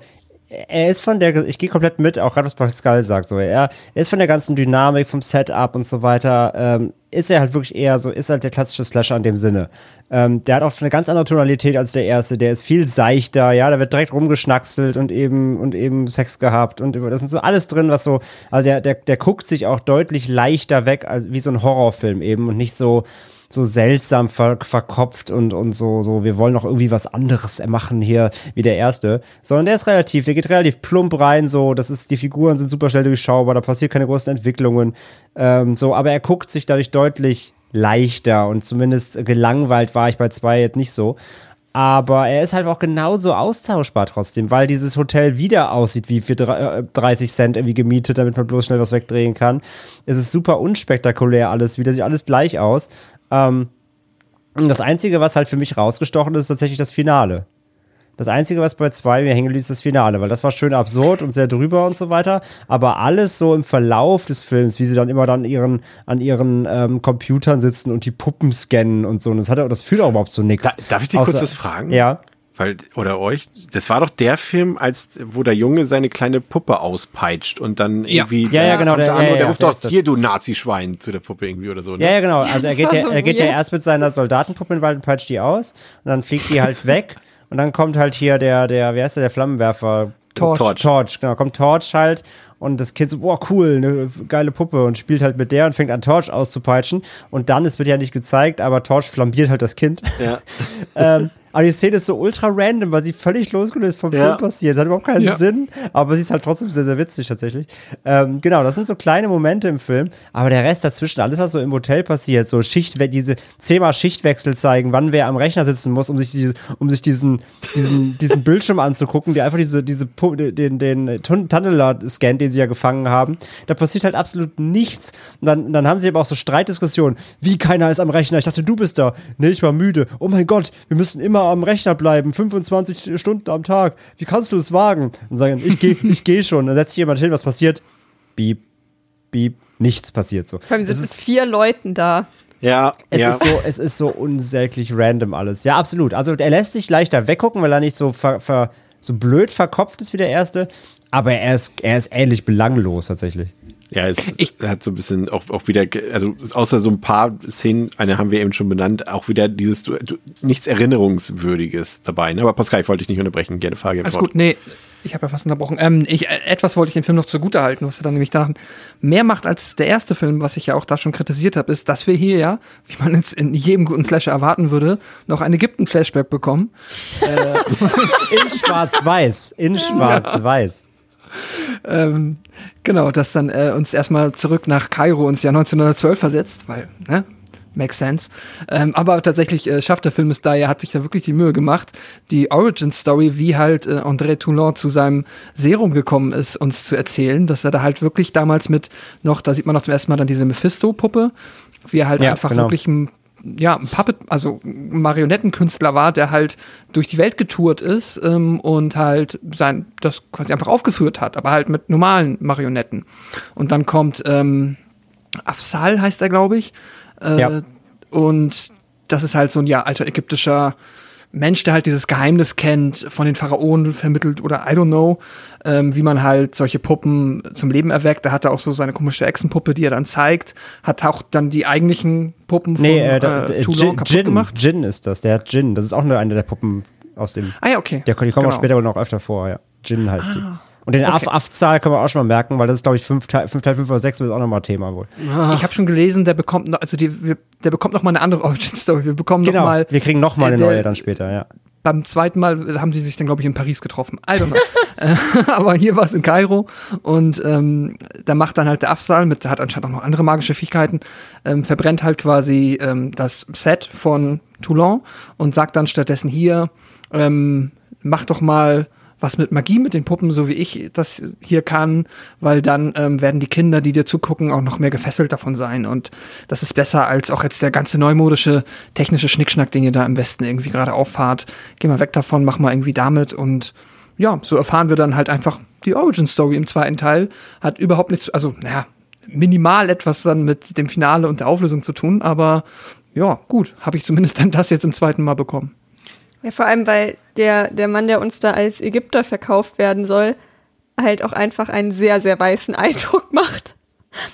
er ist von der, ich gehe komplett mit, auch gerade was Pascal sagt, so, er ist von der ganzen Dynamik, vom Setup und so weiter, ähm, ist er halt wirklich eher so, ist halt der klassische Slasher in dem Sinne. Ähm, der hat auch eine ganz andere Tonalität als der erste, der ist viel seichter, ja, da wird direkt rumgeschnackselt und eben, und eben Sex gehabt und über, das ist so alles drin, was so, also der, der, der guckt sich auch deutlich leichter weg, als wie so ein Horrorfilm eben und nicht so, so seltsam ver verkopft und, und so, so, wir wollen noch irgendwie was anderes machen hier wie der erste. Sondern der ist relativ, der geht relativ plump rein, so, das ist, die Figuren sind super schnell durchschaubar, da passiert keine großen Entwicklungen. Ähm, so, aber er guckt sich dadurch deutlich leichter und zumindest gelangweilt war ich bei zwei jetzt nicht so. Aber er ist halt auch genauso austauschbar trotzdem, weil dieses Hotel wieder aussieht wie für drei- äh, 30 Cent irgendwie gemietet, damit man bloß schnell was wegdrehen kann. Es ist super unspektakulär alles, wieder sieht alles gleich aus. Ähm, und das Einzige, was halt für mich rausgestochen ist, ist tatsächlich das Finale. Das Einzige, was bei zwei mir hängen geblieben ist, das Finale, weil das war schön absurd und sehr drüber und so weiter. Aber alles so im Verlauf des Films, wie sie dann immer dann ihren, an ihren ähm, Computern sitzen und die Puppen scannen und so. Und das, hat, das fühlt auch überhaupt so nichts. Da, darf ich dich kurz was fragen? Ja. Weil, oder euch, das war doch der Film, als, wo der Junge seine kleine Puppe auspeitscht und dann Ja. irgendwie. Ja, ja, genau, kommt der- Der, an ja, und der ja, ruft doch, ist hier, du Nazi-Schwein, zu der Puppe irgendwie oder so. Ne? Ja, ja, genau. Also (laughs) er geht, ja, so er geht ja erst mit seiner Soldatenpuppe in den Wald und peitscht die aus. Und dann fliegt die halt weg. (laughs) Und dann kommt halt hier der, der, wie heißt der, der Flammenwerfer? Torch. Torch. Torch, genau. Kommt Torch halt. Und das Kind so, boah, cool, eine geile Puppe. Und spielt halt mit der und fängt an, Torch auszupeitschen. Und dann, es wird ja nicht gezeigt, aber Torch flambiert halt das Kind. Ja. (laughs) ähm, aber die Szene ist so ultra random, weil sie völlig losgelöst vom Ja. Film passiert. Das hat überhaupt keinen Ja. Sinn, aber sie ist halt trotzdem sehr, sehr witzig tatsächlich. Ähm, genau, das sind so kleine Momente im Film, aber der Rest dazwischen, alles, was so im Hotel passiert, so Schicht, diese zehnmal Schichtwechsel zeigen, wann wer am Rechner sitzen muss, um sich, diese, um sich diesen, diesen, (laughs) diesen Bildschirm anzugucken, der einfach diese, diese, den, den Tunneler scannt, den sie ja gefangen haben. Da passiert halt absolut nichts. Und dann, dann haben sie aber auch so Streitdiskussionen. Wie keiner ist am Rechner? Ich dachte, du bist da. Nee, ich war müde. Oh mein Gott, wir müssen immer am Rechner bleiben. 25 Stunden am Tag. Wie kannst du es wagen? Und sagen, ich gehe ich geh schon. Dann setzt sich jemand hin, was passiert? Beep, beep, nichts passiert so. Vor allem sind Es vier Leuten da. Ja, es ja. ist so, es ist so unsäglich random alles. Ja, absolut. Also er lässt sich leichter weggucken, weil er nicht so ver, ver, so blöd verkopft ist wie der erste. Aber er ist, er ist ähnlich belanglos tatsächlich. Ja, es er hat so ein bisschen auch, auch wieder, also außer so ein paar Szenen, eine haben wir eben schon benannt, auch wieder dieses du, du, nichts Erinnerungswürdiges dabei. Ne? Aber Pascal, ich wollte dich nicht unterbrechen. Gerne Frage. Alles fort. gut, nee, ich habe ja fast unterbrochen. Ähm, ich, äh, etwas wollte ich dem Film noch zugute halten, was er dann nämlich da mehr macht als der erste Film, was ich ja auch da schon kritisiert habe, ist, dass wir hier ja, wie man jetzt in jedem guten Slasher erwarten würde, noch ein Ägypten-Flashback bekommen. (laughs) In schwarz-weiß. In schwarz-weiß. (laughs) Ähm, genau, das dann äh, uns erstmal zurück nach Kairo ins Jahr 1912 versetzt, weil, ne? Makes sense. Ähm, aber tatsächlich äh, schafft der Film es da, er hat sich da wirklich die Mühe gemacht, die Origin-Story, wie halt äh, André Toulon zu seinem Serum gekommen ist, uns zu erzählen, dass er da halt wirklich damals mit noch, da sieht man noch zum ersten Mal dann diese Mephisto-Puppe, wie er halt Ja, einfach genau. wirklich ein ja, ein Puppet, also Marionettenkünstler war, der halt durch die Welt getourt ist ähm, und halt sein, das quasi einfach aufgeführt hat, aber halt mit normalen Marionetten. Und dann kommt ähm, Afsal, heißt er, glaube ich. Äh, Ja. Und das ist halt so ein ja, alter ägyptischer Mensch, der halt dieses Geheimnis kennt, von den Pharaonen vermittelt oder I don't know, ähm, wie man halt solche Puppen zum Leben erweckt. Da hat er auch so seine komische Echsenpuppe, die er dann zeigt, hat auch dann die eigentlichen Puppen von Nee, äh, da, äh, äh, Toulon Jin, kaputt Jin, gemacht. Jin ist das. Der hat Jin. Das ist auch nur eine der Puppen aus dem. Ah ja, okay. Der, die kommen auch Genau. später wohl noch öfter vor, ja. Jin heißt die. Und den okay. Af- Af-Zahl können wir auch schon mal merken, weil das ist, glaube ich, 5 Teil 5 Teil 5 oder 6 ist auch nochmal Thema wohl. Ich habe schon gelesen, der bekommt noch, also die, wir, der bekommt noch mal eine andere (laughs) Origin Story. Wir bekommen noch Genau. mal wir kriegen nochmal äh, eine der- neue dann später, ja. beim zweiten Mal haben sie sich dann, glaube ich, in Paris getroffen. I don't know. Aber hier war es in Kairo und ähm, da macht dann halt der Afsal mit, der hat anscheinend auch noch andere magische Fähigkeiten, ähm, verbrennt halt quasi ähm, das Set von Toulon und sagt dann stattdessen hier, ähm, mach doch mal was mit Magie mit den Puppen, so wie ich das hier kann, weil dann ähm, werden die Kinder, die dir zugucken, auch noch mehr gefesselt davon sein. Und das ist besser als auch jetzt der ganze neumodische technische Schnickschnack, den ihr da im Westen irgendwie gerade auffahrt. Geh mal weg davon, mach mal irgendwie damit. Und ja, so erfahren wir dann halt einfach die Origin Story im zweiten Teil. Hat überhaupt nichts, also, naja, minimal etwas dann mit dem Finale und der Auflösung zu tun, aber ja, gut, habe ich zumindest dann das jetzt im zweiten Mal bekommen. Ja, vor allem, weil der, der Mann, der uns da als Ägypter verkauft werden soll, halt auch einfach einen sehr, sehr weißen Eindruck (laughs) macht.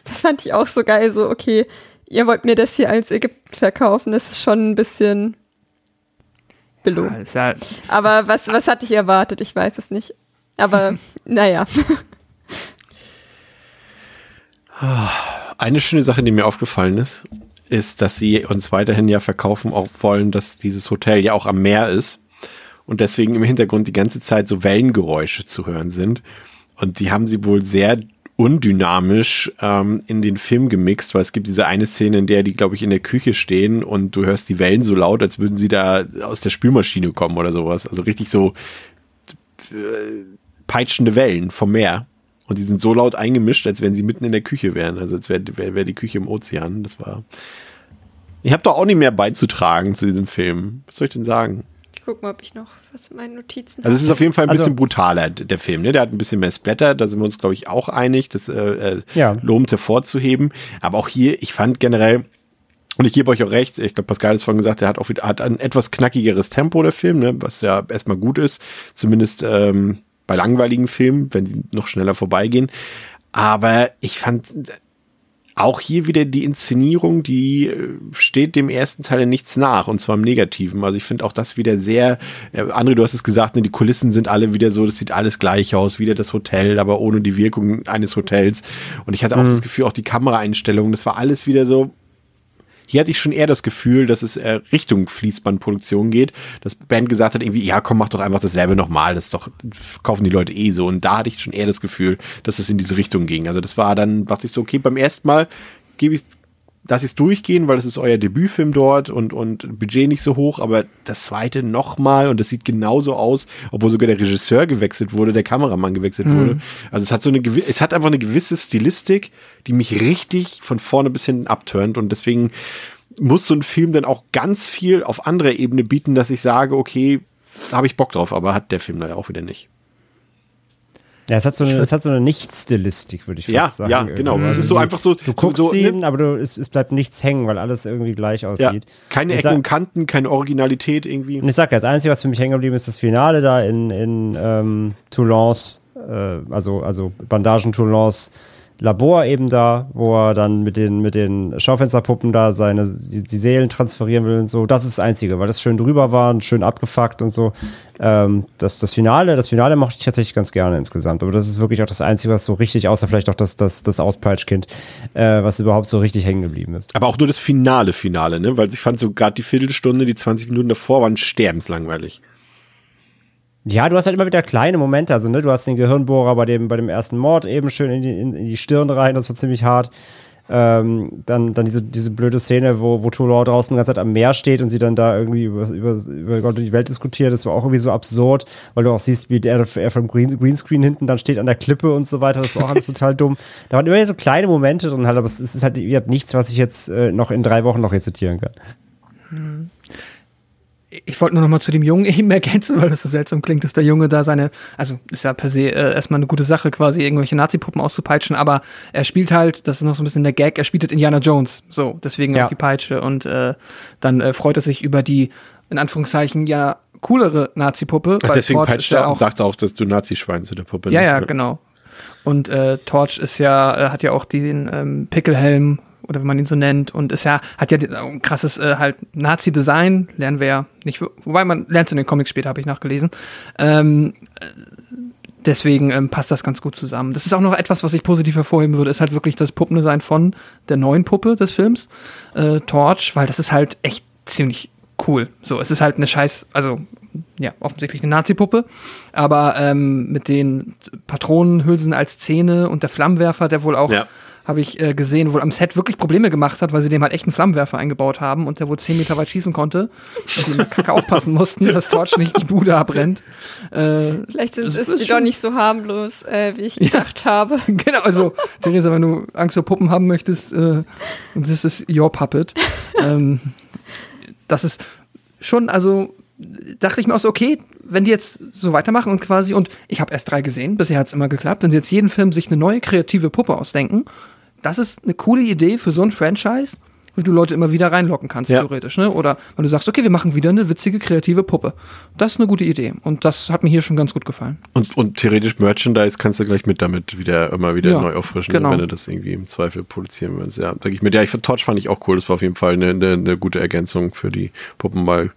Das fand ich auch so geil, so, okay, ihr wollt mir das hier als Ägypten verkaufen, das ist schon ein bisschen Billo. Ja, ja, Aber was, was hatte ich erwartet? Ich weiß es nicht. Aber (laughs) naja. Eine schöne Sache, die mir aufgefallen ist, ist, dass sie uns weiterhin ja verkaufen auch wollen, dass dieses Hotel ja auch am Meer ist und deswegen im Hintergrund die ganze Zeit so Wellengeräusche zu hören sind. Und die haben sie wohl sehr undynamisch ähm, in den Film gemixt, weil es gibt diese eine Szene, in der die, glaube ich, in der Küche stehen und du hörst die Wellen so laut, als würden sie da aus der Spülmaschine kommen oder sowas. Also richtig so äh, peitschende Wellen vom Meer. Und die sind so laut eingemischt, als wenn sie mitten in der Küche wären. Also als wäre wär, wär die Küche im Ozean. Das war. Ich habe doch auch nicht mehr beizutragen zu diesem Film. Was soll ich denn sagen? Ich guck mal, ob ich noch was in meinen Notizen Also es ist auf jeden Fall ein Also- bisschen brutaler, der Film. Ne? Der hat ein bisschen mehr Splatter, da sind wir uns, glaube ich, auch einig. Das äh, äh, Ja. lohnt hervorzuheben. Aber auch hier, ich fand generell, und ich gebe euch auch recht, ich glaube, Pascal hat es vorhin gesagt, er hat auch wieder, hat ein etwas knackigeres Tempo, der Film, ne? was ja erstmal gut ist. Zumindest ähm, bei langweiligen Filmen, wenn die noch schneller vorbeigehen. Aber ich fand auch hier wieder die Inszenierung, die äh, steht dem ersten Teil in nichts nach und zwar im Negativen. Also ich finde auch das wieder sehr, äh, André, du hast es gesagt, ne, die Kulissen sind alle wieder so, das sieht alles gleich aus, wieder das Hotel, aber ohne die Wirkung eines Hotels. Und ich hatte auch das Gefühl, auch die Kameraeinstellungen, das war alles wieder so, hier hatte ich schon eher das Gefühl, dass es äh, Richtung Fließbandproduktion geht, dass Band gesagt hat irgendwie, ja komm, mach doch einfach dasselbe nochmal, das ist doch, kaufen die Leute eh so. Und da hatte ich schon eher das Gefühl, dass es in diese Richtung ging. Also das war dann, dachte ich so, okay, beim ersten Mal gebe ich lass ich es durchgehen, weil das ist euer Debütfilm dort und, und Budget nicht so hoch, aber das zweite nochmal und das sieht genauso aus, obwohl sogar der Regisseur gewechselt wurde, der Kameramann gewechselt wurde. Also es hat so eine es hat einfach eine gewisse Stilistik, die mich richtig von vorne bis hinten abturnt und deswegen muss so ein Film dann auch ganz viel auf anderer Ebene bieten, dass ich sage, okay, da habe ich Bock drauf, aber hat der Film da ja auch wieder nicht. Ja, es hat so eine, es hat so eine Nicht-Stilistik, würde ich fast Ja, sagen. ja, genau. irgendwie. Es ist so einfach so, Du guckst so, so, ihn, aber du, es, es bleibt nichts hängen, weil alles irgendwie gleich ja, aussieht. keine Ich Ecken sag- und Kanten, keine Originalität irgendwie. Und ich sag ja, das Einzige, was für mich hängen geblieben ist, das Finale da in, in ähm, Toulons, äh, also, also Bandagen Toulons Labor eben da, wo er dann mit den, mit den Schaufensterpuppen da seine, die, die Seelen transferieren will und so. Das ist das Einzige, weil das schön drüber war und schön abgefuckt und so. Ähm, das, das Finale, das Finale mochte ich tatsächlich ganz gerne insgesamt. Aber das ist wirklich auch das Einzige, was so richtig, außer vielleicht auch das, das, das Auspeitschkind, äh, was überhaupt so richtig hängen geblieben ist. Aber auch nur das Finale, Finale, ne? Weil ich fand so gerade die Viertelstunde, die 20 Minuten davor waren sterbenslangweilig. Ja, du hast halt immer wieder kleine Momente. Also, ne, du hast den Gehirnbohrer bei dem, bei dem ersten Mord eben schön in die, in, in die Stirn rein, das war ziemlich hart. Ähm, dann, dann diese, diese blöde Szene, wo, wo Toulon draußen die ganze Zeit am Meer steht und sie dann da irgendwie über, über, über Gott und die Welt diskutiert. Das war auch irgendwie so absurd, weil du auch siehst, wie der, er vom Green, Greenscreen hinten dann steht an der Klippe und so weiter. Das war auch alles total dumm. Da waren immer so kleine Momente drin halt, aber es ist halt nichts, was ich jetzt äh, noch in drei Wochen noch rezitieren kann. Ich wollte nur noch mal zu dem Jungen (laughs) eben ergänzen, weil das so seltsam klingt, dass der Junge da seine, also ist ja per se äh, erstmal eine gute Sache, quasi irgendwelche Nazi-Puppen auszupeitschen, aber er spielt halt, das ist noch so ein bisschen der Gag, er spielt halt Indiana Jones, so, deswegen Ja. auch die Peitsche und äh, dann äh, freut er sich über die, in Anführungszeichen, ja, coolere Nazi-Puppe. Deswegen Torch peitscht er und sagt auch, dass du Nazi-Schwein zu der Puppe. Ja, ne? ja, genau. Und äh, Torch ist ja, äh, hat ja auch den ähm, Pickelhelm oder wenn man ihn so nennt und ist ja, hat ja die- ein krasses äh, halt Nazi-Design, lernen wir ja nicht, wobei man lernt es in den Comics später, habe ich nachgelesen. Ähm, äh, deswegen ähm, passt das ganz gut zusammen. Das ist auch noch etwas, was ich positiv hervorheben würde, ist halt wirklich das Puppendesign von der neuen Puppe des Films, äh, Torch, weil das ist halt echt ziemlich cool. So, es ist halt eine scheiß, also ja, offensichtlich eine Nazi-Puppe, aber ähm, mit den Patronenhülsen als Zähne und der Flammenwerfer, der wohl auch, Ja. Habe ich äh, gesehen, wohl am Set wirklich Probleme gemacht hat, weil sie dem halt echt einen Flammenwerfer eingebaut haben und der wohl 10 Meter weit schießen konnte und die mit Kacke aufpassen (laughs) mussten, dass Torch nicht die Bude abbrennt. Äh, Vielleicht sind es schon- doch nicht so harmlos, äh, wie ich gedacht habe. (laughs) genau, also Theresa, wenn du Angst vor Puppen haben möchtest, äh, this is your puppet. (laughs) ähm, das ist schon, also dachte ich mir auch so, okay, wenn die jetzt so weitermachen und quasi, und ich habe erst drei gesehen, bisher hat es immer geklappt, wenn sie jetzt jeden Film sich eine neue kreative Puppe ausdenken, das ist eine coole Idee für so ein Franchise, wo du Leute immer wieder reinlocken kannst, Ja. theoretisch, ne? Oder wenn du sagst, okay, wir machen wieder eine witzige, kreative Puppe. Das ist eine gute Idee. Und das hat mir hier schon ganz gut gefallen. Und, und theoretisch Merchandise kannst du gleich mit damit wieder immer wieder Ja, neu auffrischen, genau. wenn du das irgendwie im Zweifel produzieren willst. Ja, sag ich mir. Ja, ich Torch fand ich auch cool. Das war auf jeden Fall eine, eine, eine gute Ergänzung für die Puppen, weil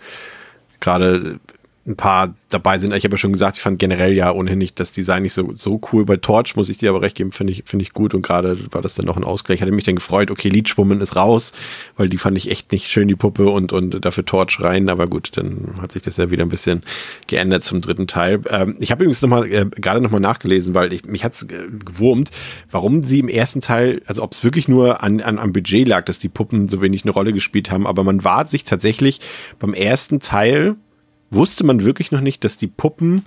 gerade ein paar dabei sind. Ich habe ja schon gesagt, ich fand generell ja ohnehin nicht das Design nicht so, so cool. Bei Torch muss ich dir aber recht geben, finde ich, finde ich gut und gerade war das dann noch ein Ausgleich. Hatte mich dann gefreut, okay, Leechwoman ist raus, weil die fand ich echt nicht schön, die Puppe und, und dafür Torch rein. Aber gut, dann hat sich das ja wieder ein bisschen geändert zum dritten Teil. Ähm, ich habe übrigens nochmal, äh, gerade nochmal nachgelesen, weil ich, mich hat's äh, gewurmt, warum sie im ersten Teil, also ob es wirklich nur an, an, am Budget lag, dass die Puppen so wenig eine Rolle gespielt haben, aber man war sich tatsächlich beim ersten Teil wusste man wirklich noch nicht, dass die Puppen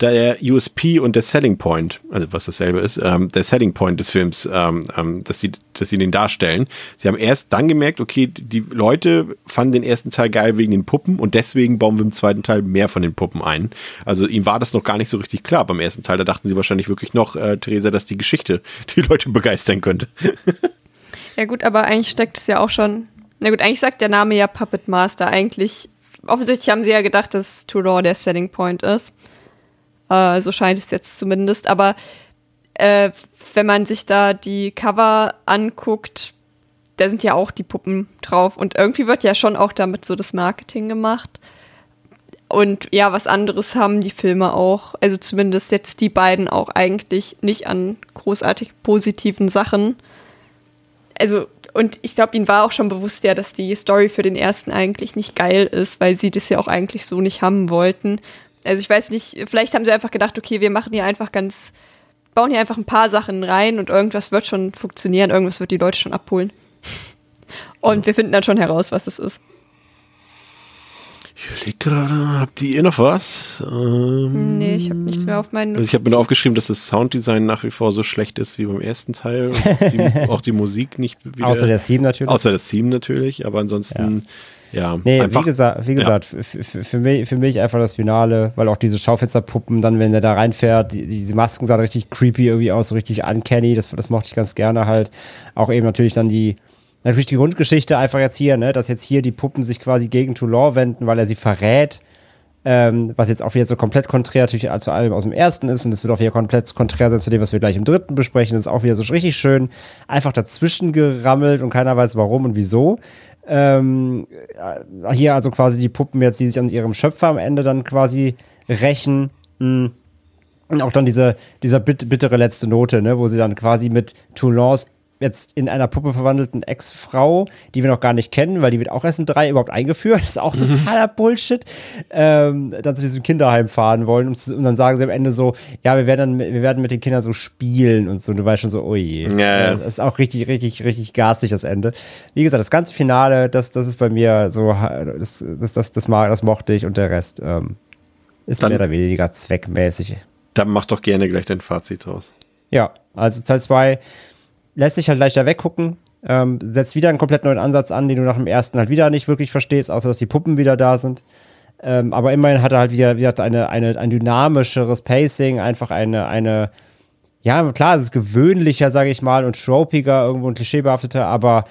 der USP und der Selling Point, also was dasselbe ist, ähm, der Selling Point des Films, ähm, ähm, dass sie, dass sie den darstellen. Sie haben erst dann gemerkt, okay, die Leute fanden den ersten Teil geil wegen den Puppen und deswegen bauen wir im zweiten Teil mehr von den Puppen ein. Also ihm war das noch gar nicht so richtig klar beim ersten Teil. Da dachten sie wahrscheinlich wirklich noch, äh, Theresa, dass die Geschichte (laughs) die Leute begeistern könnte. ja gut, aber eigentlich steckt es ja auch schon. Na gut, eigentlich sagt der Name ja Puppet Master. Eigentlich offensichtlich haben sie ja gedacht, dass Too Raw der Selling Point ist. Äh, so scheint es jetzt zumindest. Aber äh, wenn man sich da die Cover anguckt, da sind ja auch die Puppen drauf. Und irgendwie wird ja schon auch damit so das Marketing gemacht. Und ja, was anderes haben die Filme auch. Also zumindest jetzt die beiden auch eigentlich nicht an großartig positiven Sachen. Also und ich glaube, ihnen war auch schon bewusst ja, dass die Story für den ersten eigentlich nicht geil ist, weil sie das ja auch eigentlich so nicht haben wollten. Also ich weiß nicht, vielleicht haben sie einfach gedacht, okay, wir machen hier einfach ganz, bauen hier einfach ein paar Sachen rein und irgendwas wird schon funktionieren, irgendwas wird die Leute schon abholen. Und wir finden dann schon heraus, was es ist. Ich überlege gerade, habt ihr noch was? Ähm, nee, ich habe nichts mehr auf meinen Also ich habe mir nur aufgeschrieben, dass das Sounddesign nach wie vor so schlecht ist wie beim ersten Teil. die, (laughs) auch die Musik nicht wieder. Außer der Theme natürlich. Außer das Theme natürlich, aber ansonsten. Ja. ja nee, einfach, wie gesagt, wie gesagt ja. für, mich, für mich einfach das Finale, weil auch diese Schaufensterpuppen dann, wenn der da reinfährt, die, diese Masken sahen richtig creepy irgendwie aus, so richtig uncanny, das, das mochte ich ganz gerne halt. Auch eben natürlich dann die, natürlich die Grundgeschichte einfach jetzt hier, ne, dass jetzt hier die Puppen sich quasi gegen Toulon wenden, weil er sie verrät. Ähm, was jetzt auch wieder so komplett konträr natürlich zu allem aus dem ersten ist und es wird auch wieder komplett konträr sein zu dem, was wir gleich im dritten besprechen. Das ist auch wieder so richtig schön einfach dazwischen gerammelt und keiner weiß warum und wieso. Ähm, hier also quasi die Puppen jetzt, die sich an ihrem Schöpfer am Ende dann quasi rächen. Hm. Und auch dann diese, dieser bittere letzte Note, ne, wo sie dann quasi mit Toulons jetzt in einer Puppe verwandelten Ex-Frau, die wir noch gar nicht kennen, weil die wird auch erst in drei überhaupt eingeführt. (laughs) Das ist auch mhm. totaler Bullshit. Ähm, dann zu diesem Kinderheim fahren wollen und, und, dann sagen sie am Ende so, ja, wir werden dann, wir werden mit den Kindern so spielen und so. Und du weißt schon so, oh je. Ja. Das ist auch richtig, richtig, richtig garstig, das Ende. Wie gesagt, das ganze Finale, das, das ist bei mir so, das, das, das, das, mag, das mochte ich und der Rest ähm, ist dann, mehr oder weniger zweckmäßig. Dann mach doch gerne gleich dein Fazit draus. Ja, also Teil 2 lässt sich halt leichter weggucken. Ähm, setzt wieder einen komplett neuen Ansatz an, den du nach dem ersten halt wieder nicht wirklich verstehst, außer dass die Puppen wieder da sind. Ähm, aber immerhin hat er halt wieder, wieder eine, eine, ein dynamischeres Pacing, einfach eine, eine, ja, klar, es ist gewöhnlicher, sage ich mal, und tropiger, irgendwo ein klischeebehafteter, aber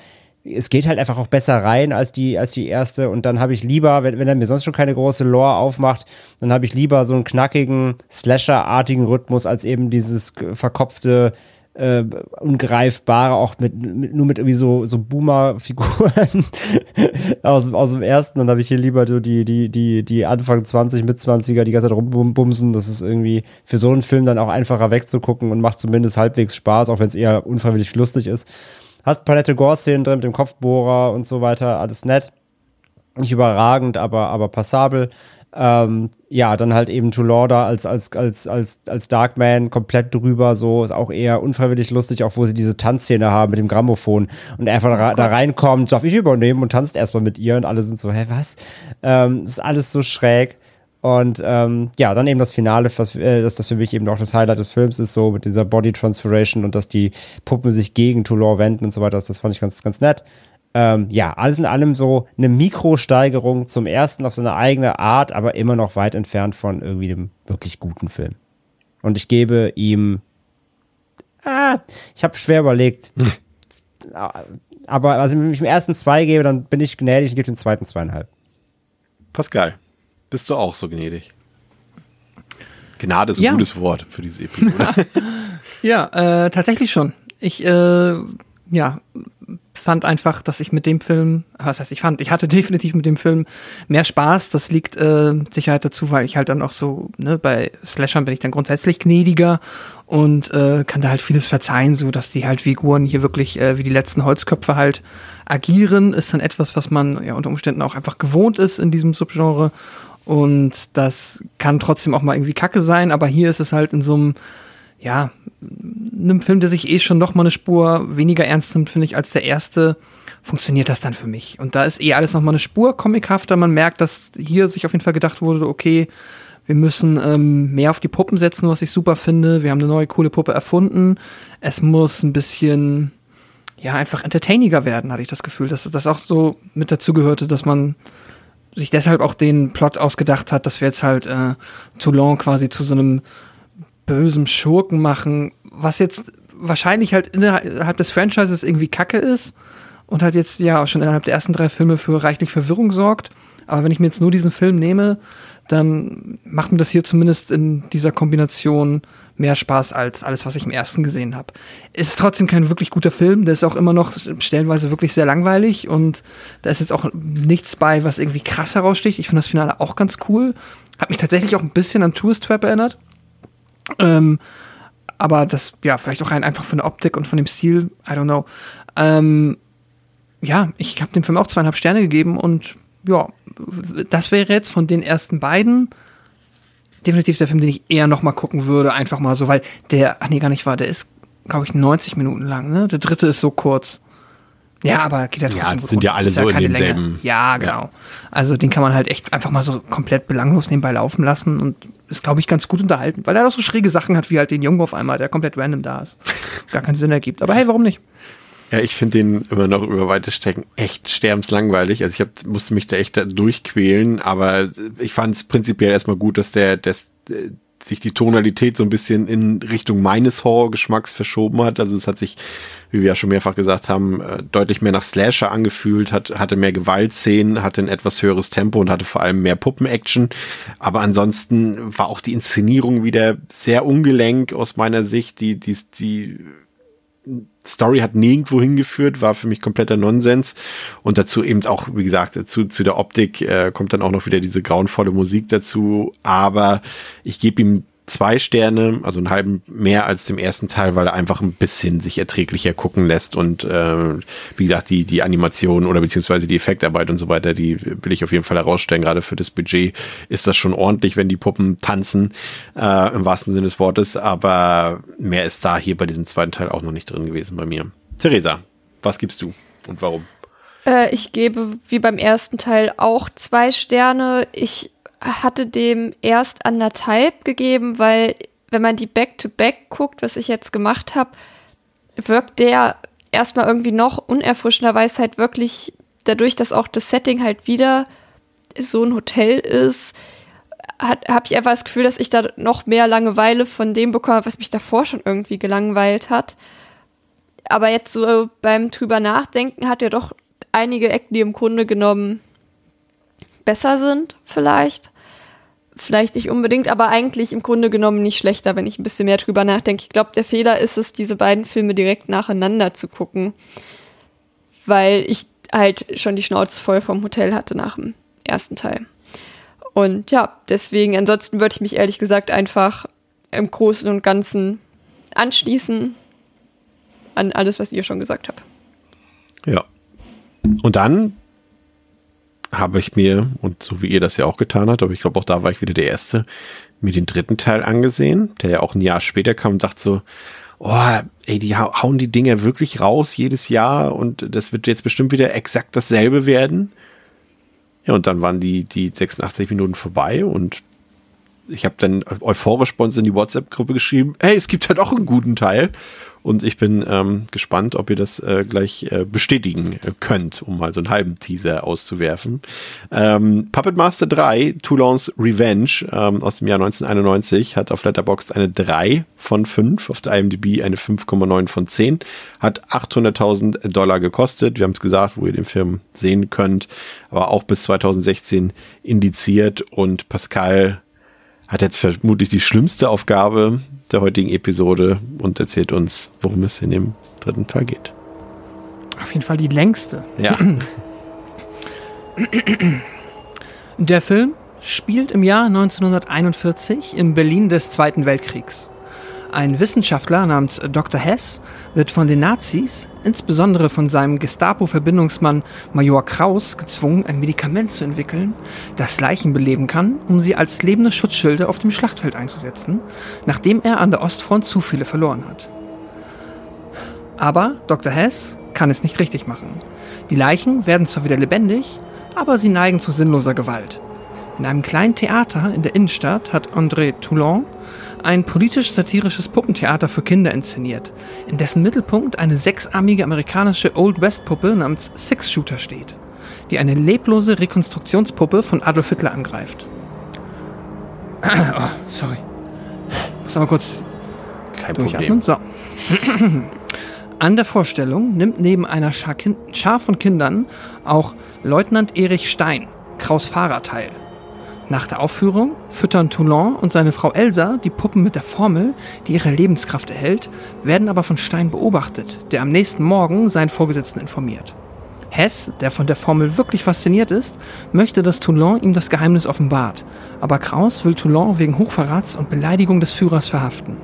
es geht halt einfach auch besser rein als die, als die erste. Und dann habe ich lieber, wenn, wenn er mir sonst schon keine große Lore aufmacht, dann habe ich lieber so einen knackigen, Slasher-artigen Rhythmus als eben dieses verkopfte, äh, ungreifbare, auch mit, mit, nur mit irgendwie so, so Boomer-Figuren (laughs) aus, aus dem ersten. Dann habe ich hier lieber so die, die, die, die Anfang 20, mit 20er, die ganze Zeit rumbumsen. Das ist irgendwie für so einen Film dann auch einfacher wegzugucken und macht zumindest halbwegs Spaß, auch wenn es eher unfreiwillig lustig ist. Hast Palette Gore-Szenen drin mit dem Kopfbohrer und so weiter, alles nett. Nicht überragend, aber, aber passabel. Ähm, ja, dann halt eben Tulorda als, als, als, als, als Darkman komplett drüber, so ist auch eher unfreiwillig lustig, auch wo sie diese Tanzszene haben mit dem Grammophon und er einfach oh da, reinkommt, darf ich übernehmen und tanzt erstmal mit ihr und alle sind so, hä, was? Ähm, ist alles so schräg. Und ähm, ja, dann eben das Finale, was, äh, dass das für mich eben auch das Highlight des Films ist, so mit dieser Body Transformation und dass die Puppen sich gegen Toulon wenden und so weiter. Das, das fand ich ganz, ganz nett. Ähm, ja, alles in allem so eine Mikrosteigerung zum ersten auf seine eigene Art, aber immer noch weit entfernt von irgendwie einem wirklich guten Film. Und ich gebe ihm. Ah, ich habe schwer überlegt. (laughs) aber also wenn ich im ersten zwei gebe, dann bin ich gnädig und gebe den zweiten zweieinhalb. Pascal, bist du auch so gnädig? Gnade ist ein ja. gutes Wort für diese Episode. (laughs) (laughs) ja, äh, tatsächlich schon. Ich, äh, ja, fand einfach, dass ich mit dem Film, was heißt ich fand, ich hatte (laughs) definitiv mit dem Film mehr Spaß. Das liegt äh, Sicherheit dazu, weil ich halt dann auch so, ne, bei Slashern bin ich dann grundsätzlich gnädiger und äh, kann da halt vieles verzeihen, so dass die halt Figuren hier wirklich äh, wie die letzten Holzköpfe halt agieren, ist dann etwas, was man ja unter Umständen auch einfach gewohnt ist in diesem Subgenre. Und das kann trotzdem auch mal irgendwie kacke sein, aber hier ist es halt in so einem, ja, einem Film, der sich eh schon noch mal eine Spur weniger ernst nimmt, finde ich, als der erste, funktioniert das dann für mich. Und da ist eh alles noch mal eine Spur comichafter. Man merkt, dass hier sich auf jeden Fall gedacht wurde, okay, wir müssen ähm, mehr auf die Puppen setzen, was ich super finde. Wir haben eine neue coole Puppe erfunden. Es muss ein bisschen, ja, einfach entertainiger werden, hatte ich das Gefühl, dass das auch so mit dazu gehörte, dass man sich deshalb auch den Plot ausgedacht hat, dass wir jetzt halt äh, Toulon quasi zu so einem bösen Schurken machen, was jetzt wahrscheinlich halt innerhalb des Franchises irgendwie Kacke ist und halt jetzt ja auch schon innerhalb der ersten drei Filme für reichlich Verwirrung sorgt. Aber wenn ich mir jetzt nur diesen Film nehme, dann macht mir das hier zumindest in dieser Kombination mehr Spaß als alles, was ich im ersten gesehen habe. Ist trotzdem kein wirklich guter Film, der ist auch immer noch stellenweise wirklich sehr langweilig und da ist jetzt auch nichts bei, was irgendwie krass heraussticht. Ich finde das Finale auch ganz cool. Hat mich tatsächlich auch ein bisschen an Tourist Trap erinnert. Ähm, aber das, ja, vielleicht auch rein einfach von der Optik und von dem Stil, I don't know. Ähm, ja, ich habe dem Film auch zweieinhalb Sterne gegeben und ja, das wäre jetzt von den ersten beiden definitiv der Film, den ich eher noch mal gucken würde, einfach mal so, weil der, ach nee, gar nicht war, der ist, glaube ich, 90 Minuten lang, ne? Der dritte ist so kurz. Ja, aber geht ja trotzdem Ja, gut das sind ja alle so in keine demselben- Länge. Ja, genau. Also den kann man halt echt einfach mal so komplett belanglos nebenbei laufen lassen und ist, glaube ich, ganz gut unterhalten, weil er auch so schräge Sachen hat, wie halt den Jungen auf einmal, der komplett random da ist. (laughs) Gar keinen Sinn ergibt. Aber hey, warum nicht? Ja, ich finde den immer noch über weite Strecken echt sterbenslangweilig. Also ich hab, musste mich da echt da durchquälen, aber ich fand es prinzipiell erstmal gut, dass der, dass äh, sich die Tonalität so ein bisschen in Richtung meines Horrorgeschmacks verschoben hat. Also es hat sich, wie wir ja schon mehrfach gesagt haben, äh, deutlich mehr nach Slasher angefühlt, hat, hatte mehr Gewaltszenen, hatte ein etwas höheres Tempo und hatte vor allem mehr Puppen-Action. Aber ansonsten war auch die Inszenierung wieder sehr ungelenk aus meiner Sicht. Die, die, die Story hat nirgendwo hingeführt, war für mich kompletter Nonsens. Und dazu eben auch, wie gesagt, zu, zu der Optik äh, kommt dann auch noch wieder diese grauenvolle Musik dazu. Aber ich gebe ihm zwei Sterne, also einen halben mehr als dem ersten Teil, weil er einfach ein bisschen sich erträglicher gucken lässt und äh, wie gesagt, die, die Animation oder beziehungsweise die Effektarbeit und so weiter, die will ich auf jeden Fall herausstellen. Gerade für das Budget ist das schon ordentlich, wenn die Puppen tanzen, äh, im wahrsten Sinne des Wortes, aber mehr ist da hier bei diesem zweiten Teil auch noch nicht drin gewesen bei mir. Theresa, was gibst du und warum? Äh, ich gebe wie beim ersten Teil auch zwei Sterne. Ich hatte dem erst anderthalb gegeben, weil wenn man die Back-to-Back guckt, was ich jetzt gemacht habe, wirkt der erstmal irgendwie noch unerfrischender, weil es halt wirklich dadurch, dass auch das Setting halt wieder so ein Hotel ist, habe ich einfach das Gefühl, dass ich da noch mehr Langeweile von dem bekomme, was mich davor schon irgendwie gelangweilt hat. Aber jetzt so beim drüber nachdenken hat er doch einige Ecken, im Grunde genommen besser sind, vielleicht. Vielleicht nicht unbedingt, aber eigentlich im Grunde genommen nicht schlechter, wenn ich ein bisschen mehr drüber nachdenke. Ich glaube, der Fehler ist es, diese beiden Filme direkt nacheinander zu gucken, weil ich halt schon die Schnauze voll vom Hotel hatte nach dem ersten Teil. Und ja, deswegen, ansonsten würde ich mich ehrlich gesagt einfach im Großen und Ganzen anschließen an alles, was ihr schon gesagt habt. Ja. Und dann habe ich mir, und so wie ihr das ja auch getan habt, aber ich glaube auch da war ich wieder der Erste, mir den dritten Teil angesehen, der ja auch ein Jahr später kam und dachte so, oh, ey, die hau- hauen die Dinger wirklich raus jedes Jahr und das wird jetzt bestimmt wieder exakt dasselbe werden. Ja, und dann waren die, die 86 Minuten vorbei und ich habe dann euphorisch bei uns in die WhatsApp-Gruppe geschrieben, hey, es gibt halt auch einen guten Teil. Und ich bin ähm, gespannt, ob ihr das äh, gleich äh, bestätigen äh, könnt, um mal so einen halben Teaser auszuwerfen. Ähm, Puppet Master 3, Toulons Revenge ähm, aus dem Jahr 1991, hat auf Letterboxd eine 3 von 5, auf der IMDb eine 5,9 von 10, hat 800.000 Dollar gekostet. Wir haben es gesagt, wo ihr den Film sehen könnt, aber auch bis 2016 indiziert und Pascal hat jetzt vermutlich die schlimmste Aufgabe der heutigen Episode und erzählt uns, worum es in dem dritten Teil geht. Auf jeden Fall die längste. Ja. Der Film spielt im Jahr 1941 im Berlin des Zweiten Weltkriegs. Ein Wissenschaftler namens Dr. Hess wird von den Nazis, insbesondere von seinem Gestapo-Verbindungsmann Major Kraus, gezwungen, ein Medikament zu entwickeln, das Leichen beleben kann, um sie als lebende Schutzschilde auf dem Schlachtfeld einzusetzen, nachdem er an der Ostfront zu viele verloren hat. Aber Dr. Hess kann es nicht richtig machen. Die Leichen werden zwar wieder lebendig, aber sie neigen zu sinnloser Gewalt. In einem kleinen Theater in der Innenstadt hat André Toulon ein politisch-satirisches Puppentheater für Kinder inszeniert, in dessen Mittelpunkt eine sechsarmige amerikanische Old West-Puppe namens Six Shooter steht, die eine leblose Rekonstruktionspuppe von Adolf Hitler angreift. (clears throat) Oh, sorry. Muss aber kurz Kein durchatmen. So. (clears throat) An der Vorstellung nimmt neben einer Schar, Kin- Schar von Kindern auch Leutnant Erich Stein, Kraus Fahrer, teil. Nach der Aufführung füttern Toulon und seine Frau Elsa die Puppen mit der Formel, die ihre Lebenskraft erhält, werden aber von Stein beobachtet, der am nächsten Morgen seinen Vorgesetzten informiert. Hess, der von der Formel wirklich fasziniert ist, möchte, dass Toulon ihm das Geheimnis offenbart, aber Kraus will Toulon wegen Hochverrats und Beleidigung des Führers verhaften.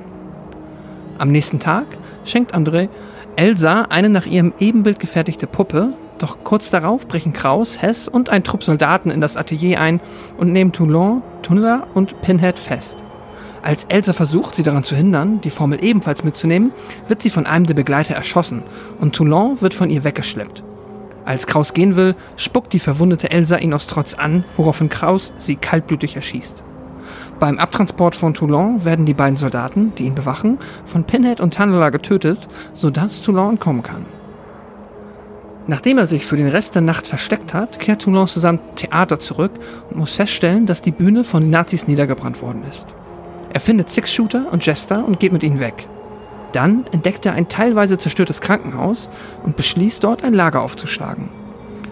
Am nächsten Tag schenkt André Elsa eine nach ihrem Ebenbild gefertigte Puppe, doch kurz darauf brechen Kraus, Hess und ein Trupp Soldaten in das Atelier ein und nehmen Toulon, Tunnler und Pinhead fest. Als Elsa versucht, sie daran zu hindern, die Formel ebenfalls mitzunehmen, wird sie von einem der Begleiter erschossen und Toulon wird von ihr weggeschleppt. Als Kraus gehen will, spuckt die verwundete Elsa ihn aus Trotz an, woraufhin Kraus sie kaltblütig erschießt. Beim Abtransport von Toulon werden die beiden Soldaten, die ihn bewachen, von Pinhead und Tunnler getötet, sodass Toulon entkommen kann. Nachdem er sich für den Rest der Nacht versteckt hat, kehrt Toulon zu seinem Theater zurück und muss feststellen, dass die Bühne von den Nazis niedergebrannt worden ist. Er findet Six-Shooter und Jester und geht mit ihnen weg. Dann entdeckt er ein teilweise zerstörtes Krankenhaus und beschließt dort ein Lager aufzuschlagen.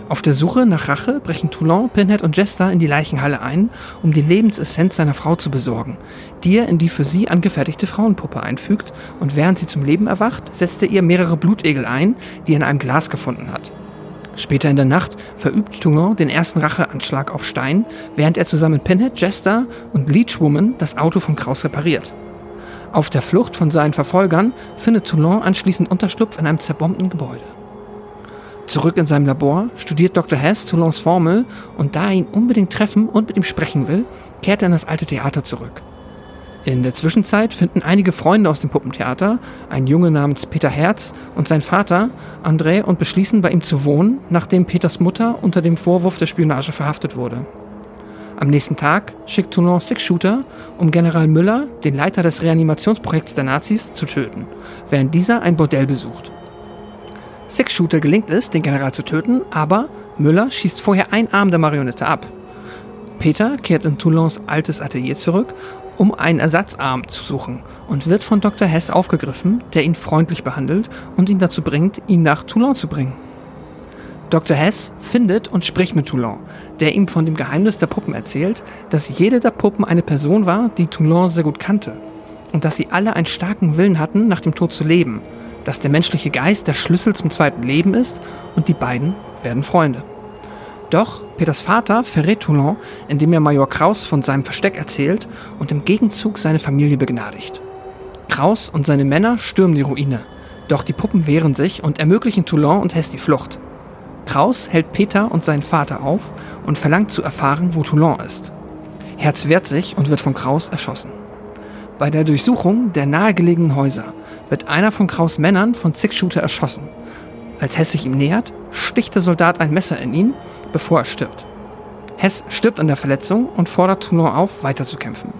Auf der Suche nach Rache brechen Toulon, Pinhead und Jester in die Leichenhalle ein, um die Lebensessenz seiner Frau zu besorgen, die er in die für sie angefertigte Frauenpuppe einfügt und während sie zum Leben erwacht, setzt er ihr mehrere Blutegel ein, die er in einem Glas gefunden hat. Später in der Nacht verübt Toulon den ersten Racheanschlag auf Stein, während er zusammen mit Pinhead, Jester und Leechwoman das Auto von Kraus repariert. Auf der Flucht von seinen Verfolgern findet Toulon anschließend Unterschlupf in einem zerbombten Gebäude. Zurück in seinem Labor studiert Dr. Hess Toulons Formel und da er ihn unbedingt treffen und mit ihm sprechen will, kehrt er in das alte Theater zurück. In der Zwischenzeit finden einige Freunde aus dem Puppentheater, ein Junge namens Peter Herz und sein Vater, André, und beschließen bei ihm zu wohnen, nachdem Peters Mutter unter dem Vorwurf der Spionage verhaftet wurde. Am nächsten Tag schickt Toulon Six-Shooter, um General Müller, den Leiter des Reanimationsprojekts der Nazis, zu töten, während dieser ein Bordell besucht. Six-Shooter gelingt es, den General zu töten, aber Müller schießt vorher einen Arm der Marionette ab. Peter kehrt in Toulons altes Atelier zurück, um einen Ersatzarm zu suchen und wird von Dr. Hess aufgegriffen, der ihn freundlich behandelt und ihn dazu bringt, ihn nach Toulon zu bringen. Dr. Hess findet und spricht mit Toulon, der ihm von dem Geheimnis der Puppen erzählt, dass jede der Puppen eine Person war, die Toulon sehr gut kannte und dass sie alle einen starken Willen hatten, nach dem Tod zu leben, dass der menschliche Geist der Schlüssel zum zweiten Leben ist und die beiden werden Freunde. Doch Peters Vater verrät Toulon, indem er Major Kraus von seinem Versteck erzählt und im Gegenzug seine Familie begnadigt. Kraus und seine Männer stürmen die Ruine, doch die Puppen wehren sich und ermöglichen Toulon und Hess die Flucht. Kraus hält Peter und seinen Vater auf und verlangt zu erfahren, wo Toulon ist. Herz wehrt sich und wird von Kraus erschossen. Bei der Durchsuchung der nahegelegenen Häuser wird einer von Kraus Männern von Six-Shooter erschossen. Als Hess sich ihm nähert, sticht der Soldat ein Messer in ihn, bevor er stirbt. Hess stirbt an der Verletzung und fordert Toulon auf, weiterzukämpfen.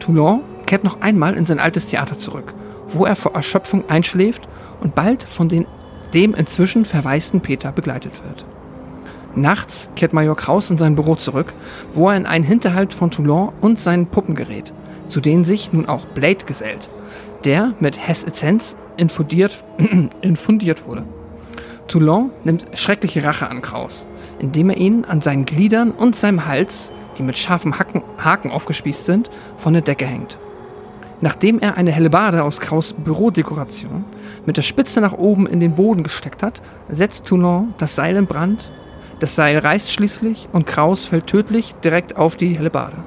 Toulon kehrt noch einmal in sein altes Theater zurück, wo er vor Erschöpfung einschläft und bald von den, dem inzwischen verwaisten Peter begleitet wird. Nachts kehrt Major Kraus in sein Büro zurück, wo er in einen Hinterhalt von Toulon und seinen Puppen gerät, zu denen sich nun auch Blade gesellt, der mit Hess Essenz infundiert, (clears throat) infundiert wurde. Toulon nimmt schreckliche Rache an Kraus, indem er ihn an seinen Gliedern und seinem Hals, die mit scharfen Haken, Haken aufgespießt sind, von der Decke hängt. Nachdem er eine Hellebarde aus Kraus Bürodekoration mit der Spitze nach oben in den Boden gesteckt hat, setzt Toulon das Seil in Brand. Das Seil reißt schließlich und Kraus fällt tödlich direkt auf die Hellebarde.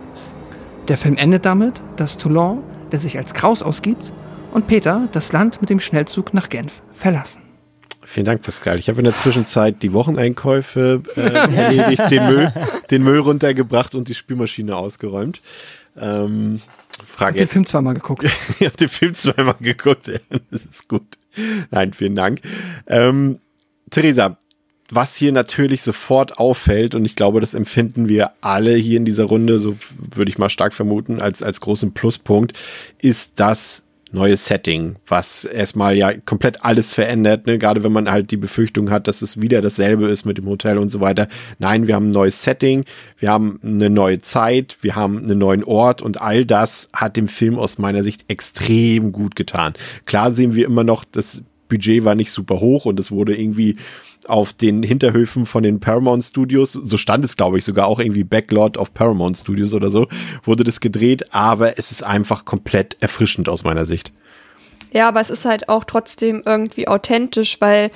Der Film endet damit, dass Toulon, der sich als Kraus ausgibt, und Peter das Land mit dem Schnellzug nach Genf verlassen. Vielen Dank, Pascal. Ich habe in der Zwischenzeit die Wocheneinkäufe äh, (laughs) erledigt, den Müll, den Müll runtergebracht und die Spülmaschine ausgeräumt. Ähm, Frage Den jetzt. Film zweimal geguckt. (laughs) ich habe den Film zweimal geguckt. (laughs) Das ist gut. Nein, vielen Dank. Ähm, Theresa, was hier natürlich sofort auffällt, und ich glaube, das empfinden wir alle hier in dieser Runde, so würde ich mal stark vermuten, als, als großen Pluspunkt, ist das neue Setting, was erstmal ja komplett alles verändert, ne? gerade wenn man halt die Befürchtung hat, dass es wieder dasselbe ist mit dem Hotel und so weiter. Nein, wir haben ein neues Setting, wir haben eine neue Zeit, wir haben einen neuen Ort und all das hat dem Film aus meiner Sicht extrem gut getan. Klar sehen wir immer noch, das Budget war nicht super hoch und es wurde irgendwie auf den Hinterhöfen von den Paramount Studios, so stand es glaube ich sogar auch irgendwie Backlot of Paramount Studios oder so, wurde das gedreht, aber es ist einfach komplett erfrischend aus meiner Sicht. Ja, aber es ist halt auch trotzdem irgendwie authentisch, weil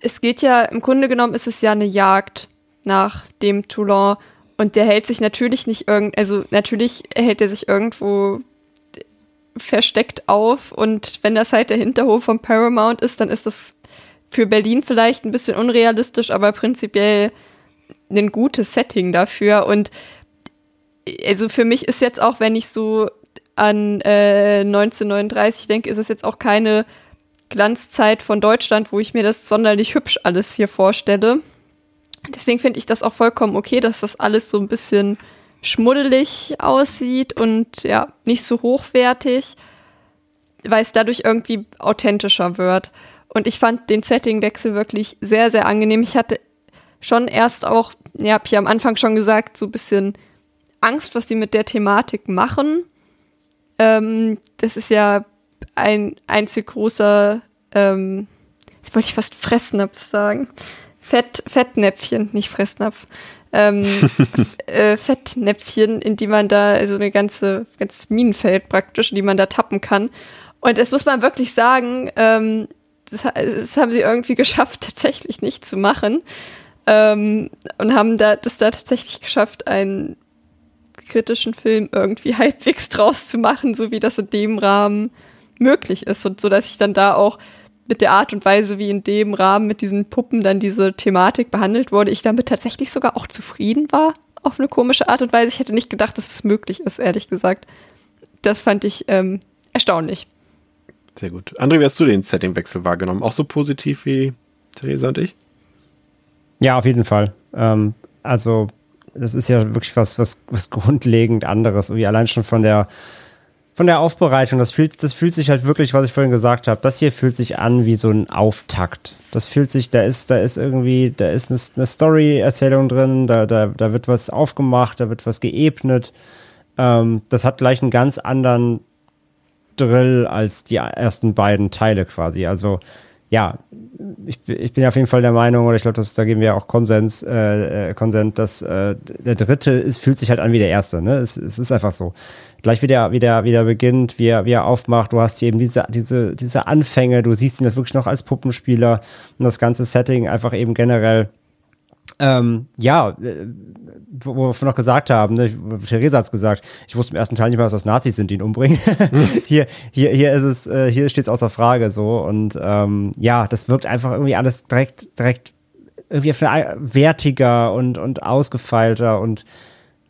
es geht ja, im Grunde genommen ist es ja eine Jagd nach dem Toulon. Und der hält sich natürlich nicht irgend, also natürlich hält er sich irgendwo versteckt auf. Und wenn das halt der Hinterhof von Paramount ist, dann ist das für Berlin vielleicht ein bisschen unrealistisch, aber prinzipiell ein gutes Setting dafür und also für mich ist jetzt auch, wenn ich so an äh, 1939 denke, ist es jetzt auch keine Glanzzeit von Deutschland, wo ich mir das sonderlich hübsch alles hier vorstelle. Deswegen finde ich das auch vollkommen okay, dass das alles so ein bisschen schmuddelig aussieht und ja, nicht so hochwertig, weil es dadurch irgendwie authentischer wird. Und ich fand den Settingwechsel wirklich sehr, sehr angenehm. Ich hatte schon erst auch, ja, hab ich am Anfang schon gesagt, so ein bisschen Angst, was die mit der Thematik machen. Ähm, das ist ja ein einzig großer, ähm, jetzt wollte ich fast Fressnapf sagen. Fett, Fettnäpfchen, nicht Fressnapf. Ähm, (laughs) äh, Fettnäpfchen, in die man da, also eine ganze, ganzes Minenfeld praktisch, in die man da tappen kann. Und das muss man wirklich sagen, ähm, das, das haben sie irgendwie (laughs) geschafft, tatsächlich nicht zu machen. Ähm, und haben da, das da tatsächlich geschafft, einen kritischen Film irgendwie (laughs) halbwegs draus zu machen, so wie das in dem Rahmen möglich ist. Und so, dass ich dann da auch mit der Art und Weise, wie in dem Rahmen mit diesen Puppen dann diese Thematik behandelt wurde, ich damit tatsächlich sogar auch zufrieden war, auf eine komische Art und Weise. Ich hätte nicht gedacht, dass es möglich ist, ehrlich gesagt. Das fand ich ähm, erstaunlich. Sehr gut. André, wie hast du den Settingwechsel wahrgenommen? Auch so positiv wie Theresa und ich? Ja, auf jeden Fall. Ähm, also, das ist ja wirklich was, was, was (laughs) grundlegend anderes. Irgendwie allein schon von der, von der Aufbereitung. Das fühlt, das fühlt sich halt wirklich, was ich vorhin gesagt habe. Das hier fühlt sich an wie so ein Auftakt. Das fühlt sich, da ist, da ist irgendwie, da ist eine, eine Story-Erzählung drin, da, da, da wird was aufgemacht, da wird was geebnet. Ähm, das hat gleich einen ganz anderen Drill als die ersten beiden Teile quasi. Also ja, ich, ich bin auf jeden Fall der Meinung, oder ich glaube, da geben wir auch Konsens, äh, äh, Konsens, dass äh, der dritte ist, fühlt sich halt an wie der erste. Ne? Es, es ist einfach so. Gleich wie der, wie der, wie der beginnt, wie er, wie er aufmacht, du hast eben diese, diese, diese Anfänge, du siehst ihn jetzt wirklich noch als Puppenspieler und das ganze Setting einfach eben generell ähm, ja, äh, wo wir noch gesagt haben, ne, Theresa hat's gesagt, ich wusste im ersten Teil nicht mehr, dass das Nazis sind, die ihn umbringen. (laughs) hier, hier, hier ist es, äh, hier steht's außer Frage so. Und ähm, ja, das wirkt einfach irgendwie alles direkt, direkt irgendwie wertiger und, und ausgefeilter und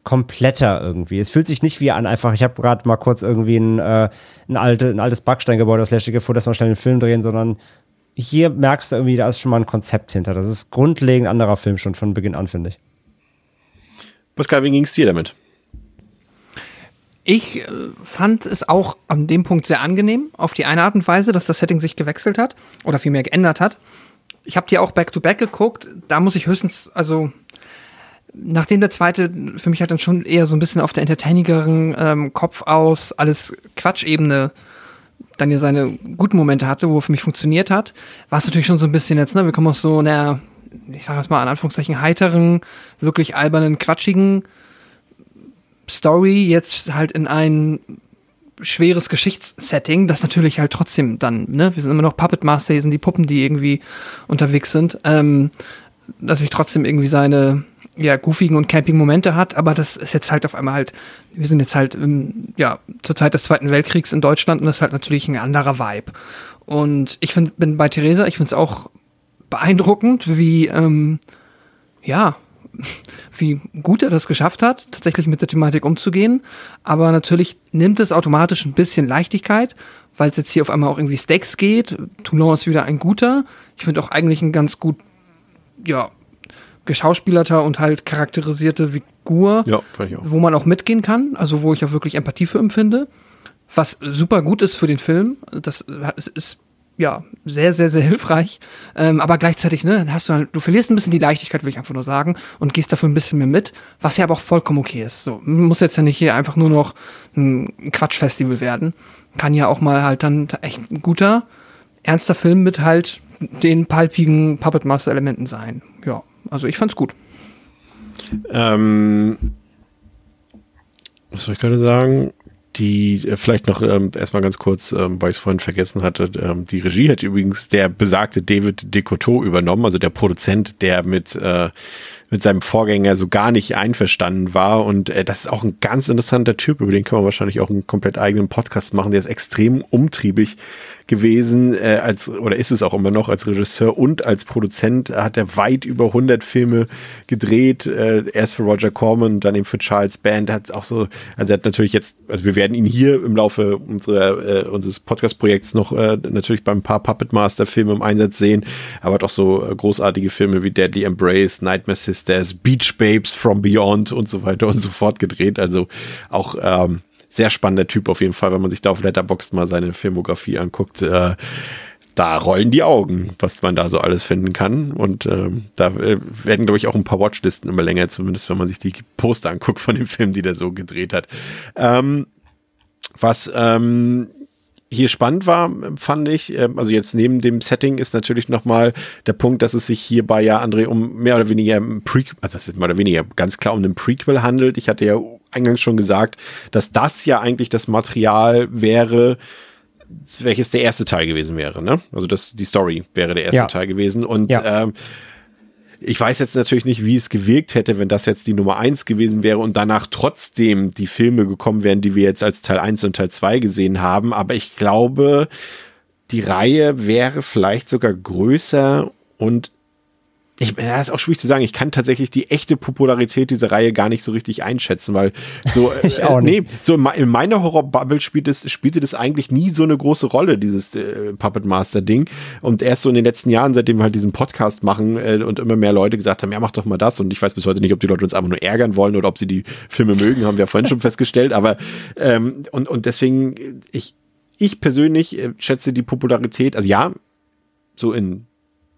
kompletter irgendwie. Es fühlt sich nicht wie an, einfach, ich habe gerade mal kurz irgendwie ein, äh, ein, alte, ein altes Backsteingebäude aus Leschige vor, dass wir schnell einen Film drehen, sondern hier merkst du irgendwie, da ist schon mal ein Konzept hinter. Das ist grundlegend anderer Film schon von Beginn an, finde ich. Pascal, wie ging's dir damit? Ich äh, fand es auch an dem Punkt sehr angenehm, auf die eine Art und Weise, dass das Setting sich gewechselt hat oder vielmehr geändert hat. Ich habe dir auch Back-to-Back geguckt, da muss ich höchstens, also nachdem der zweite für mich halt dann schon eher so ein bisschen auf der entertainigeren ähm, Kopf aus, alles Quatschebene dann ja seine guten Momente hatte, wo er für mich funktioniert hat, war es natürlich schon so ein bisschen jetzt, ne, wir kommen aus so einer, ich sag jetzt mal in Anführungszeichen, heiteren, wirklich albernen, quatschigen Story jetzt halt in einen schweres Geschichtssetting, das natürlich halt trotzdem dann, ne, wir sind immer noch Puppet Master, hier sind die Puppen, die irgendwie unterwegs sind, ähm, natürlich trotzdem irgendwie seine, ja, goofigen und campigen Momente hat, aber das ist jetzt halt auf einmal halt, wir sind jetzt halt, im, ja, zur Zeit des Zweiten Weltkriegs in Deutschland und das ist halt natürlich ein anderer Vibe. Und ich find, bin bei Theresa, ich finde es auch beeindruckend, wie, ähm, ja, (laughs) wie gut er das geschafft hat, tatsächlich mit der Thematik umzugehen. Aber natürlich nimmt es automatisch ein bisschen Leichtigkeit, weil es jetzt hier auf einmal auch irgendwie Stakes geht. Toulon ist wieder ein guter. Ich finde auch eigentlich ein ganz gut, ja, geschauspielerter und halt charakterisierte Figur, Ja, wo man auch mitgehen kann, also wo ich auch wirklich Empathie für empfinde. Was super gut ist für den Film. Das ist, ja sehr, sehr, sehr hilfreich. Ähm, aber gleichzeitig, ne, dann hast du halt, du verlierst ein bisschen die Leichtigkeit, will ich einfach nur sagen, und gehst dafür ein bisschen mehr mit, was ja aber auch vollkommen okay ist. So, muss jetzt ja nicht hier einfach nur noch ein Quatschfestival werden. Kann ja auch mal halt dann echt ein guter, ernster Film mit halt den palpigen Puppet Master Elementen sein. Ja, also ich fand's gut. Ähm, was soll ich gerade sagen? Die, äh, vielleicht noch ähm, erstmal ganz kurz, ähm, weil ich es vorhin vergessen hatte, ähm, die Regie hat übrigens der besagte David Decoteau übernommen, also der Produzent, der mit, äh, mit seinem Vorgänger so gar nicht einverstanden war. Und äh, das ist auch ein ganz interessanter Typ, über den kann man wahrscheinlich auch einen komplett eigenen Podcast machen. Der ist extrem umtriebig gewesen, äh, als, oder ist es auch immer noch als Regisseur und als Produzent. Hat er weit über 100 Filme gedreht, äh, erst für Roger Corman, dann eben für Charles Band, hat auch so, also er hat natürlich jetzt, also wir werden ihn hier im Laufe unserer, äh, unseres Podcast-Projekts noch äh, natürlich beim paar Puppet Master Filme im Einsatz sehen, aber hat auch so äh, großartige Filme wie Deadly Embrace, Nightmare Sisters, Beach Babes from Beyond und so weiter und so fort gedreht, also auch, ähm, sehr spannender Typ auf jeden Fall, wenn man sich da auf Letterboxd mal seine Filmografie anguckt. Äh, da rollen die Augen, was man da so alles finden kann. Und ähm, da äh, werden, glaube ich, auch ein paar Watchlisten immer länger, zumindest wenn man sich die Poster anguckt von dem Film, die der so gedreht hat. Ähm, was ähm, hier spannend war, fand ich, äh, also jetzt neben dem Setting ist natürlich nochmal der Punkt, dass es sich hierbei ja, André, um mehr oder weniger ein Prequel, also das ist mehr oder weniger ganz klar um einen Prequel handelt. Ich hatte ja eingangs schon gesagt, dass das ja eigentlich das Material wäre, welches der erste Teil gewesen wäre, ne? Also das, die Story wäre der erste Ja. Teil gewesen. Und Ja. ähm, ich weiß jetzt natürlich nicht, wie es gewirkt hätte, wenn das jetzt die Nummer eins gewesen wäre und danach trotzdem die Filme gekommen wären, die wir jetzt als Teil eins und Teil zwei gesehen haben. Aber ich glaube, die Reihe wäre vielleicht sogar größer und ich, ja, ist auch schwierig zu sagen. Ich kann tatsächlich die echte Popularität dieser Reihe gar nicht so richtig einschätzen, weil so, (laughs) Ich auch äh, nee, nicht. so in, me- in meiner Horror-Bubble spielt es, spielte das eigentlich nie so eine große Rolle, dieses äh, Puppet Master-Ding. Und erst so in den letzten Jahren, seitdem wir halt diesen Podcast machen äh, und immer mehr Leute gesagt haben, ja, mach doch mal das. Und ich weiß bis heute nicht, ob die Leute uns einfach nur ärgern wollen oder ob sie die Filme mögen, haben wir vorhin schon festgestellt. Aber ähm, und, und deswegen, äh, ich, ich persönlich äh, schätze die Popularität, also ja, so in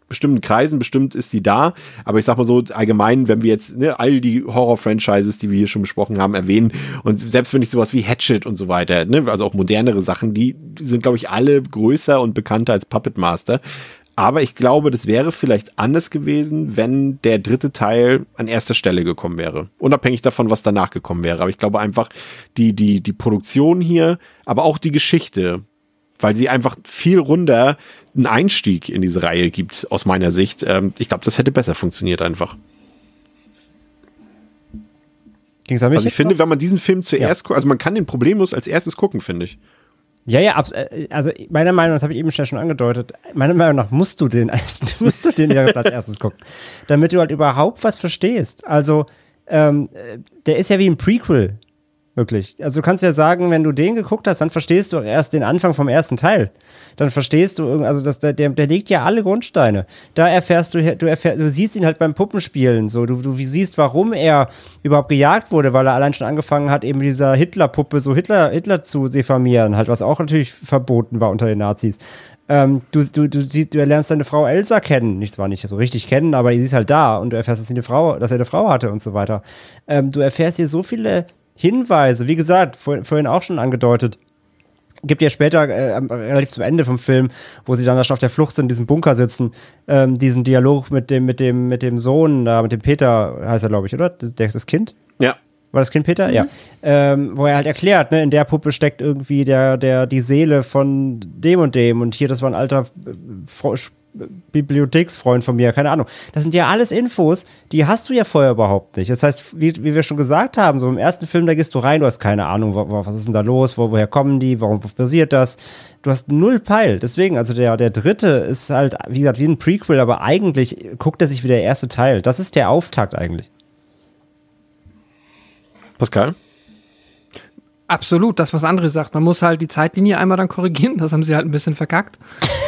bestimmten Kreisen, bestimmt ist die da, aber ich sag mal so allgemein, wenn wir jetzt ne, all die Horror-Franchises, die wir hier schon besprochen haben, erwähnen und selbst wenn ich sowas wie Hatchet und so weiter, ne, also auch modernere Sachen, die, die sind glaube ich alle größer und bekannter als Puppet Master. Aber ich glaube, das wäre vielleicht anders gewesen, wenn der dritte Teil an erster Stelle gekommen wäre. Unabhängig davon, was danach gekommen wäre. Aber ich glaube einfach, die, die, die Produktion hier, aber auch die Geschichte, weil sie einfach viel runder einen Einstieg in diese Reihe gibt, aus meiner Sicht. Ähm, ich glaube, das hätte besser funktioniert einfach. Ging's an mich Also ich finde, noch? wenn man diesen Film zuerst guckt, also man kann den problemlos als erstes gucken, finde ich. Ja, ja, äh, also meiner Meinung nach, das habe ich eben schon angedeutet, meiner Meinung nach musst du den, (laughs) musst du den als erstes gucken, damit du halt überhaupt was verstehst. Also, ähm, äh, der ist ja wie ein Prequel, wirklich. Also du kannst ja sagen, wenn du den geguckt hast, dann verstehst du erst den Anfang vom ersten Teil. Dann verstehst du, also das, der, der, der legt ja alle Grundsteine. Da erfährst du, du erfährst, du siehst ihn halt beim Puppenspielen, so, du, du siehst, warum er überhaupt gejagt wurde, weil er allein schon angefangen hat, eben dieser Hitler-Puppe so Hitler, Hitler zu diffamieren, halt, was auch natürlich verboten war unter den Nazis. Ähm, du, du, du, siehst, du lernst deine Frau Elsa kennen. Nicht zwar nicht so richtig kennen, aber sie ist halt da und du erfährst, dass sie eine Frau, dass er eine Frau hatte und so weiter. Ähm, du erfährst hier so viele Hinweise, wie gesagt, vor, vorhin auch schon angedeutet. Gibt ja später, äh, relativ zum Ende vom Film, wo sie dann da schon auf der Flucht sind, in diesem Bunker sitzen, ähm, diesen Dialog mit dem, mit dem, mit dem Sohn, da, mit dem Peter heißt er, glaube ich, oder? Das, der, das Kind? Ja. War das Kind Peter? Ja. Ähm, wo er halt erklärt, ne, in der Puppe steckt irgendwie der, der, die Seele von dem und dem und hier, das war ein alter äh, Bibliotheksfreund von mir, keine Ahnung. Das sind ja alles Infos, die hast du ja vorher überhaupt nicht. Das heißt, wie, wie wir schon gesagt haben, so im ersten Film, da gehst du rein, du hast keine Ahnung, wo, was ist denn da los, wo, woher kommen die, warum passiert das? Du hast null Peil. Deswegen, also der, der dritte ist halt, wie gesagt, wie ein Prequel, aber eigentlich guckt er sich wie der erste Teil. Das ist der Auftakt eigentlich. Pascal? Absolut, das, was André sagt. Man muss halt die Zeitlinie einmal dann korrigieren. Das haben sie halt ein bisschen verkackt.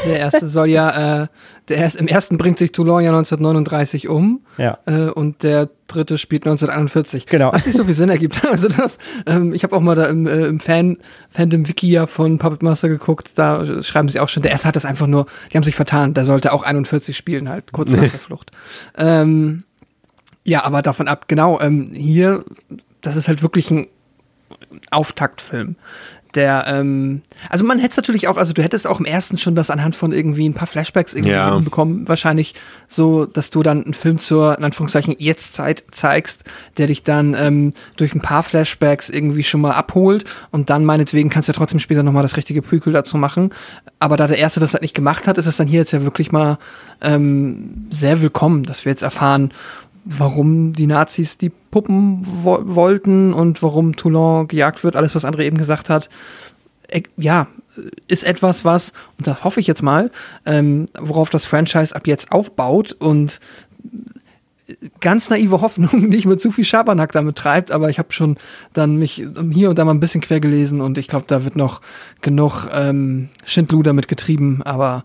Der erste soll ja, äh, der erst, im ersten bringt sich Toulon ja 1939 um. Ja. Äh, und der dritte spielt 1941. Genau. Was nicht so viel Sinn ergibt. (laughs) Also das, ähm, ich habe auch mal da im, äh, im Fan, Fandom-Wiki ja von Puppet Master geguckt. Da schreiben sie auch schon, der erste hat das einfach nur, die haben sich vertan. Der sollte auch 41 spielen halt, kurz nach der (laughs) Flucht. Ähm, ja, aber davon ab, genau, ähm, hier, das ist halt wirklich ein Auftaktfilm. Der, ähm, also man hätte es natürlich auch, also du hättest auch im ersten schon das anhand von irgendwie ein paar Flashbacks irgendwie Ja. bekommen, wahrscheinlich so, dass du dann einen Film zur, in Anführungszeichen, Jetztzeit zeigst, der dich dann ähm, durch ein paar Flashbacks irgendwie schon mal abholt und dann meinetwegen kannst du ja trotzdem später nochmal das richtige Prequel dazu machen. Aber da der Erste das halt nicht gemacht hat, ist es dann hier jetzt ja wirklich mal ähm, sehr willkommen, dass wir jetzt erfahren, warum die Nazis die Puppen wo wollten und warum Toulon gejagt wird, alles, was André eben gesagt hat. Äh, ja, ist etwas, was, und das hoffe ich jetzt mal, ähm, worauf das Franchise ab jetzt aufbaut und ganz naive Hoffnung, (laughs) nicht mit zu viel Schabernack damit treibt, aber ich habe schon dann mich hier und da mal ein bisschen quer gelesen und ich glaube, da wird noch genug ähm, Schindluder mit getrieben, aber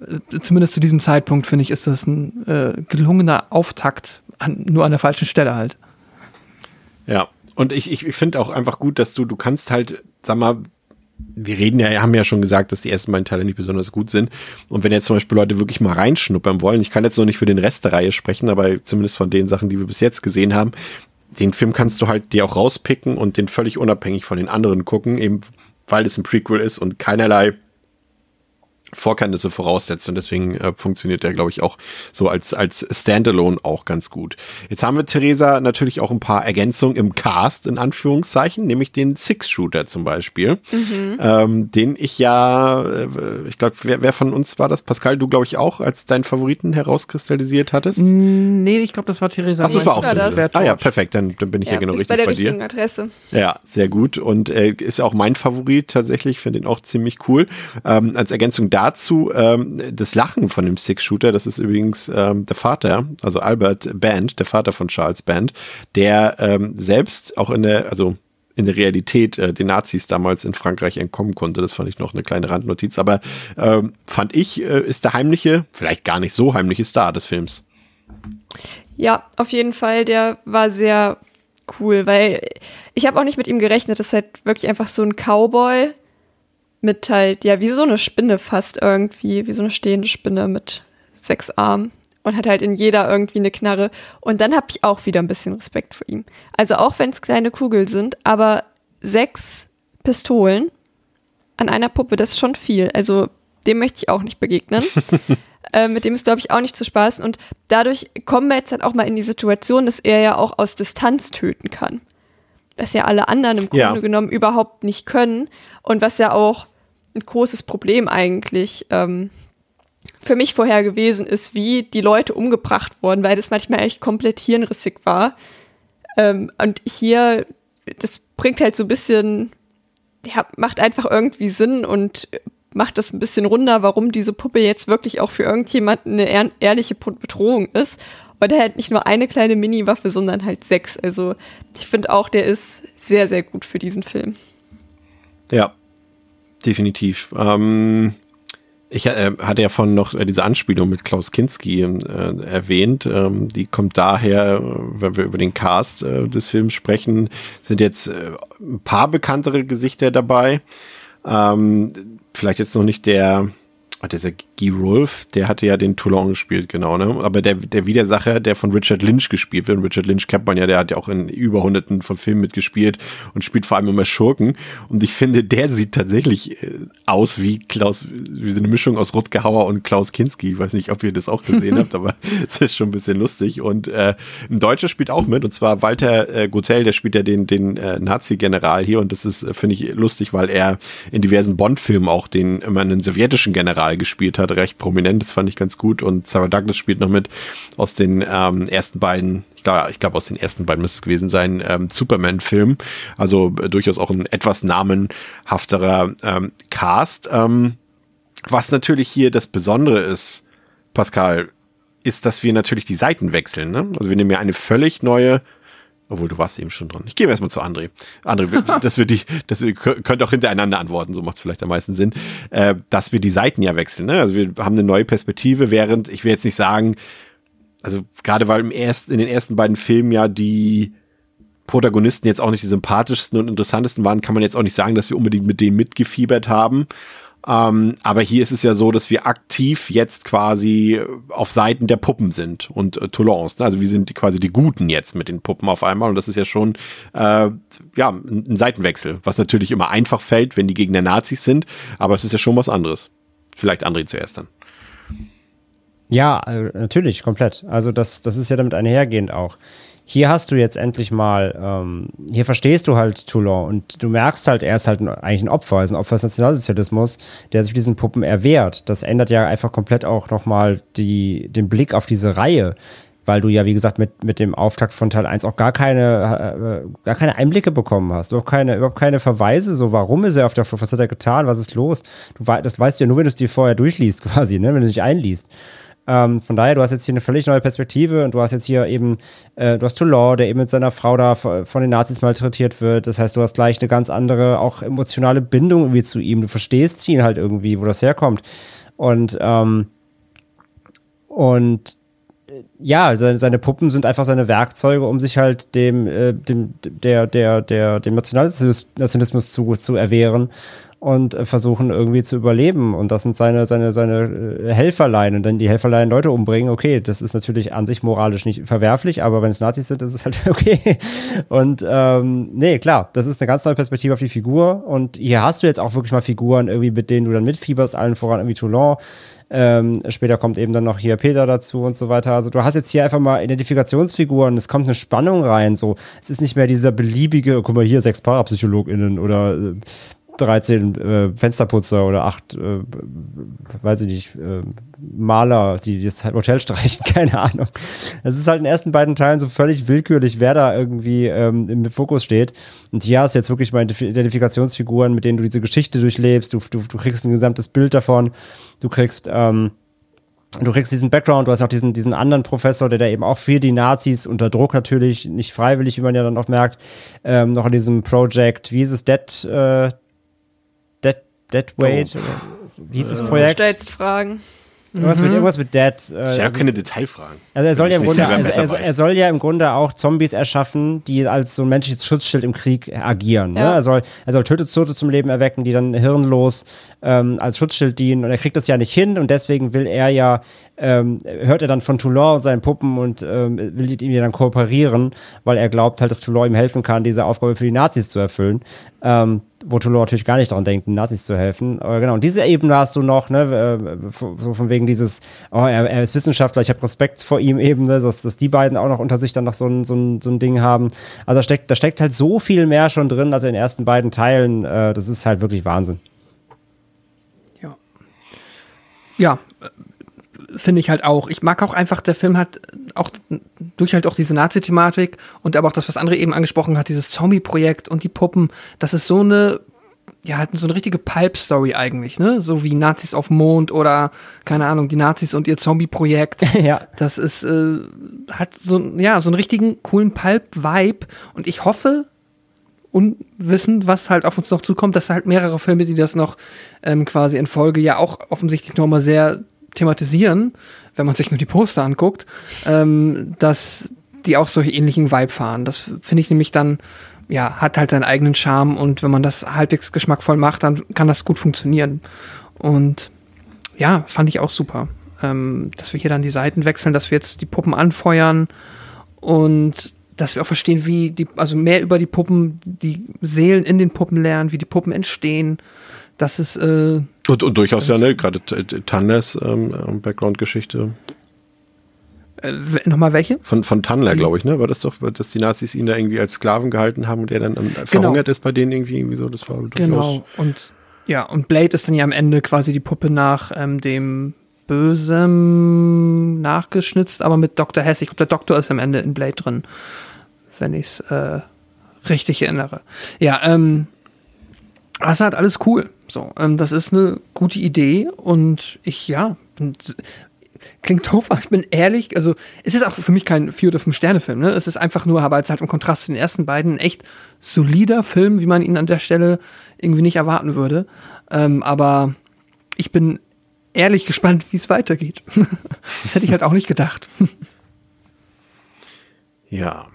äh, zumindest zu diesem Zeitpunkt finde ich, ist das ein äh, gelungener Auftakt, an, nur an der falschen Stelle halt. Ja, und ich, ich, finde auch einfach gut, dass du, du kannst halt, sag mal, wir reden ja, haben ja schon gesagt, dass die ersten beiden Teile nicht besonders gut sind. Und wenn jetzt zum Beispiel Leute wirklich mal reinschnuppern wollen, ich kann jetzt noch nicht für den Rest der Reihe sprechen, aber zumindest von den Sachen, die wir bis jetzt gesehen haben, den Film kannst du halt dir auch rauspicken und den völlig unabhängig von den anderen gucken, eben weil es ein Prequel ist und keinerlei Vorkenntnisse voraussetzt und deswegen äh, funktioniert der, glaube ich, auch so als, als Standalone auch ganz gut. Jetzt haben wir, Theresa, natürlich auch ein paar Ergänzungen im Cast, in Anführungszeichen, nämlich den Six-Shooter zum Beispiel, ähm, den ich ja, äh, ich glaube, wer, wer von uns war das? Pascal, du, glaube ich, auch als deinen Favoriten herauskristallisiert hattest? Nee, ich glaube, das war Theresa. Ach, das war auch war das. Ah ja, perfekt, dann, dann bin ich ja, Ja, genau richtig bei der bei dir. richtigen Adresse. Ja, sehr gut und äh, ist auch mein Favorit tatsächlich, finde ihn auch ziemlich cool. Ähm, als Ergänzung dazu ähm, das Lachen von dem Six-Shooter, das ist übrigens ähm, der Vater, also Albert Band, der Vater von Charles Band, der ähm, selbst auch in der, also in der Realität äh, den Nazis damals in Frankreich entkommen konnte. Das fand ich noch eine kleine Randnotiz, aber ähm, fand ich, äh, ist der heimliche, vielleicht gar nicht so heimliche Star des Films. Ja, auf jeden Fall, der war sehr cool, weil ich habe auch nicht mit ihm gerechnet. Das ist halt wirklich einfach so ein Cowboy mit halt, ja, wie so eine Spinne fast irgendwie, wie so eine stehende Spinne mit sechs Armen und hat halt in jeder irgendwie eine Knarre. Und dann habe ich auch wieder ein bisschen Respekt vor ihm. Also auch wenn es kleine Kugeln sind, aber sechs Pistolen an einer Puppe, das ist schon viel. Also dem möchte ich auch nicht begegnen. (laughs) äh, mit dem ist, glaube ich, auch nicht zu spaßen. Und dadurch kommen wir jetzt halt auch mal in die Situation, dass er ja auch aus Distanz töten kann. Was ja alle anderen im Grunde Ja. genommen überhaupt nicht können. Und was ja auch ein großes Problem eigentlich ähm, für mich vorher gewesen ist, wie die Leute umgebracht wurden, weil das manchmal echt komplett hirnrissig war. Ähm, und hier, das bringt halt so ein bisschen, ja, macht einfach irgendwie Sinn und macht das ein bisschen runder, warum diese Puppe jetzt wirklich auch für irgendjemanden eine ehr ehrliche Bedrohung ist. Und er hat nicht nur eine kleine Mini-Waffe, sondern halt sechs. Also ich finde auch, der ist sehr, sehr gut für diesen Film. Ja, definitiv. Ähm, ich äh, hatte ja von noch äh, diese Anspielung mit Klaus Kinski äh, erwähnt. Ähm, die kommt daher, äh, wenn wir über den Cast äh, des Films sprechen, sind jetzt äh, ein paar bekanntere Gesichter dabei. Ähm, vielleicht jetzt noch nicht der Oh, dieser Guy Rolfe, der hatte ja den Toulon gespielt, genau, ne? Aber der, der Widersacher, der von Richard Lynch gespielt wird, und Richard Lynch kennt man ja, der hat ja auch in über hunderten von Filmen mitgespielt und spielt vor allem immer Schurken. Und ich finde, der sieht tatsächlich äh, aus wie Klaus, wie so eine Mischung aus Rutger Hauer und Klaus Kinski. Ich weiß nicht, ob ihr das auch gesehen (laughs) habt, aber es ist schon ein bisschen lustig. Und äh, ein Deutscher spielt auch mit, und zwar Walter äh, Gotel, der spielt ja den, den äh, Nazi-General hier. Und das ist, äh, finde ich, lustig, weil er in diversen Bond-Filmen auch den immer einen sowjetischen General gespielt hat, recht prominent. Das fand ich ganz gut. Und Sarah Douglas spielt noch mit aus den ähm, ersten beiden, ich glaube, ich glaube aus den ersten beiden müsste es gewesen sein, ähm, Superman-Film. Also äh, durchaus auch ein etwas namenhafterer ähm, Cast. Ähm, was natürlich hier das Besondere ist, Pascal, ist, dass wir natürlich die Seiten wechseln. Ne? Also wir nehmen ja eine völlig neue obwohl, du warst eben schon dran. Ich gehe erstmal zu André. André, (laughs) dass wir die, dass wir könnt auch hintereinander antworten, so macht es vielleicht am meisten Sinn, äh, dass wir die Seiten ja wechseln. Ne? Also wir haben eine neue Perspektive, während, ich will jetzt nicht sagen, also gerade weil im ersten, in den ersten beiden Filmen ja die Protagonisten jetzt auch nicht die sympathischsten und interessantesten waren, kann man jetzt auch nicht sagen, dass wir unbedingt mit denen mitgefiebert haben. Ähm, aber hier ist es ja so, dass wir aktiv jetzt quasi auf Seiten der Puppen sind und äh, Toulons. Also wir sind die, quasi die Guten jetzt mit den Puppen auf einmal und das ist ja schon äh, ja ein, ein Seitenwechsel, was natürlich immer einfach fällt, wenn die gegen der Nazis sind, aber es ist ja schon was anderes. Vielleicht André zuerst dann. Ja, äh, natürlich, komplett. Also das, das ist ja damit einhergehend auch hier hast du jetzt endlich mal, ähm, hier verstehst du halt Toulon und du merkst halt, er ist halt eigentlich ein Opfer, er ist ein Opfer des Nationalsozialismus, der sich diesen Puppen erwehrt. Das ändert ja einfach komplett auch nochmal die, den Blick auf diese Reihe, weil du ja, wie gesagt, mit, mit dem Auftakt von Teil 1 auch gar keine, äh, gar keine Einblicke bekommen hast, auch keine, überhaupt keine Verweise, so warum ist er auf der Flucht, was hat er getan, was ist los? Du, das weißt du ja nur, wenn du es dir vorher durchliest, (laughs) quasi, ne, wenn du dich einliest. Ähm, von daher, du hast jetzt hier eine völlig neue Perspektive und du hast jetzt hier eben, äh, du hast Toulon, der eben mit seiner Frau da von den Nazis malträtiert wird. Das heißt, du hast gleich eine ganz andere, auch emotionale Bindung irgendwie zu ihm. Du verstehst ihn halt irgendwie, wo das herkommt. Und, ähm, und äh, ja, seine, seine, Puppen sind einfach seine Werkzeuge, um sich halt dem, äh, dem, der, der, der, dem Nationalismus zu, zu erwehren und äh, versuchen irgendwie zu überleben. Und das sind seine, seine, seine äh, Helferlein. Und dann die Helferlein Leute umbringen, okay, das ist natürlich an sich moralisch nicht verwerflich, aber wenn es Nazis sind, ist es halt (laughs) okay. Und ähm, nee, klar, das ist eine ganz neue Perspektive auf die Figur. Und hier hast du jetzt auch wirklich mal Figuren, irgendwie, mit denen du dann mitfieberst, allen voran irgendwie Toulon. Ähm, später kommt eben dann noch hier Peter dazu und so weiter. Also du hast jetzt hier einfach mal Identifikationsfiguren, es kommt eine Spannung rein. So, es ist nicht mehr dieser beliebige, guck mal hier sechs ParapsychologInnen oder äh, 13 äh, Fensterputzer oder 8, äh, weiß ich nicht, äh, Maler, die das Hotel streichen, (laughs) keine Ahnung. Es ist halt in den ersten beiden Teilen so völlig willkürlich, wer da irgendwie ähm, im Fokus steht. Und hier hast du jetzt wirklich mal Identifikationsfiguren, mit denen du diese Geschichte durchlebst. Du, du, du kriegst ein gesamtes Bild davon. Du kriegst, ähm, Du kriegst diesen Background, du hast auch diesen, diesen anderen Professor, der da eben auch für die Nazis unter Druck natürlich, nicht freiwillig, wie man ja dann auch merkt, ähm, noch in diesem Project, wie ist es, Dead, äh, Dead Weight, oh. wie hieß das Projekt? Du stellst Fragen. Irgendwas, mhm. mit, irgendwas mit Dead. Äh, ich habe also, keine Detailfragen. Also er soll ja im Grunde, also, er, er, soll ja im Grunde auch Zombies erschaffen, die als so ein menschliches Schutzschild im Krieg agieren. Ne? Ja. Ne? Er soll, er soll Tötetote zum Leben erwecken, die dann hirnlos ähm, als Schutzschild dienen. Und er kriegt das ja nicht hin und deswegen will er ja ähm, hört er dann von Toulon und seinen Puppen und ähm, will mit ihm ja dann kooperieren, weil er glaubt halt, dass Toulon ihm helfen kann, diese Aufgabe für die Nazis zu erfüllen. Ähm, wo Toulon natürlich gar nicht daran denkt, den Nazis zu helfen. Aber genau, und diese Ebene hast du noch, ne, äh, so von wegen dieses, oh, er, er ist Wissenschaftler, ich habe Respekt vor ihm eben, ne, dass, dass die beiden auch noch unter sich dann noch so ein, so ein, so ein Ding haben. Also da steckt, da steckt halt so viel mehr schon drin, als in den ersten beiden Teilen. Äh, das ist halt wirklich Wahnsinn. Ja. Ja, finde ich halt auch. Ich mag auch einfach, der Film hat auch durch halt auch diese Nazi-Thematik und aber auch das, was andere eben angesprochen hat, dieses Zombie-Projekt und die Puppen, das ist so eine, ja, halt so eine richtige Pulp-Story eigentlich, ne? So wie Nazis auf Mond oder, keine Ahnung, die Nazis und ihr Zombie-Projekt. (laughs) ja. Das ist, äh, hat so, ja, so einen richtigen coolen Pulp-Vibe und ich hoffe, unwissend, was halt auf uns noch zukommt, dass halt mehrere Filme, die das noch ähm, quasi in Folge ja auch offensichtlich nochmal sehr thematisieren, wenn man sich nur die Poster anguckt, ähm, dass die auch solche ähnlichen Vibe fahren. Das finde ich nämlich dann, ja, hat halt seinen eigenen Charme und wenn man das halbwegs geschmackvoll macht, dann kann das gut funktionieren. Und ja, fand ich auch super. Ähm, dass wir hier dann die Seiten wechseln, dass wir jetzt die Puppen anfeuern und dass wir auch verstehen, wie die, also mehr über die Puppen, die Seelen in den Puppen lernen, wie die Puppen entstehen. Das ist äh, und, und durchaus ja, ne, gerade Tanners ähm, Background-Geschichte. Äh, Nochmal welche? Von, von Tandler, glaube ich, ne? War das doch, dass die Nazis ihn da irgendwie als Sklaven gehalten haben und er dann genau. verhungert ist bei denen irgendwie, irgendwie so. Das war Genau. Und ja, und Blade ist dann ja am Ende quasi die Puppe nach ähm, dem Bösem nachgeschnitzt, aber mit Dr. Hess. Ich glaube, der Doktor ist am Ende in Blade drin, wenn ich es äh, richtig erinnere. Ja, ähm, das ist halt alles cool. So, ähm, das ist eine gute Idee und ich, ja, klingt doof, aber ich bin ehrlich, also es ist auch für mich kein vier oder fünf Sterne Film, ne? Es ist einfach nur, aber als halt im Kontrast zu den ersten beiden ein echt solider Film, wie man ihn an der Stelle irgendwie nicht erwarten würde. Ähm, aber ich bin ehrlich gespannt, wie es weitergeht. (laughs) das hätte ich halt auch nicht gedacht. ja.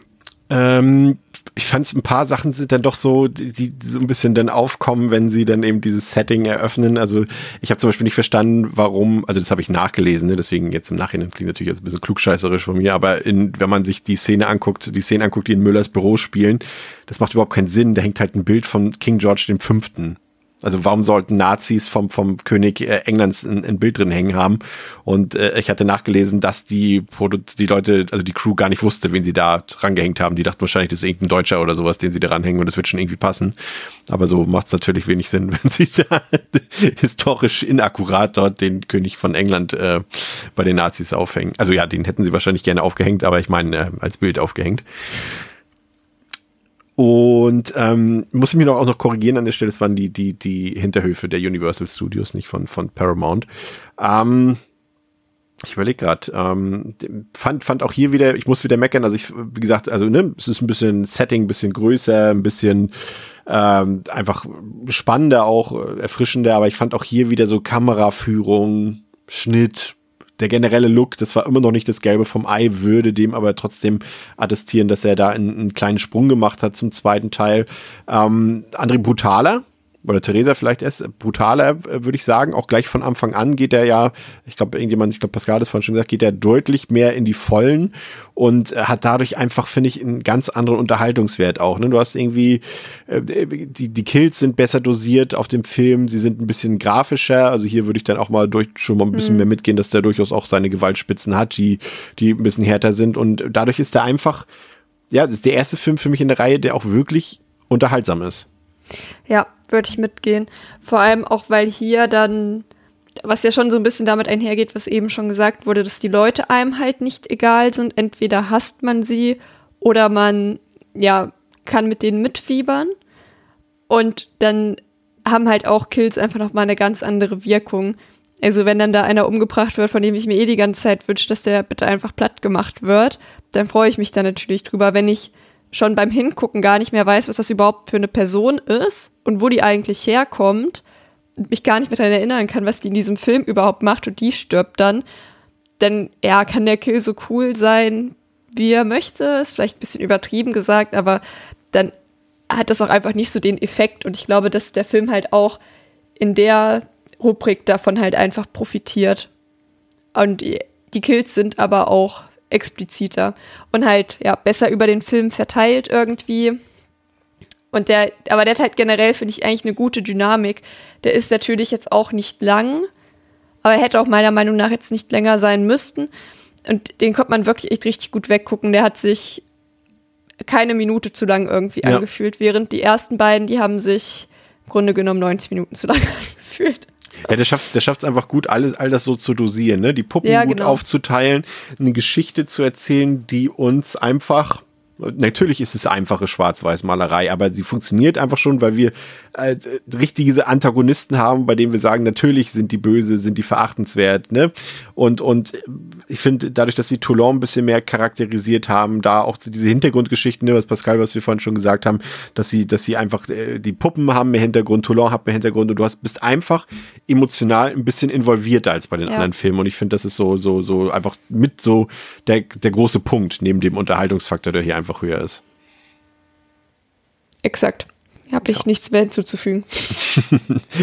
Ähm, ich fand es ein paar Sachen sind dann doch so, die, die so ein bisschen dann aufkommen, wenn sie dann eben dieses Setting eröffnen. Also ich habe zum Beispiel nicht verstanden, warum, also das habe ich nachgelesen, ne? deswegen jetzt im Nachhinein klingt natürlich jetzt ein bisschen klugscheißerisch von mir, aber in, wenn man sich die Szene anguckt, die Szene anguckt, die in Müllers Büro spielen, das macht überhaupt keinen Sinn. Da hängt halt ein Bild von King George dem Fünften also warum sollten Nazis vom, vom König äh, Englands ein, ein Bild drin hängen haben? Und äh, ich hatte nachgelesen, dass die, die Leute, also die Crew gar nicht wusste, wen sie da dran gehängt haben. Die dachten wahrscheinlich, das ist irgendein Deutscher oder sowas, den sie da ranhängen und das wird schon irgendwie passen. Aber so macht es natürlich wenig Sinn, (laughs) wenn sie da historisch inakkurat dort den König von England äh, bei den Nazis aufhängen. Also ja, den hätten sie wahrscheinlich gerne aufgehängt, aber ich meine, äh, als Bild aufgehängt. Und ähm, muss ich mir noch auch noch korrigieren an der Stelle, es waren die, die, die Hinterhöfe der Universal Studios, nicht von, von Paramount. Ähm, ich überlege gerade, ähm, fand, fand auch hier wieder, ich muss wieder meckern, also ich, wie gesagt, also ne, es ist ein bisschen Setting, ein bisschen größer, ein bisschen ähm, einfach spannender auch, äh, erfrischender, aber ich fand auch hier wieder so Kameraführung, Schnitt, der generelle Look, das war immer noch nicht das Gelbe vom Ei, würde dem aber trotzdem attestieren, dass er da einen, einen kleinen Sprung gemacht hat zum zweiten Teil. Ähm, André Brutaler, oder Theresa vielleicht erst brutaler, äh, würde ich sagen. Auch gleich von Anfang an geht er ja, ich glaube, irgendjemand, ich glaube, Pascal hat es vorhin schon gesagt, geht er deutlich mehr in die Vollen und äh, hat dadurch einfach, finde ich, einen ganz anderen Unterhaltungswert auch. Ne? Du hast irgendwie, äh, die, die Kills sind besser dosiert auf dem Film, sie sind ein bisschen grafischer. Also hier würde ich dann auch mal durch schon mal ein bisschen mhm. mehr mitgehen, dass der durchaus auch seine Gewaltspitzen hat, die, die ein bisschen härter sind. Und dadurch ist er einfach, ja, das ist der erste Film für mich in der Reihe, der auch wirklich unterhaltsam ist. Ja, würde ich mitgehen. Vor allem auch, weil hier dann, was ja schon so ein bisschen damit einhergeht, was eben schon gesagt wurde, dass die Leute einem halt nicht egal sind. Entweder hasst man sie oder man, ja, kann mit denen mitfiebern. Und dann haben halt auch Kills einfach nochmal eine ganz andere Wirkung. Also wenn dann da einer umgebracht wird, von dem ich mir eh die ganze Zeit wünsche, dass der bitte einfach platt gemacht wird, dann freue ich mich da natürlich drüber. Wenn ich schon beim Hingucken gar nicht mehr weiß, was das überhaupt für eine Person ist und wo die eigentlich herkommt und mich gar nicht mehr daran erinnern kann, was die in diesem Film überhaupt macht und die stirbt dann, dann ja, kann der Kill so cool sein, wie er möchte, ist vielleicht ein bisschen übertrieben gesagt, aber dann hat das auch einfach nicht so den Effekt und ich glaube, dass der Film halt auch in der Rubrik davon halt einfach profitiert. Und die Kills sind aber auch expliziter und halt ja besser über den Film verteilt irgendwie. Und der, aber der hat halt generell, finde ich, eigentlich eine gute Dynamik. Der ist natürlich jetzt auch nicht lang, aber er hätte auch meiner Meinung nach jetzt nicht länger sein müssten. Und den konnte man wirklich echt richtig gut weggucken. Der hat sich keine Minute zu lang irgendwie ja. angefühlt, während die ersten beiden, die haben sich im Grunde genommen 90 Minuten zu lang (laughs) angefühlt. Ja, der schafft, es einfach gut, alles, all das so zu dosieren, ne? Die Puppen ja, gut genau. aufzuteilen, eine Geschichte zu erzählen, die uns einfach Natürlich ist es einfache Schwarz-Weiß-Malerei, aber sie funktioniert einfach schon, weil wir äh, richtige Antagonisten haben, bei denen wir sagen, natürlich sind die böse, sind die verachtenswert, ne? Und, und ich finde, dadurch, dass sie Toulon ein bisschen mehr charakterisiert haben, da auch so diese Hintergrundgeschichten, ne, was Pascal, was wir vorhin schon gesagt haben, dass sie, dass sie einfach, äh, die Puppen haben mehr Hintergrund, Toulon hat mehr Hintergrund und du hast, bist einfach emotional ein bisschen involvierter als bei den ja. anderen Filmen. Und ich finde, das ist so, so, so einfach mit so der, der große Punkt neben dem Unterhaltungsfaktor, der hier einfach höher ist. Exakt. Habe ich nichts mehr hinzuzufügen. (laughs)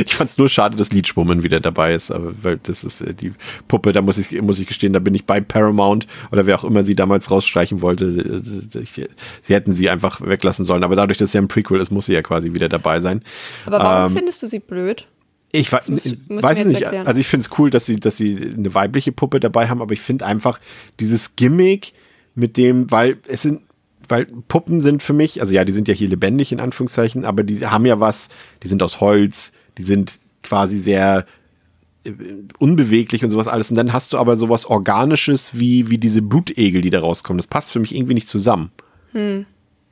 Ich fand es nur schade, dass Leechwoman wieder dabei ist, aber weil das ist äh, die Puppe, da muss ich, muss ich gestehen, da bin ich bei Paramount oder wer auch immer sie damals rausstreichen wollte. äh, ich- Sie hätten sie einfach weglassen sollen, aber dadurch, dass sie ein Prequel ist, muss sie ja quasi wieder dabei sein. Aber warum Ähm, findest du sie blöd? Ich weiß, muss- musst du weiß nicht. erklären. Also ich finde es cool, dass sie, dass sie eine weibliche Puppe dabei haben, aber ich finde einfach dieses Gimmick mit dem, weil es sind, weil Puppen sind für mich, also ja, die sind ja hier lebendig in Anführungszeichen, aber die haben ja was, die sind aus Holz, die sind quasi sehr äh, unbeweglich und sowas alles. Und dann hast du aber sowas Organisches wie, wie diese Blutegel, die da rauskommen. Das passt für mich irgendwie nicht zusammen.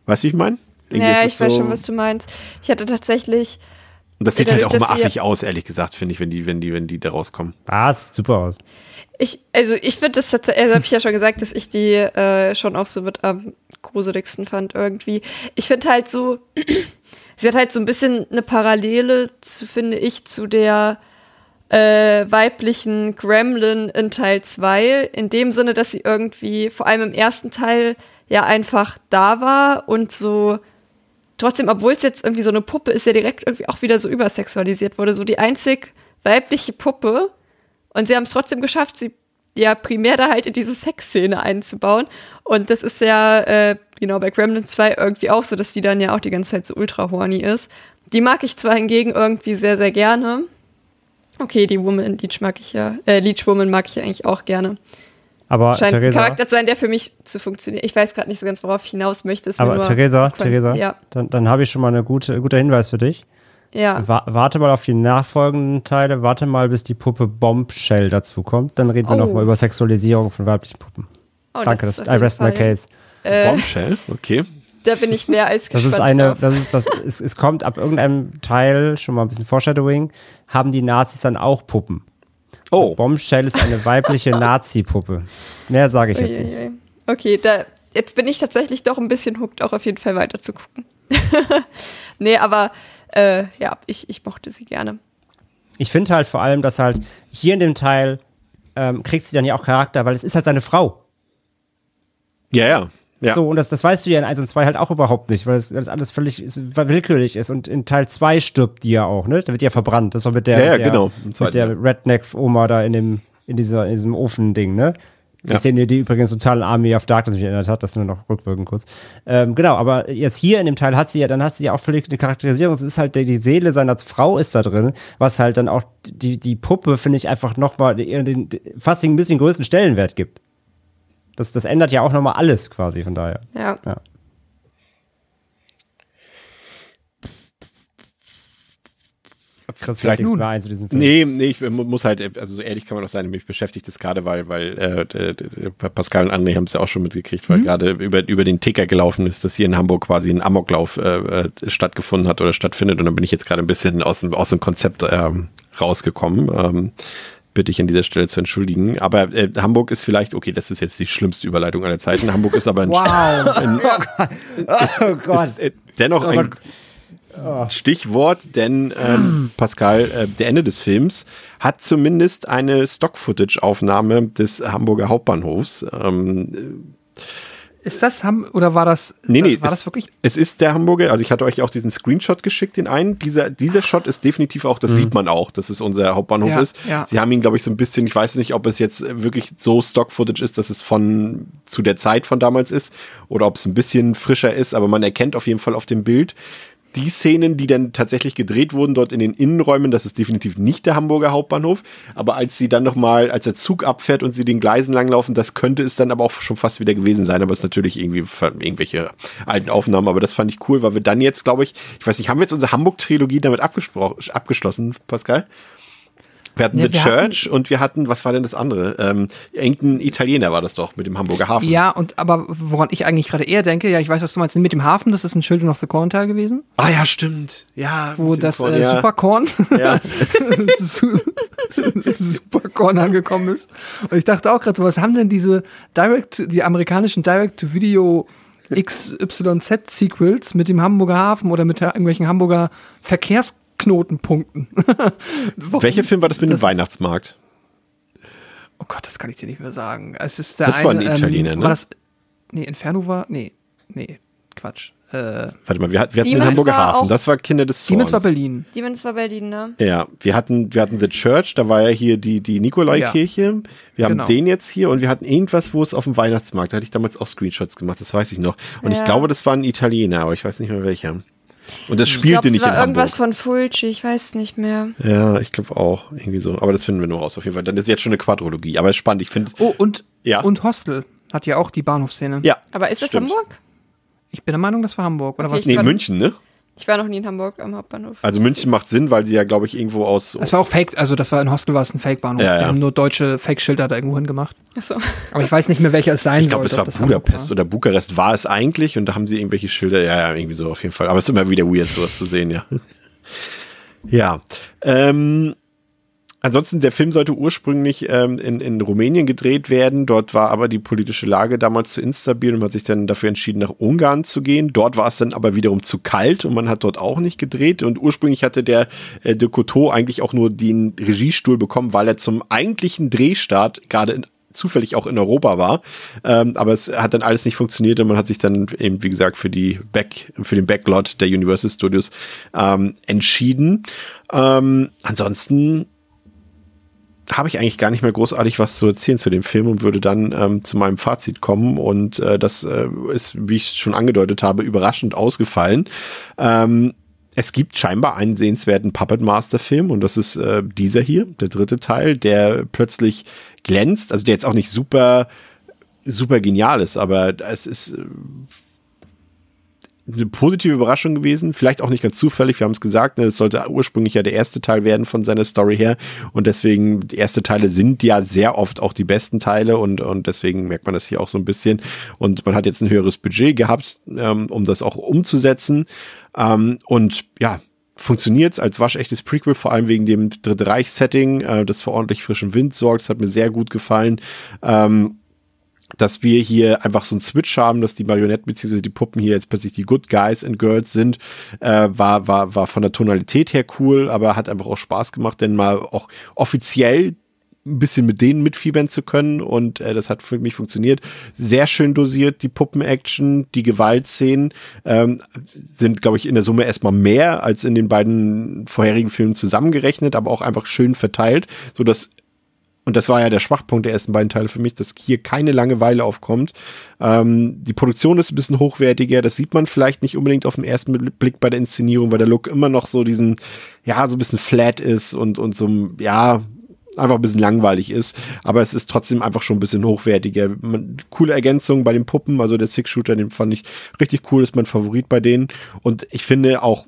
Weißt du, wie ich meine? Ja, ich es weiß so- schon, was du meinst. Ich hatte tatsächlich, Und das sieht halt dadurch, auch immer affig aus, ehrlich gesagt, finde ich, wenn die, wenn die, wenn die da rauskommen. Was? Ah, Super aus. Ich, also ich finde das tatsächlich, also habe ich ja schon gesagt, dass ich die äh, schon auch so mit am gruseligsten fand irgendwie. Ich finde halt so, (clears throat) sie hat halt so ein bisschen eine Parallele, zu, finde ich, zu der äh, weiblichen Gremlin in Teil 2, in dem Sinne, dass sie irgendwie vor allem im ersten Teil ja einfach da war und so trotzdem, obwohl es jetzt irgendwie so eine Puppe ist, ja direkt irgendwie auch wieder so übersexualisiert wurde. So die einzig weibliche Puppe. Und sie haben es trotzdem geschafft, sie ja primär da halt in diese Sexszene einzubauen. Und das ist ja, äh, genau, bei Gremlin 2 irgendwie auch so, dass die dann ja auch die ganze Zeit so ultra horny ist. Die mag ich zwar hingegen irgendwie sehr, sehr gerne. Okay, die Woman Leech mag ich ja, äh, Leech Woman mag ich ja eigentlich auch gerne. Aber Scheint ein Theresa, Charakter zu sein, der für mich zu funktionieren. Ich weiß gerade nicht so ganz, worauf ich hinaus möchte. Aber nur Theresa. Theresa, Ja, dann, dann habe ich schon mal eine gute, guter Hinweis für dich. Ja. Wa warte mal auf die nachfolgenden Teile, warte mal, bis die Puppe Bombshell dazu kommt. Dann reden wir Oh. noch mal über Sexualisierung von weiblichen Puppen. Oh, Danke, ist das, auf I rest my Fall- case. Äh, Bombshell, okay. Da bin ich mehr als (laughs) Das gespannt ist eine, drauf. das ist das, es, es kommt ab irgendeinem Teil, schon mal ein bisschen Foreshadowing, haben die Nazis dann auch Puppen. Oh, Bombshell ist eine weibliche (laughs) Nazi-Puppe. Mehr sage ich jetzt nicht. Okay, da, jetzt bin ich tatsächlich doch ein bisschen hooked, auch auf jeden Fall weiter zu gucken. (laughs) nee, aber äh, ja, ich, ich mochte sie gerne. Ich finde halt vor allem, dass halt hier in dem Teil ähm, kriegt sie dann ja auch Charakter, weil es ist halt seine Frau. ja, ja. ja. So, und das, das weißt du ja in 1 und 2 halt auch überhaupt nicht, weil das, alles völlig ist, willkürlich ist. Und in Teil 2 stirbt die ja auch, ne? Da wird die ja verbrannt. Das ist doch mit der, Ja, ja, mit der, genau. Mit der. Redneck-Oma da in dem, in dieser, in diesem Ofen-Ding, ne? Die Ja. Szene, die übrigens total an Army of Darkness mich erinnert hat, das nur noch rückwirkend kurz. Ähm, genau, aber jetzt hier in dem Teil hat sie ja, dann hat sie ja auch völlig eine Charakterisierung. Es ist halt die, die Seele seiner Frau ist da drin, was halt dann auch die, die Puppe, finde ich, einfach nochmal den, den, fast den ein bisschen größten Stellenwert gibt. Das, das ändert ja auch nochmal alles quasi, von daher. Ja. Ja. Chris, Vielleicht nun. mehr ein zu diesem Film. Nee, nee, ich mu- muss halt, also so ehrlich kann man auch sein, mich beschäftigt das gerade, weil, weil äh, Pascal und André haben es ja auch schon mitgekriegt, Mhm. weil gerade über, über den Ticker gelaufen ist, dass hier in Hamburg quasi ein Amoklauf äh, äh, stattgefunden hat oder stattfindet und dann bin ich jetzt gerade ein bisschen aus dem, aus dem Konzept ähm, rausgekommen. Ähm, bitte ich an dieser Stelle zu entschuldigen. Aber äh, Hamburg ist vielleicht, okay, das ist jetzt die schlimmste Überleitung aller Zeiten. Hamburg ist aber ein, Wow. (laughs) (laughs) oh Gott. ist, äh, dennoch ein Stichwort, denn ähm, Pascal, äh, der Ende des Films hat zumindest eine Stock-Footage-Aufnahme des Hamburger Hauptbahnhofs. Ähm, Ist das Ham oder war das nee, nee, war es, das wirklich es ist der Hamburger, also ich hatte euch auch diesen Screenshot geschickt, den einen. Dieser, dieser Shot ist definitiv auch, das sieht man auch, dass es unser Hauptbahnhof Ja, ist. ja. Sie haben ihn, glaube ich, so ein bisschen, ich weiß nicht, ob es jetzt wirklich so Stock-Footage ist, dass es von zu der Zeit von damals ist oder ob es ein bisschen frischer ist, aber man erkennt auf jeden Fall auf dem Bild, die Szenen, die dann tatsächlich gedreht wurden dort in den Innenräumen, das ist definitiv nicht der Hamburger Hauptbahnhof. Aber als sie dann nochmal, als der Zug abfährt und sie den Gleisen langlaufen, das könnte es dann aber auch schon fast wieder gewesen sein. Aber es ist natürlich irgendwie irgendwelche alten Aufnahmen. Aber das fand ich cool, weil wir dann jetzt, glaube ich, ich weiß nicht, haben wir jetzt unsere Hamburg-Trilogie damit abgeschlossen, Pascal? Wir hatten Ja, The wir Church und wir hatten, was war denn das andere? Ähm, irgendein Italiener war das doch mit dem Hamburger Hafen. Ja, und aber woran ich eigentlich gerade eher denke, ja, ich weiß, was du meinst, mit dem Hafen, das ist ein Children of the Corn Teil gewesen, Ah ja, stimmt. Ja. wo das Korn, äh, ja. Superkorn Ja. (laughs) Superkorn angekommen ist. Und ich dachte auch gerade so, was haben denn diese Direct, die amerikanischen Direct-to-Video XYZ-Sequels mit dem Hamburger Hafen oder mit irgendwelchen Hamburger Verkehrsknotenpunkten? (laughs) Warum- Welcher Film war das mit dem Das ist- Weihnachtsmarkt? Oh Gott, das kann ich dir nicht mehr sagen. Es ist der Das eine, war ein Italiener, ähm, ne? War das, nee, Inferno war, nee, nee, Quatsch. Äh, Warte mal, wir, wir hatten den Hamburger Hafen, das war Kinder des Zorns. Demons war Berlin. Demons war Berlin, ne? Ja, wir hatten, wir hatten The Church, da war ja hier die, die Nikolaikirche. Wir haben Genau. den jetzt hier und wir hatten irgendwas, wo es auf dem Weihnachtsmarkt, da hatte ich damals auch Screenshots gemacht, das weiß ich noch. Und ich Ja. glaube, das war ein Italiener, aber ich weiß nicht mehr welcher. Und das Ich spielte glaube, es nicht war in irgendwas Hamburg. von Fulci, ich weiß nicht mehr. Ja, ich glaube auch, irgendwie so. Aber das finden wir nur raus, auf jeden Fall. Dann ist jetzt schon eine Quadrologie, aber ist spannend, ich finde Oh, und, Ja. und Hostel hat ja auch die Bahnhofsszene. Ja. Aber ist das stimmt. Hamburg? Ich bin der Meinung, das war Hamburg. Oder Okay, was? ich Nee, München, ne? Ich war noch nie in Hamburg am Hauptbahnhof. Also München macht Sinn, weil sie ja, glaube ich, irgendwo aus. Das war auch Fake, also das war in Hostel war es ein Fake-Bahnhof. Ja, Die ja. haben nur deutsche Fake-Schilder da irgendwo hingemacht. Achso. Aber ich weiß nicht mehr, welcher es sein ich glaube, sollte. es ob war das Budapest Hamburg oder Bukarest war es eigentlich und da haben sie irgendwelche Schilder, ja, ja, irgendwie so auf jeden Fall. Aber es ist immer wieder weird, sowas zu sehen, ja. (laughs) Ja. Ähm, ansonsten, der Film sollte ursprünglich ähm, in, in Rumänien gedreht werden. Dort war aber die politische Lage damals zu instabil und man hat sich dann dafür entschieden, nach Ungarn zu gehen. Dort war es dann aber wiederum zu kalt und man hat dort auch nicht gedreht. Und ursprünglich hatte der äh, de Coteau eigentlich auch nur den Regiestuhl bekommen, weil er zum eigentlichen Drehstart gerade in zufällig auch in Europa war. Ähm, aber es hat dann alles nicht funktioniert und man hat sich dann eben, wie gesagt, für die Back, für den Backlot der Universal Studios ähm, entschieden. Ähm, ansonsten habe ich eigentlich gar nicht mehr großartig was zu erzählen zu dem Film und würde dann ähm, zu meinem Fazit kommen. Und äh, das äh, ist, wie ich schon angedeutet habe, überraschend ausgefallen. Ähm, es gibt scheinbar einen sehenswerten Puppet Master Film und das ist äh, dieser hier, der dritte Teil, der plötzlich glänzt, also der jetzt auch nicht super super genial ist, aber es ist äh, eine positive Überraschung gewesen, vielleicht auch nicht ganz zufällig, wir haben es gesagt, ne, es sollte ursprünglich ja der erste Teil werden von seiner Story her. Und deswegen, die erste Teile sind ja sehr oft auch die besten Teile und, und deswegen merkt man das hier auch so ein bisschen. Und man hat jetzt ein höheres Budget gehabt, ähm, um das auch umzusetzen. Ähm, und ja, funktioniert als waschechtes Prequel, vor allem wegen dem Dritte Reich-Setting, äh, das für ordentlich frischen Wind sorgt, das hat mir sehr gut gefallen. Ähm, dass wir hier einfach so einen Switch haben, dass die Marionetten bzw. die Puppen hier jetzt plötzlich die Good Guys and Girls sind, äh, war, war, war von der Tonalität her cool, aber hat einfach auch Spaß gemacht, denn mal auch offiziell ein bisschen mit denen mitfiebern zu können und äh, das hat für mich funktioniert. Sehr schön dosiert, die Puppen-Action, die Gewaltszenen ähm, sind, glaube ich, in der Summe erstmal mehr als in den beiden vorherigen Filmen zusammengerechnet, aber auch einfach schön verteilt, so dass und das war ja der Schwachpunkt der ersten beiden Teile für mich, dass hier keine Langeweile aufkommt. Ähm, die Produktion ist ein bisschen hochwertiger, das sieht man vielleicht nicht unbedingt auf den ersten Blick bei der Inszenierung, weil der Look immer noch so diesen, ja, so ein bisschen flat ist und, und so, ja, einfach ein bisschen langweilig ist, aber es ist trotzdem einfach schon ein bisschen hochwertiger. Man, coole Ergänzung bei den Puppen, also der Six-Shooter, den fand ich richtig cool, ist mein Favorit bei denen und ich finde auch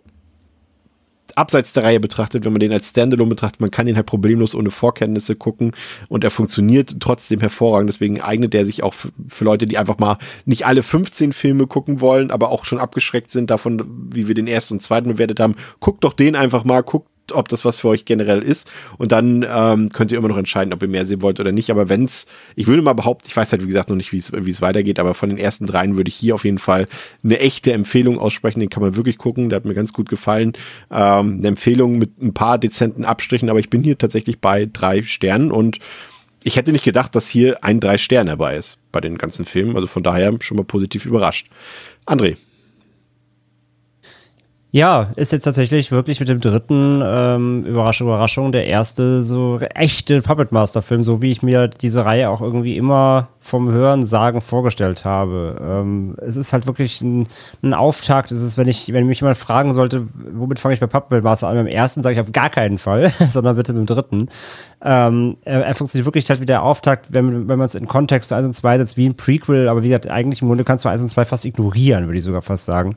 abseits der Reihe betrachtet, wenn man den als Standalone betrachtet, man kann ihn halt problemlos ohne Vorkenntnisse gucken und er funktioniert trotzdem hervorragend. Deswegen eignet er sich auch für, Leute, die einfach mal nicht alle 15 Filme gucken wollen, aber auch schon abgeschreckt sind davon, wie wir den ersten und zweiten bewertet haben. Guckt doch den einfach mal, guckt ob das was für euch generell ist. Und dann ähm, könnt ihr immer noch entscheiden, ob ihr mehr sehen wollt oder nicht. Aber wenn's, ich würde mal behaupten, ich weiß halt wie gesagt noch nicht, wie es weitergeht, aber von den ersten dreien würde ich hier auf jeden Fall eine echte Empfehlung aussprechen. Den kann man wirklich gucken. Der hat mir ganz gut gefallen. Ähm, eine Empfehlung mit ein paar dezenten Abstrichen, aber ich bin hier tatsächlich bei drei Sternen und ich hätte nicht gedacht, dass hier ein drei Sterne dabei ist bei den ganzen Filmen. Also von daher schon mal positiv überrascht. André. Ja, ist jetzt tatsächlich wirklich mit dem dritten, ähm, Überraschung, Überraschung, der erste so echte Puppet Master Film, so wie ich mir diese Reihe auch irgendwie immer vom Hören sagen vorgestellt habe. Ähm, es ist halt wirklich ein, ein Auftakt. Es ist, wenn ich, wenn mich jemand fragen sollte, womit fange ich bei Puppet Master an? Beim ersten sage ich auf gar keinen Fall, (laughs) sondern bitte mit dem dritten. Ähm, er, er funktioniert wirklich halt wie der Auftakt, wenn, wenn man es in Kontext 1 und 2 setzt, wie ein Prequel, aber wie gesagt, eigentlich im Grunde kannst du 1 und 2 fast ignorieren, würde ich sogar fast sagen.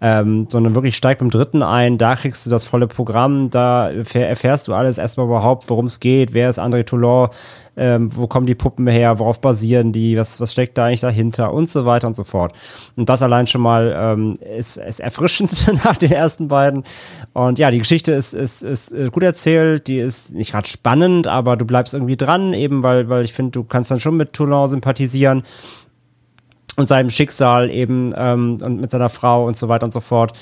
Ähm, sondern wirklich steigt beim dritten ein, da kriegst du das volle Programm, da erfähr, erfährst du alles erstmal überhaupt, worum es geht, wer ist André Toulon, ähm, wo kommen die Puppen her, worauf basieren die, was, was steckt da eigentlich dahinter und so weiter und so fort. Und das allein schon mal ähm, ist, ist erfrischend (laughs) nach den ersten beiden. Und ja, die Geschichte ist, ist, ist äh, gut erzählt, die ist nicht gerade spannend, aber du bleibst irgendwie dran, eben weil, weil ich finde, du kannst dann schon mit Toulon sympathisieren. und seinem Schicksal eben ähm, und mit seiner Frau und so weiter und so fort.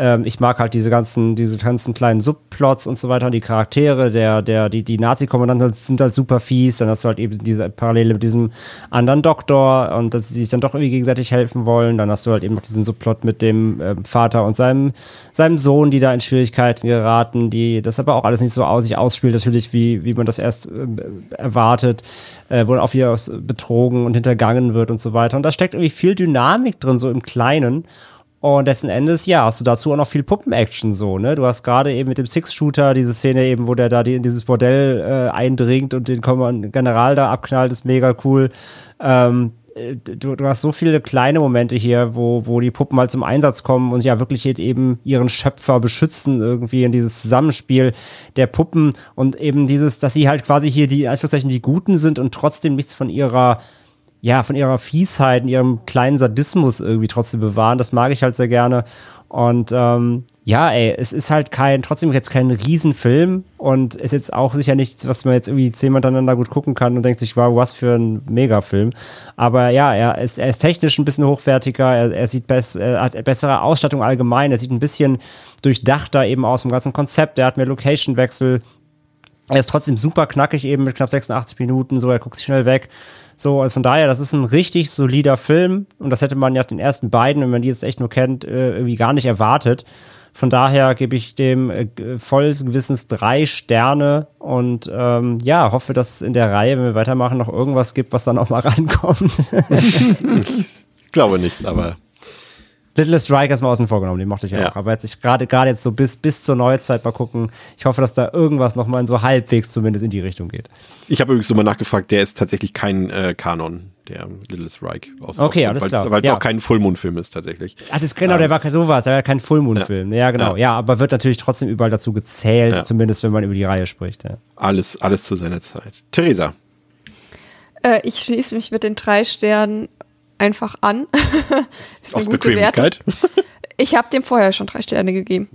Ähm, ich mag halt diese ganzen, diese ganzen kleinen Subplots und so weiter und die Charaktere, der, der, die, die Nazi-Kommandanten sind halt super fies, dann hast du halt eben diese Parallele mit diesem anderen Doktor und dass sie sich dann doch irgendwie gegenseitig helfen wollen. Dann hast du halt eben noch diesen Subplot mit dem äh, Vater und seinem, seinem Sohn, die da in Schwierigkeiten geraten, die das aber auch alles nicht so aus sich ausspielt, natürlich, wie, wie man das erst äh, erwartet, äh, wo dann auch wieder betrogen und hintergangen wird und so weiter. Und da steckt irgendwie viel Dynamik drin, so im Kleinen. Und letzten Endes, ja, hast du dazu auch noch viel Puppen-Action so, ne? Du hast gerade eben mit dem Six-Shooter diese Szene eben, wo der da die, in dieses Bordell äh, eindringt und den General da abknallt, ist mega cool. Ähm, du, du hast so viele kleine Momente hier, wo, wo die Puppen halt zum Einsatz kommen und ja wirklich eben ihren Schöpfer beschützen irgendwie in dieses Zusammenspiel der Puppen und eben dieses, dass sie halt quasi hier die, Anführungszeichen, die Guten sind und trotzdem nichts von ihrer ja, von ihrer Fiesheit und ihrem kleinen Sadismus irgendwie trotzdem bewahren. Das mag ich halt sehr gerne. Und ähm, ja, ey, es ist halt kein, trotzdem jetzt kein Riesenfilm und ist jetzt auch sicher nichts, was man jetzt irgendwie zehnmal miteinander gut gucken kann und denkt sich, wow, was für ein Megafilm. Aber ja, er ist, er ist technisch ein bisschen hochwertiger, er, er sieht bess, er hat bessere Ausstattung allgemein, er sieht ein bisschen durchdachter eben aus dem ganzen Konzept, er hat mehr Location-Wechsel. Er ist trotzdem super knackig eben mit knapp 86 Minuten, so er guckt schnell weg. So, also von daher, das ist ein richtig solider Film und das hätte man ja den ersten beiden, wenn man die jetzt echt nur kennt, äh, irgendwie gar nicht erwartet. Von daher gebe ich dem äh, volles Gewissens drei Sterne und ähm, ja, hoffe, dass es in der Reihe, wenn wir weitermachen, noch irgendwas gibt, was dann auch mal (laughs) rankommt. ich glaube nicht, aber Little Strike ist mal außen vorgenommen, den mochte ich ja, ja. auch. Aber jetzt ich gerade gerade jetzt so bis, bis zur Neuzeit mal gucken. Ich hoffe, dass da irgendwas nochmal so halbwegs zumindest in die Richtung geht. Ich habe übrigens so mal nachgefragt, der ist tatsächlich kein äh, Kanon, der Little Strike. Aus okay, alles klar. Weil es ja. auch kein Fullmoon-Film ist tatsächlich. Ach, das genau, ähm, der war kein sowas, der war kein Fullmoon-Film. Ja. ja. genau. Ja. aber wird natürlich trotzdem überall dazu gezählt, zumindest wenn man über die Reihe spricht. Alles, alles zu seiner Zeit. Theresa. Äh, ich schließe mich mit den drei Sternen einfach an. (laughs) Aus Bequemlichkeit? (laughs) Ich habe dem vorher schon drei Sterne gegeben.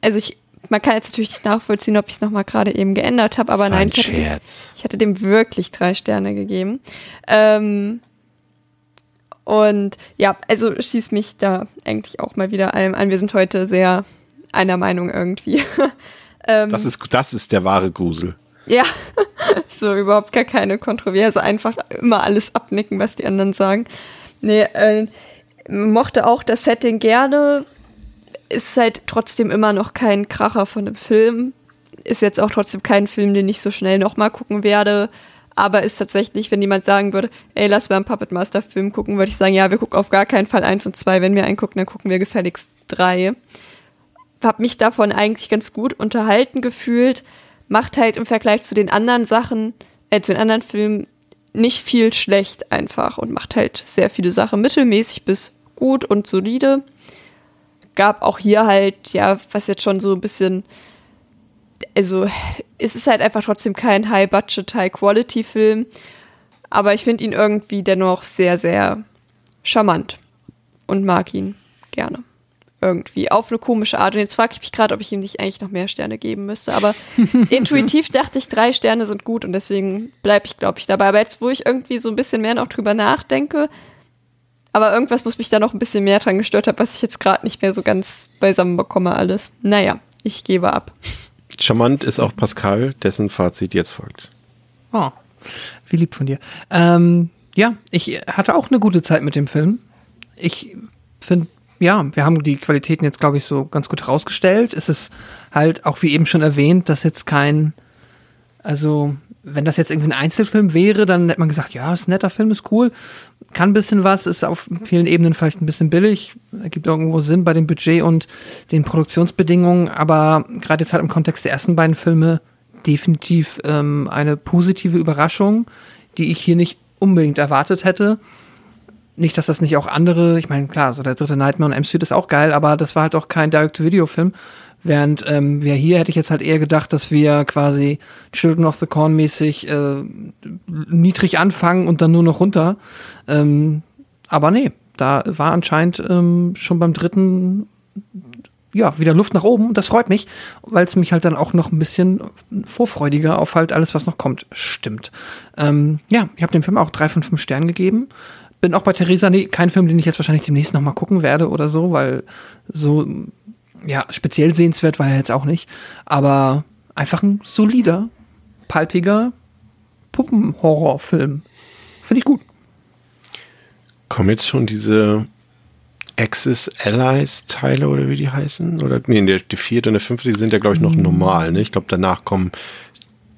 Also ich, man kann jetzt natürlich nicht nachvollziehen, ob ich es nochmal gerade eben geändert habe, aber nein, ich hatte, dem, ich hatte, dem, wirklich drei Sterne gegeben. Ähm, und ja, also schließt mich da eigentlich auch mal wieder allem an. Wir sind heute sehr einer Meinung irgendwie. (laughs) ähm, das, ist, das ist der wahre Grusel. Ja, (laughs) so überhaupt gar keine Kontroverse, einfach immer alles abnicken, was die anderen sagen. Nee, äh, mochte auch das Setting gerne, ist halt trotzdem immer noch kein Kracher von dem Film. Ist jetzt auch trotzdem kein Film, den ich so schnell nochmal gucken werde. Aber ist tatsächlich, wenn jemand sagen würde, ey, lass mal einen Puppet Master Film gucken, würde ich sagen, ja, wir gucken auf gar keinen Fall eins und zwei. Wenn wir einen gucken, dann gucken wir gefälligst drei. Hab mich davon eigentlich ganz gut unterhalten gefühlt macht halt im Vergleich zu den anderen Sachen, äh, zu den anderen Filmen nicht viel schlecht einfach und macht halt sehr viele Sachen mittelmäßig bis gut und solide. Gab auch hier halt, ja, was jetzt schon so ein bisschen, also es ist halt einfach trotzdem kein High-Budget, High-Quality-Film, aber ich finde ihn irgendwie dennoch sehr, sehr charmant und mag ihn gerne irgendwie auf eine komische Art. Und jetzt frage ich mich gerade, ob ich ihm nicht eigentlich noch mehr Sterne geben müsste. Aber (laughs) intuitiv dachte ich, drei Sterne sind gut und deswegen bleibe ich, glaube ich, dabei. Aber jetzt, wo ich irgendwie so ein bisschen mehr noch drüber nachdenke, aber irgendwas muss mich da noch ein bisschen mehr dran gestört haben, was ich jetzt gerade nicht mehr so ganz beisammen bekomme, alles. Naja, ich gebe ab. Charmant ist auch Pascal, dessen Fazit jetzt folgt. Oh, wie lieb von dir. Ähm, ja, ich hatte auch eine gute Zeit mit dem Film. Ich finde ja, wir haben die Qualitäten jetzt, glaube ich, so ganz gut herausgestellt. Es ist halt auch wie eben schon erwähnt, dass jetzt kein, also wenn das jetzt irgendwie ein Einzelfilm wäre, dann hätte man gesagt, ja, ist ein netter Film, ist cool, kann ein bisschen was, ist auf vielen Ebenen vielleicht ein bisschen billig, ergibt irgendwo Sinn bei dem Budget und den Produktionsbedingungen, aber gerade jetzt halt im Kontext der ersten beiden Filme definitiv ähm, eine positive Überraschung, die ich hier nicht unbedingt erwartet hätte nicht, dass das nicht auch andere, ich meine, klar, so der dritte Nightmare und M-Suite ist auch geil, aber das war halt auch kein Direct-to-Video-Film. Während ähm, wir hier hätte ich jetzt halt eher gedacht, dass wir quasi Children of the Corn mäßig äh, niedrig anfangen und dann nur noch runter. Ähm, aber nee, da war anscheinend ähm, schon beim dritten ja, wieder Luft nach oben. Das freut mich, weil es mich halt dann auch noch ein bisschen vorfreudiger auf halt alles, was noch kommt, stimmt. Ähm, ja, ich habe dem Film auch drei von fünf Sternen gegeben bin auch bei Theresa, nee, kein Film, den ich jetzt wahrscheinlich demnächst nochmal gucken werde oder so, weil so, ja, speziell sehenswert war er jetzt auch nicht. Aber einfach ein solider, palpiger Puppenhorrorfilm. Finde ich gut. Kommen jetzt schon diese Axis Allies Teile oder wie die heißen? Oder nee, der, die vierte und der fünfte, die sind ja, glaube ich, noch normal. Ne? Ich glaube, danach kommen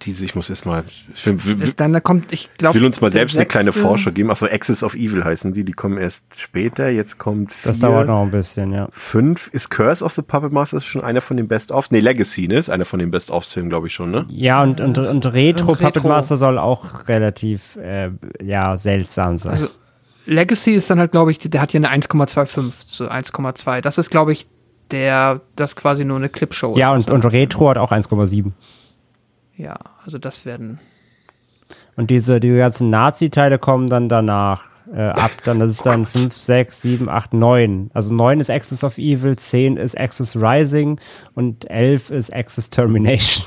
diese, ich muss erst mal. Ich will, will, Dann da kommt, ich glaube. will uns mal selbst eine kleine Vorschau geben. Achso, Axis of Evil heißen die, die kommen erst später. Jetzt kommt Das vier, dauert noch ein bisschen, ja. Fünf ist Curse of the Puppet Master schon einer von den Best-ofs. Nee, Legacy, ne? Ist einer von den Best-ofs-Filmen, glaube ich schon, ne? Ja, und, und, und Retro Und Puppet Retro. Master soll auch relativ, äh, ja, seltsam sein. Also, Legacy ist dann halt, glaube ich, der hat hier eine 1,25, so 1,2. Das ist, glaube ich, der, das quasi nur eine Clipshow ist. ja, und, und Retro hat auch 1,7. Ja, also das werden. Und diese, diese ganzen Nazi-Teile kommen dann danach äh, ab. Dann das ist dann 5, 6, 7, 8, 9. Also 9 ist Axis of Evil, 10 ist Axis Rising und 11 ist Axis Termination.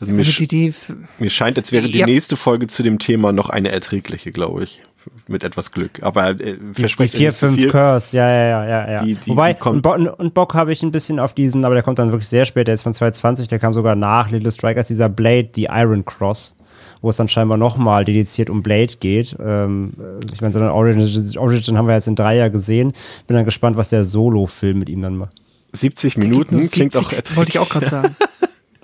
Also mir, Also sch die, die, mir scheint, als wäre die Ja. nächste Folge zu dem Thema noch eine erträgliche, glaube ich. Mit etwas Glück. Aber äh, Die, die versprecht 4, nicht zu 5 viel. Curse, ja, ja, ja, ja. ja. Die- die- Wobei, die und, Bo und Bock habe ich ein bisschen auf diesen, aber der kommt dann wirklich sehr spät, der ist von 2020, der kam sogar nach Little Strikers, dieser Blade, die Iron Cross, wo es dann scheinbar nochmal dediziert um Blade geht. Ähm, ich meine, so eine Origin, Origin haben wir jetzt in drei Jahren gesehen. Bin dann gespannt, was der Solo-Film mit ihm dann macht. 70 nur Minuten klingt 70, auch erträglich. Wollte ich auch gerade sagen.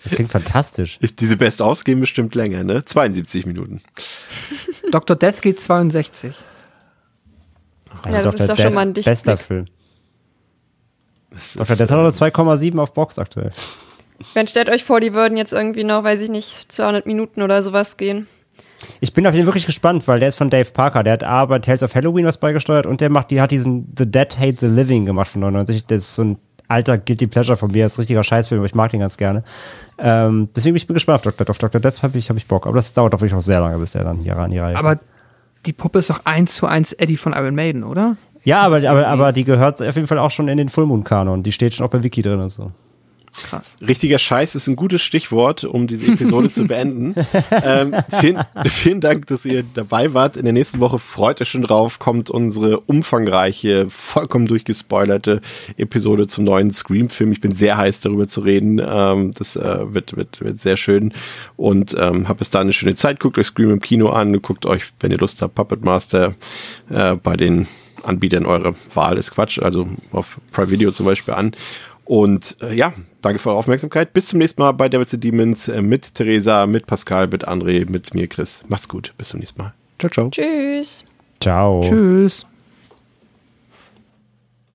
Das klingt fantastisch. (laughs) Diese Best-ofs gehen bestimmt länger, ne? 72 Minuten. Dr. Death geht 62. Also Ja, das ist doch schon mal ein Dichtblick. Bester Film. Dr. Death hat nur 2,7 auf Box aktuell. Wenn stellt euch vor, die würden jetzt irgendwie noch, weiß ich nicht, 200 Minuten oder sowas gehen. Ich bin auf den wirklich gespannt, weil der ist von Dave Parker. Der hat A bei Tales of Halloween was beigesteuert und der macht, die hat diesen The Dead Hate the Living gemacht von 99. Das ist so ein alter Guilty Pleasure von mir. Das ist ein richtiger Scheißfilm, aber ich mag den ganz gerne. Ähm, deswegen bin ich gespannt auf Dr. Death. Auf Dr. Death habe ich, hab ich Bock. Aber das dauert doch wirklich auch sehr lange, bis der dann hier ran die Reihe Aber die Puppe ist doch eins zu eins Eddie von Iron Maiden, oder? Ja, aber, aber, aber die gehört auf jeden Fall auch schon in den Fullmoon-Kanon. Die steht schon auch bei Wiki drin und so. Krass. Richtiger Scheiß ist ein gutes Stichwort, um diese Episode zu (laughs) beenden. Ähm, vielen, vielen Dank, dass ihr dabei wart. In der nächsten Woche freut euch schon drauf, kommt unsere umfangreiche, vollkommen durchgespoilerte Episode zum neuen Scream-Film. Ich bin sehr heiß darüber zu reden. Ähm, das äh, wird, wird, wird sehr schön. Und ähm, habt bis dahin eine schöne Zeit. Guckt euch Scream im Kino an. Guckt euch, wenn ihr Lust habt, Puppet Master äh, bei den Anbietern eurer Wahl ist Quatsch, also auf Prime Video zum Beispiel an. Und äh, ja, danke für eure Aufmerksamkeit. Bis zum nächsten Mal bei Devils and Demons äh, mit Theresa, mit Pascal, mit André, mit mir, Chris. Macht's gut. Bis zum nächsten Mal. Ciao, ciao. Tschüss. Ciao. Tschüss.